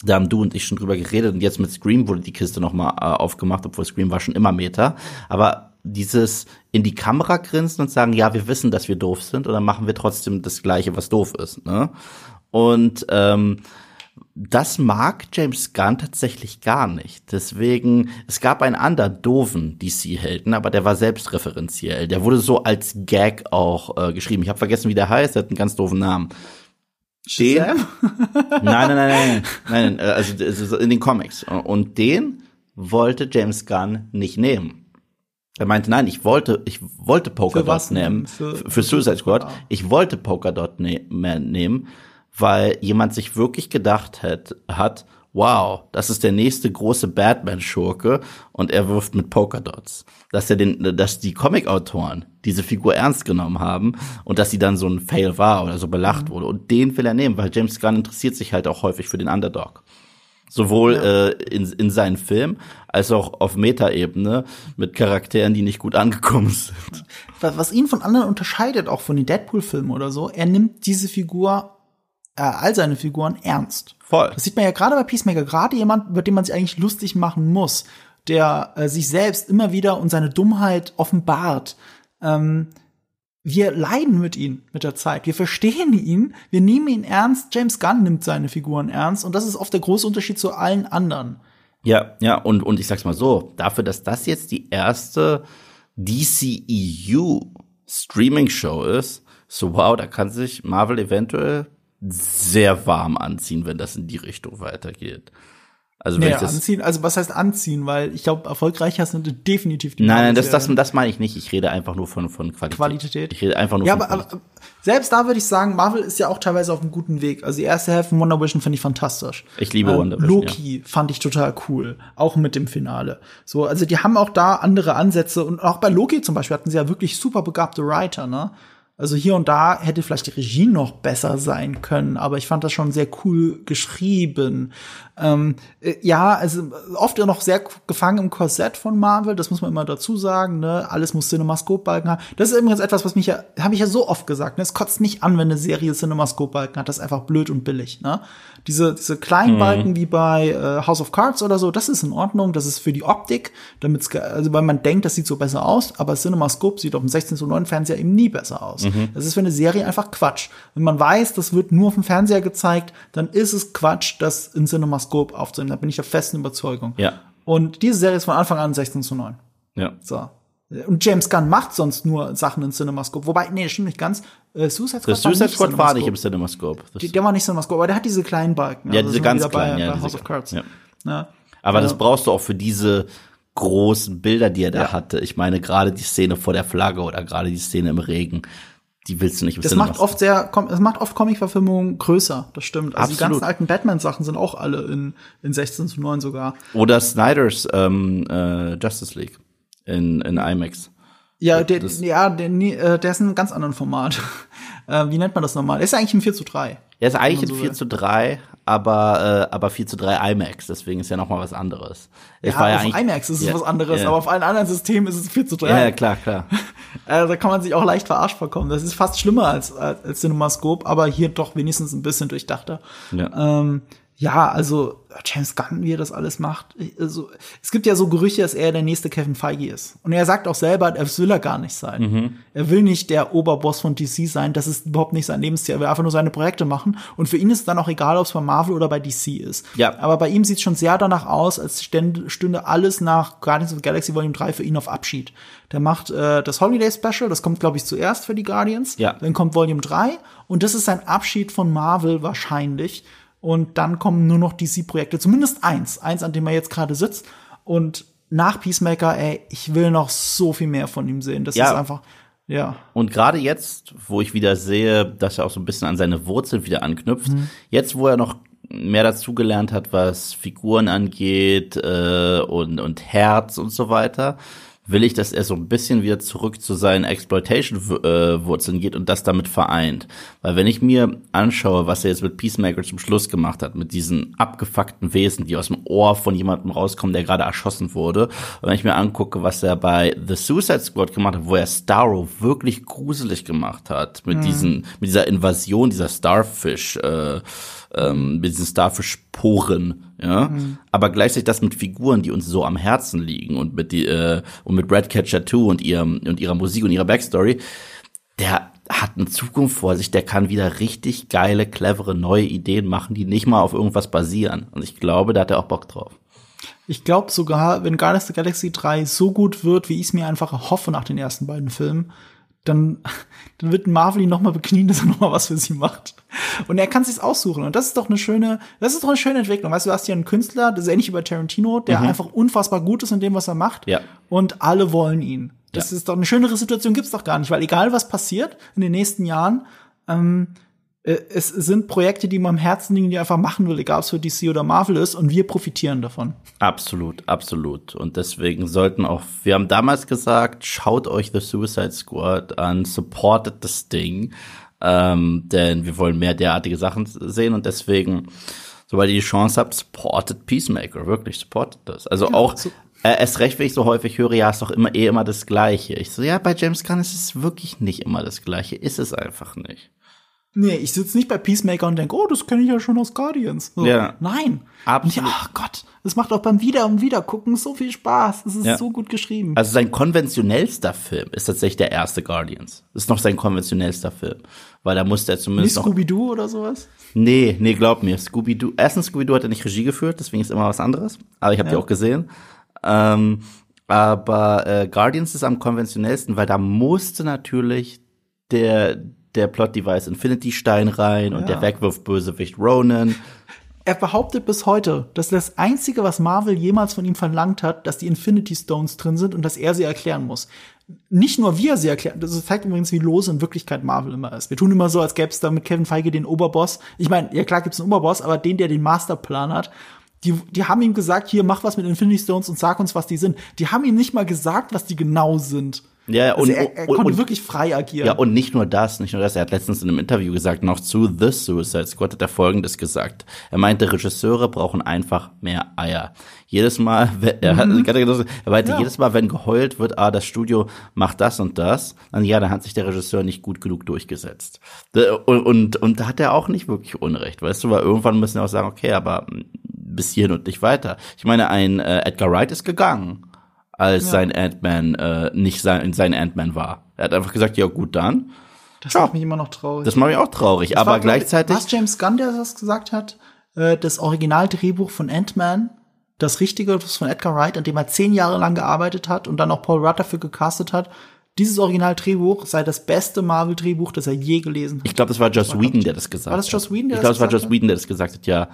da haben du und ich schon drüber geredet und jetzt mit Scream wurde die Kiste noch mal äh, aufgemacht, obwohl Scream war schon immer Meta. Aber dieses in die Kamera grinsen und sagen, ja, wir wissen, dass wir doof sind, und dann machen wir trotzdem das Gleiche, was doof ist. Ne? Und ähm, das mag James Gunn tatsächlich gar nicht. Deswegen, es gab einen anderen doofen DC-Helden, aber der war selbstreferenziell. Der wurde so als Gag auch äh, geschrieben. Ich habe vergessen, wie der heißt. Der hat einen ganz doofen Namen. Den, nein, nein, nein, nein, nein, also in den Comics. Und den wollte James Gunn nicht nehmen. Er meinte, nein, ich wollte, ich wollte Polkadot nehmen für, für, Suicide Squad. Ich wollte Polkadot ne nehmen, weil jemand sich wirklich gedacht hat, hat, wow, das ist der nächste große Batman-Schurke und er wirft mit Polkadots. Dass er den, dass die Comic-Autoren diese Figur ernst genommen haben und dass sie dann so ein Fail war oder so belacht mhm. wurde. Und den will er nehmen, weil James Gunn interessiert sich halt auch häufig für den Underdog. Sowohl ja. äh, in, in seinen Filmen als auch auf Metaebene mit Charakteren, die nicht gut angekommen sind. Was ihn von anderen unterscheidet, auch von den Deadpool-Filmen oder so, er nimmt diese Figur äh, all seine Figuren ernst. Voll. Das sieht man ja gerade bei Peacemaker, gerade jemand, über den man sich eigentlich lustig machen muss. der äh, sich selbst immer wieder und seine Dummheit offenbart. Ähm, wir leiden mit ihm mit der Zeit. Wir verstehen ihn, wir nehmen ihn ernst. James Gunn nimmt seine Figuren ernst und das ist oft der große Unterschied zu allen anderen. Ja, ja, und, und ich sag's mal so, dafür, dass das jetzt die erste DCEU Streaming-Show ist, so wow, da kann sich Marvel eventuell sehr warm anziehen, wenn das in die Richtung weitergeht. Also wenn nee, ich das anziehen, also was heißt anziehen, weil ich glaube, erfolgreicher sind definitiv die Nein, nein, das, das, das meine ich nicht. Ich rede einfach nur von, von Qualität. Qualität. Ich rede einfach nur ja, von aber, aber selbst da würde ich sagen, Marvel ist ja auch teilweise auf einem guten Weg. Also die erste Hälfte von Wonder Vision finde ich fantastisch. Ich liebe ähm, Wonder Vision. Loki ja. fand ich total cool, auch mit dem Finale. So, also die haben auch da andere Ansätze und auch bei Loki zum Beispiel hatten sie ja wirklich super begabte Writer, ne? Also hier und da hätte vielleicht die Regie noch besser sein können, aber ich fand das schon sehr cool geschrieben. Ähm, äh, ja, also oft noch sehr gefangen im Korsett von Marvel, das muss man immer dazu sagen. Ne? Alles muss Cinemascope-Balken haben. Das ist übrigens etwas, was mich ja, habe ich ja so oft gesagt. Ne? Es kotzt mich an, wenn eine Serie Cinemascope-Balken hat. Das ist einfach blöd und billig. Ne? Diese, diese kleinen mhm. Balken wie bei äh, House of Cards oder so, das ist in Ordnung. Das ist für die Optik, damit also weil man denkt, das sieht so besser aus, aber Cinemascope sieht auf dem 16 zu 9 Fernseher eben nie besser aus. Mhm. Das ist für eine Serie einfach Quatsch. Wenn man weiß, das wird nur auf dem Fernseher gezeigt, dann ist es Quatsch, das in Cinemascope aufzunehmen. Da bin ich der festen Überzeugung. Ja. Und diese Serie ist von Anfang an 16 zu 9. Ja. So. Und James Gunn macht sonst nur Sachen in CinemaScope. Wobei, nee, stimmt nicht ganz. Äh, Suicide Squad, Suicide Squad war nicht im CinemaScope. Der, der war nicht CinemaScope, aber der hat diese kleinen Balken. Ja, also diese ganz kleinen, bei, ja, bei House of Cards. Ja. ja. Aber das brauchst du auch für diese großen Bilder, die er da ja. hatte. Ich meine, gerade die Szene vor der Flagge oder gerade die Szene im Regen, die willst du nicht im Das macht oft sehr, es macht oft Comic-Verfilmungen größer, das stimmt. Also Absolut. die ganzen alten Batman-Sachen sind auch alle in, in 16 zu 9 sogar. Oder Snyders ähm, äh, Justice League in, in IMAX. Ja, der, ja der, äh, der ist in einem ganz anderen Format. äh, wie nennt man das nochmal? Ist ja eigentlich ein 4 zu 3. Er ist eigentlich ein 4 zu 3, aber, äh, aber 4 zu 3 IMAX, deswegen ist ja nochmal was anderes. Ich ja, war ja auf IMAX ist es ja, was anderes, ja. aber auf allen anderen Systemen ist es 4 zu 3. Ja, klar, klar. also, da kann man sich auch leicht verarscht vorkommen. Das ist fast schlimmer als, als CinemaScope, aber hier doch wenigstens ein bisschen durchdachter. Ja. Ähm, ja, also James Gunn, wie er das alles macht. Also, es gibt ja so Gerüche, dass er der nächste Kevin Feige ist. Und er sagt auch selber, das will er gar nicht sein. Mhm. Er will nicht der Oberboss von DC sein. Das ist überhaupt nicht sein Lebensziel. Er will einfach nur seine Projekte machen. Und für ihn ist es dann auch egal, ob es bei Marvel oder bei DC ist. Ja. Aber bei ihm sieht es schon sehr danach aus, als stünde alles nach Guardians of the Galaxy Volume 3 für ihn auf Abschied. Der macht äh, das Holiday Special, das kommt, glaube ich, zuerst für die Guardians. Ja. Dann kommt Volume 3 und das ist sein Abschied von Marvel wahrscheinlich. Und dann kommen nur noch DC-Projekte, zumindest eins, eins, an dem er jetzt gerade sitzt. Und nach Peacemaker, ey, ich will noch so viel mehr von ihm sehen. Das ja. ist einfach, ja. Und gerade jetzt, wo ich wieder sehe, dass er auch so ein bisschen an seine Wurzeln wieder anknüpft, mhm. jetzt, wo er noch mehr dazugelernt hat, was Figuren angeht äh, und, und Herz und so weiter, will ich, dass er so ein bisschen wieder zurück zu seinen Exploitation-Wurzeln geht und das damit vereint. Weil wenn ich mir anschaue, was er jetzt mit Peacemaker zum Schluss gemacht hat, mit diesen abgefuckten Wesen, die aus dem Ohr von jemandem rauskommen, der gerade erschossen wurde, und wenn ich mir angucke, was er bei The Suicide Squad gemacht hat, wo er Starro wirklich gruselig gemacht hat, mit mhm. diesen, mit dieser Invasion dieser Starfish, äh, ähm, mit diesen Starfish-Poren, ja. Mhm. Aber gleichzeitig das mit Figuren, die uns so am Herzen liegen und mit die, äh, und mit Redcatcher 2 und ihrem, und ihrer Musik und ihrer Backstory, der hat eine Zukunft vor sich, der kann wieder richtig geile, clevere, neue Ideen machen, die nicht mal auf irgendwas basieren. Und ich glaube, da hat er auch Bock drauf. Ich glaube sogar, wenn Guardians of the Galaxy 3 so gut wird, wie ich es mir einfach hoffe nach den ersten beiden Filmen, dann, dann wird Marvel ihn noch mal beknien, dass er noch mal was für sie macht. Und er kann sich's aussuchen. Und das ist doch eine schöne, das ist doch eine schöne Entwicklung. Weißt du, du hast hier einen Künstler, das ist ähnlich wie bei Tarantino, der mhm. einfach unfassbar gut ist in dem, was er macht. Ja. Und alle wollen ihn. Das ja. ist doch eine schönere Situation gibt's doch gar nicht, weil egal was passiert in den nächsten Jahren, ähm, äh, es sind Projekte, die man am Herzen liegen, die einfach machen will, egal ob es für DC oder Marvel ist, und wir profitieren davon. Absolut, absolut. Und deswegen sollten auch, wir haben damals gesagt, schaut euch The Suicide Squad an, supportet das Ding, ähm, denn wir wollen mehr derartige Sachen sehen und deswegen, sobald ihr die Chance habt, supportet Peacemaker, wirklich, supportet das. Also ja, auch, so äh, erst recht, wenn ich so häufig höre, ja, ist doch immer eh immer das Gleiche. Ich so, ja, bei James Gunn ist es wirklich nicht immer das Gleiche, ist es einfach nicht. Nee, ich sitze nicht bei Peacemaker und denke, oh, das kenne ich ja schon aus Guardians. So, Ja. Nein. Absolut. Ach Gott, es macht auch beim Wieder und Wieder gucken so viel Spaß. Es ist Ja. so gut geschrieben. Also sein konventionellster Film ist tatsächlich der erste Guardians. Ist noch sein konventionellster Film. Weil da musste er nicht zumindest noch. Scooby-Doo oder sowas? Nee, nee, glaub mir. Scooby-Doo. Erstens, Scooby-Doo hat er nicht Regie geführt, deswegen ist immer was anderes. Aber ich habe die Ja. auch gesehen. Ähm, aber äh, Guardians ist am konventionellsten, weil da musste natürlich der, der Plot-Device Infinity Stein rein und Ja. der Wegwurf-Bösewicht Ronan. Er behauptet bis heute, dass das Einzige, was Marvel jemals von ihm verlangt hat, dass die Infinity Stones drin sind und dass er sie erklären muss. Nicht nur wir sie erklären, das zeigt übrigens, wie lose in Wirklichkeit Marvel immer ist. Wir tun immer so, als gäbe es da mit Kevin Feige den Oberboss. Ich meine, ja klar gibt es einen Oberboss, aber den, der den Masterplan hat, die, die haben ihm gesagt, hier, mach was mit Infinity Stones und sag uns, was die sind. Die haben ihm nicht mal gesagt, was die genau sind. Ja, Also und, er, er und, konnte und, wirklich frei agieren. ja, und nicht nur das, nicht nur das. Er hat letztens in einem Interview gesagt, noch zu The Suicide Squad hat er Folgendes gesagt. Er meinte, Regisseure brauchen einfach mehr Eier. Jedes Mal, wenn- er hat, er meinte, Ja. jedes Mal, wenn geheult wird, ah, das Studio macht das und das, dann ja, dann hat sich der Regisseur nicht gut genug durchgesetzt. Und, und, und da hat er auch nicht wirklich Unrecht, weißt du, weil irgendwann müssen wir auch sagen, okay, aber mm, bis hierhin und nicht weiter. Ich meine, ein äh, Edgar Wright ist gegangen als Ja. sein Ant-Man äh, nicht sein, sein Ant-Man war. Er hat einfach gesagt, ja gut, dann. das Ciao. macht mich immer noch traurig. Das macht mich auch traurig. Das aber war, ich, gleichzeitig. Was James Gunn, der das gesagt hat, äh, das Originaldrehbuch von Ant-Man, das richtige, das von Edgar Wright, an dem er zehn Jahre lang gearbeitet hat und dann auch Paul Rudd dafür gecastet hat, dieses Originaldrehbuch sei das beste Marvel-Drehbuch, das er je gelesen hat. Ich glaube, das war Joss Whedon, der das gesagt hat. War das Joss Whedon, der Ich das glaube, es war gesagt Joss hat? Whedon, der das gesagt hat, ja.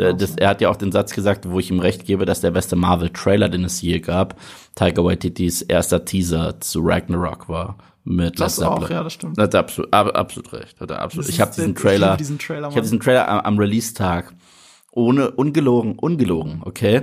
Der, das, er hat ja auch den Satz gesagt, wo ich ihm recht gebe, dass der beste Marvel-Trailer, den es je gab, Tiger Waititis erster Teaser zu Ragnarok war. Mit Das auch, Zeppelin. ja, das stimmt. Hat er absolut, ab, absolut recht. Hat er absolut. Das Ich habe diesen Trailer, diesen Trailer, ich habe diesen Trailer am, am Release-Tag ohne ungelogen, ungelogen, okay,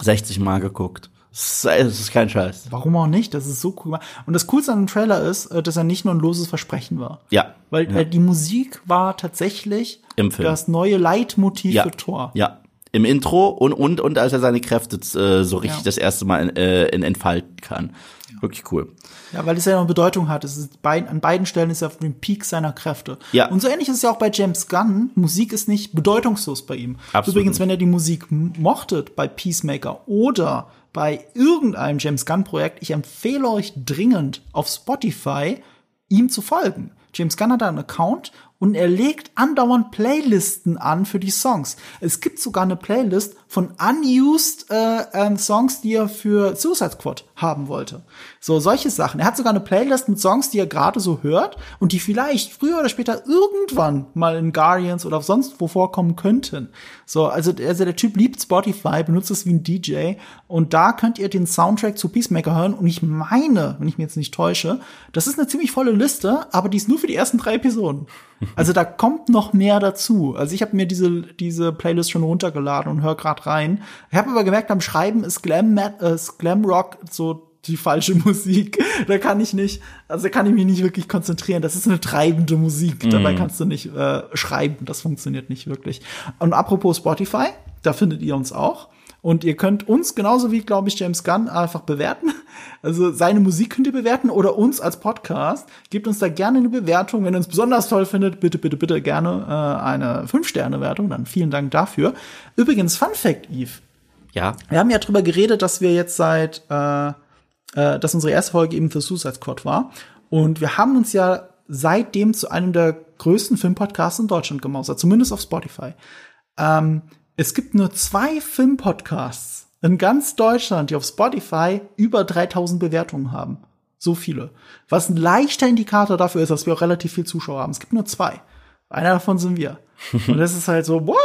60 Mal geguckt. Es ist, kein Scheiß. Warum auch nicht? Das ist so cool. Und das Coolste an dem Trailer ist, äh, dass er nicht nur ein loses Versprechen war. Ja. Weil ja. äh, die Musik war tatsächlich Im Film. das neue Leitmotiv ja. für Thor. Ja. Im Intro und, und, und als er seine Kräfte äh, so richtig Ja. das erste Mal in, äh, in entfalten kann. Wirklich cool. Ja, weil es ja noch Bedeutung hat. Es ist bei, an beiden Stellen ist er auf dem Peak seiner Kräfte. Ja. Und so ähnlich ist es ja auch bei James Gunn. Musik ist nicht bedeutungslos bei ihm. Absolut Übrigens, wenn ihr die Musik mochtet bei Peacemaker oder bei irgendeinem James Gunn Projekt, ich empfehle euch dringend auf Spotify ihm zu folgen. James Gunn hat einen Account und er legt andauernd Playlisten an für die Songs. Es gibt sogar eine Playlist von unused äh, ähm, Songs, die er für Suicide Squad haben wollte. So solche Sachen. Er hat sogar eine Playlist mit Songs, die er gerade so hört und die vielleicht früher oder später irgendwann mal in Guardians oder sonst wo vorkommen könnten. So, also, also der Typ liebt Spotify, benutzt es wie ein DJ und da könnt ihr den Soundtrack zu Peacemaker hören und ich meine, wenn ich mich jetzt nicht täusche, das ist eine ziemlich volle Liste, aber die ist nur für die ersten drei Episoden. Also da kommt noch mehr dazu. Also ich habe mir diese diese Playlist schon runtergeladen und höre gerade rein. Ich habe aber gemerkt, beim Schreiben ist Glam, äh, Glam Rock so die falsche Musik. Da kann ich nicht, also da kann ich mich nicht wirklich konzentrieren. Das ist eine treibende Musik. Dabei kannst du nicht äh, schreiben. Das funktioniert nicht wirklich. Und apropos Spotify, da findet ihr uns auch. Und ihr könnt uns genauso wie, glaube ich, James Gunn einfach bewerten. Also seine Musik könnt ihr bewerten oder uns als Podcast. Gebt uns da gerne eine Bewertung. Wenn ihr uns besonders toll findet, bitte, bitte, bitte gerne äh, eine 5-Sterne-Wertung. Dann vielen Dank dafür. Übrigens, Fun Fact, Eve. Ja. Wir haben ja drüber geredet, dass wir jetzt seit, äh, äh, dass unsere erste Folge eben The Suicide Squad war. Und wir haben uns ja seitdem zu einem der größten Filmpodcasts in Deutschland gemausert, zumindest auf Spotify. Ähm, es gibt nur zwei Filmpodcasts in ganz Deutschland, die auf Spotify über 3000 Bewertungen haben. So viele. Was ein leichter Indikator dafür ist, dass wir auch relativ viel Zuschauer haben. Es gibt nur zwei. Einer davon sind wir. Und das ist halt so, wow,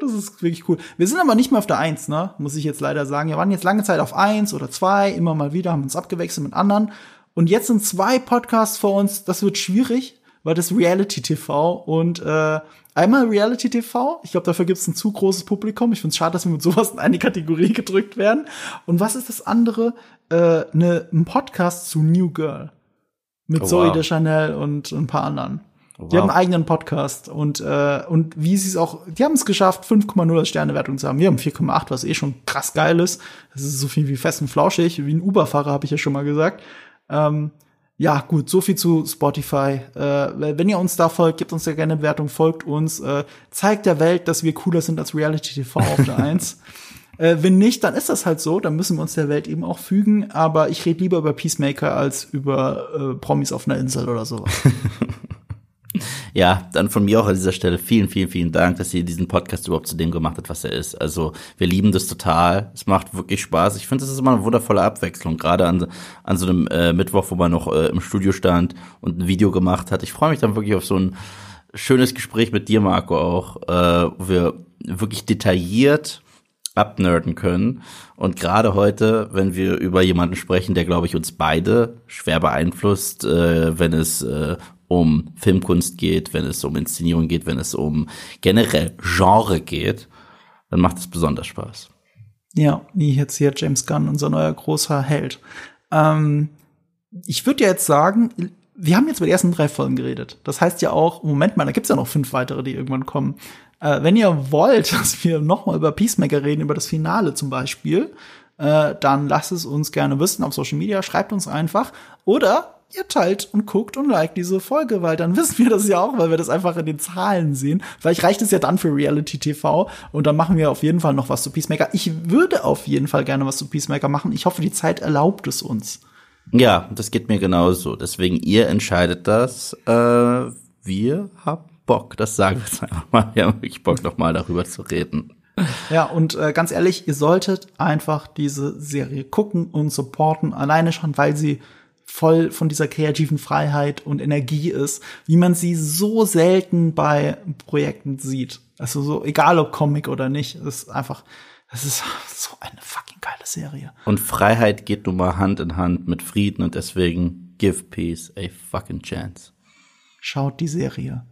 das ist wirklich cool. Wir sind aber nicht mehr auf der Eins, ne? Muss ich jetzt leider sagen. Wir waren jetzt lange Zeit auf Eins oder zwei, immer mal wieder, haben uns abgewechselt mit anderen. Und jetzt sind zwei Podcasts vor uns. Das wird schwierig, weil das Reality TV und äh, einmal Reality TV. Ich glaube, dafür gibt es ein zu großes Publikum. Ich finde es schade, dass wir mit sowas in eine Kategorie gedrückt werden. Und was ist das andere? Äh, ne, ein Podcast zu New Girl mit Oh, Zoe wow. de Chanel und ein paar anderen. Oh, Die haben wow. einen eigenen Podcast und äh, und wie sie es auch, die haben es geschafft, 5,0 Sterne Wertung zu haben. Wir haben 4,8, was eh schon krass geil ist. Das ist so viel wie fest und flauschig, wie ein Uber-Fahrer, habe ich ja schon mal gesagt. Ähm, ja, gut, so viel zu Spotify. Äh, wenn ihr uns da folgt, gebt uns ja gerne eine Wertung, folgt uns, äh, zeigt der Welt, dass wir cooler sind als Reality TV auf der Eins. Äh, wenn nicht, dann ist das halt so, dann müssen wir uns der Welt eben auch fügen. Aber ich rede lieber über Peacemaker als über äh, Promis auf einer Insel oder sowas. Ja, dann von mir auch an dieser Stelle vielen, vielen, vielen Dank, dass ihr diesen Podcast überhaupt zu dem gemacht habt, was er ist. Also wir lieben das total. Es macht wirklich Spaß. Ich finde, es ist immer eine wundervolle Abwechslung, gerade an, an so einem äh, Mittwoch, wo man noch äh, im Studio stand und ein Video gemacht hat. Ich freue mich dann wirklich auf so ein schönes Gespräch mit dir, Marco, auch, äh, wo wir wirklich detailliert abnerden können. Und gerade heute, wenn wir über jemanden sprechen, der, glaube ich, uns beide schwer beeinflusst, äh, wenn es äh, um Filmkunst geht, wenn es um Inszenierung geht, wenn es um generell Genre geht, dann macht es besonders Spaß. Ja, wie jetzt hier James Gunn, unser neuer großer Held. Ähm, ich würde ja jetzt sagen, wir haben jetzt über die ersten drei Folgen geredet. Das heißt ja auch, Moment mal, da gibt's ja noch fünf weitere, die irgendwann kommen. Äh, wenn ihr wollt, dass wir noch mal über Peacemaker reden, über das Finale zum Beispiel, äh, dann lasst es uns gerne wissen auf Social Media, schreibt uns einfach. Oder ihr teilt und guckt und liked diese Folge, weil dann wissen wir das ja auch, weil wir das einfach in den Zahlen sehen. Vielleicht reicht es ja dann für Reality TV und dann machen wir auf jeden Fall noch was zu Peacemaker. Ich würde auf jeden Fall gerne was zu Peacemaker machen. Ich hoffe, die Zeit erlaubt es uns. Ja, das geht mir genauso. Deswegen, ihr entscheidet das. Äh, wir haben Bock. Das sagen wir jetzt einfach mal. Wir haben wirklich Bock, noch mal darüber zu reden. Ja, und äh, ganz ehrlich, ihr solltet einfach diese Serie gucken und supporten. Alleine schon, weil sie voll von dieser kreativen Freiheit und Energie ist, wie man sie so selten bei Projekten sieht. Also so, egal ob Comic oder nicht, ist einfach, das ist so eine fucking geile Serie. Und Freiheit geht nun mal Hand in Hand mit Frieden und deswegen give peace a fucking chance. Schaut die Serie.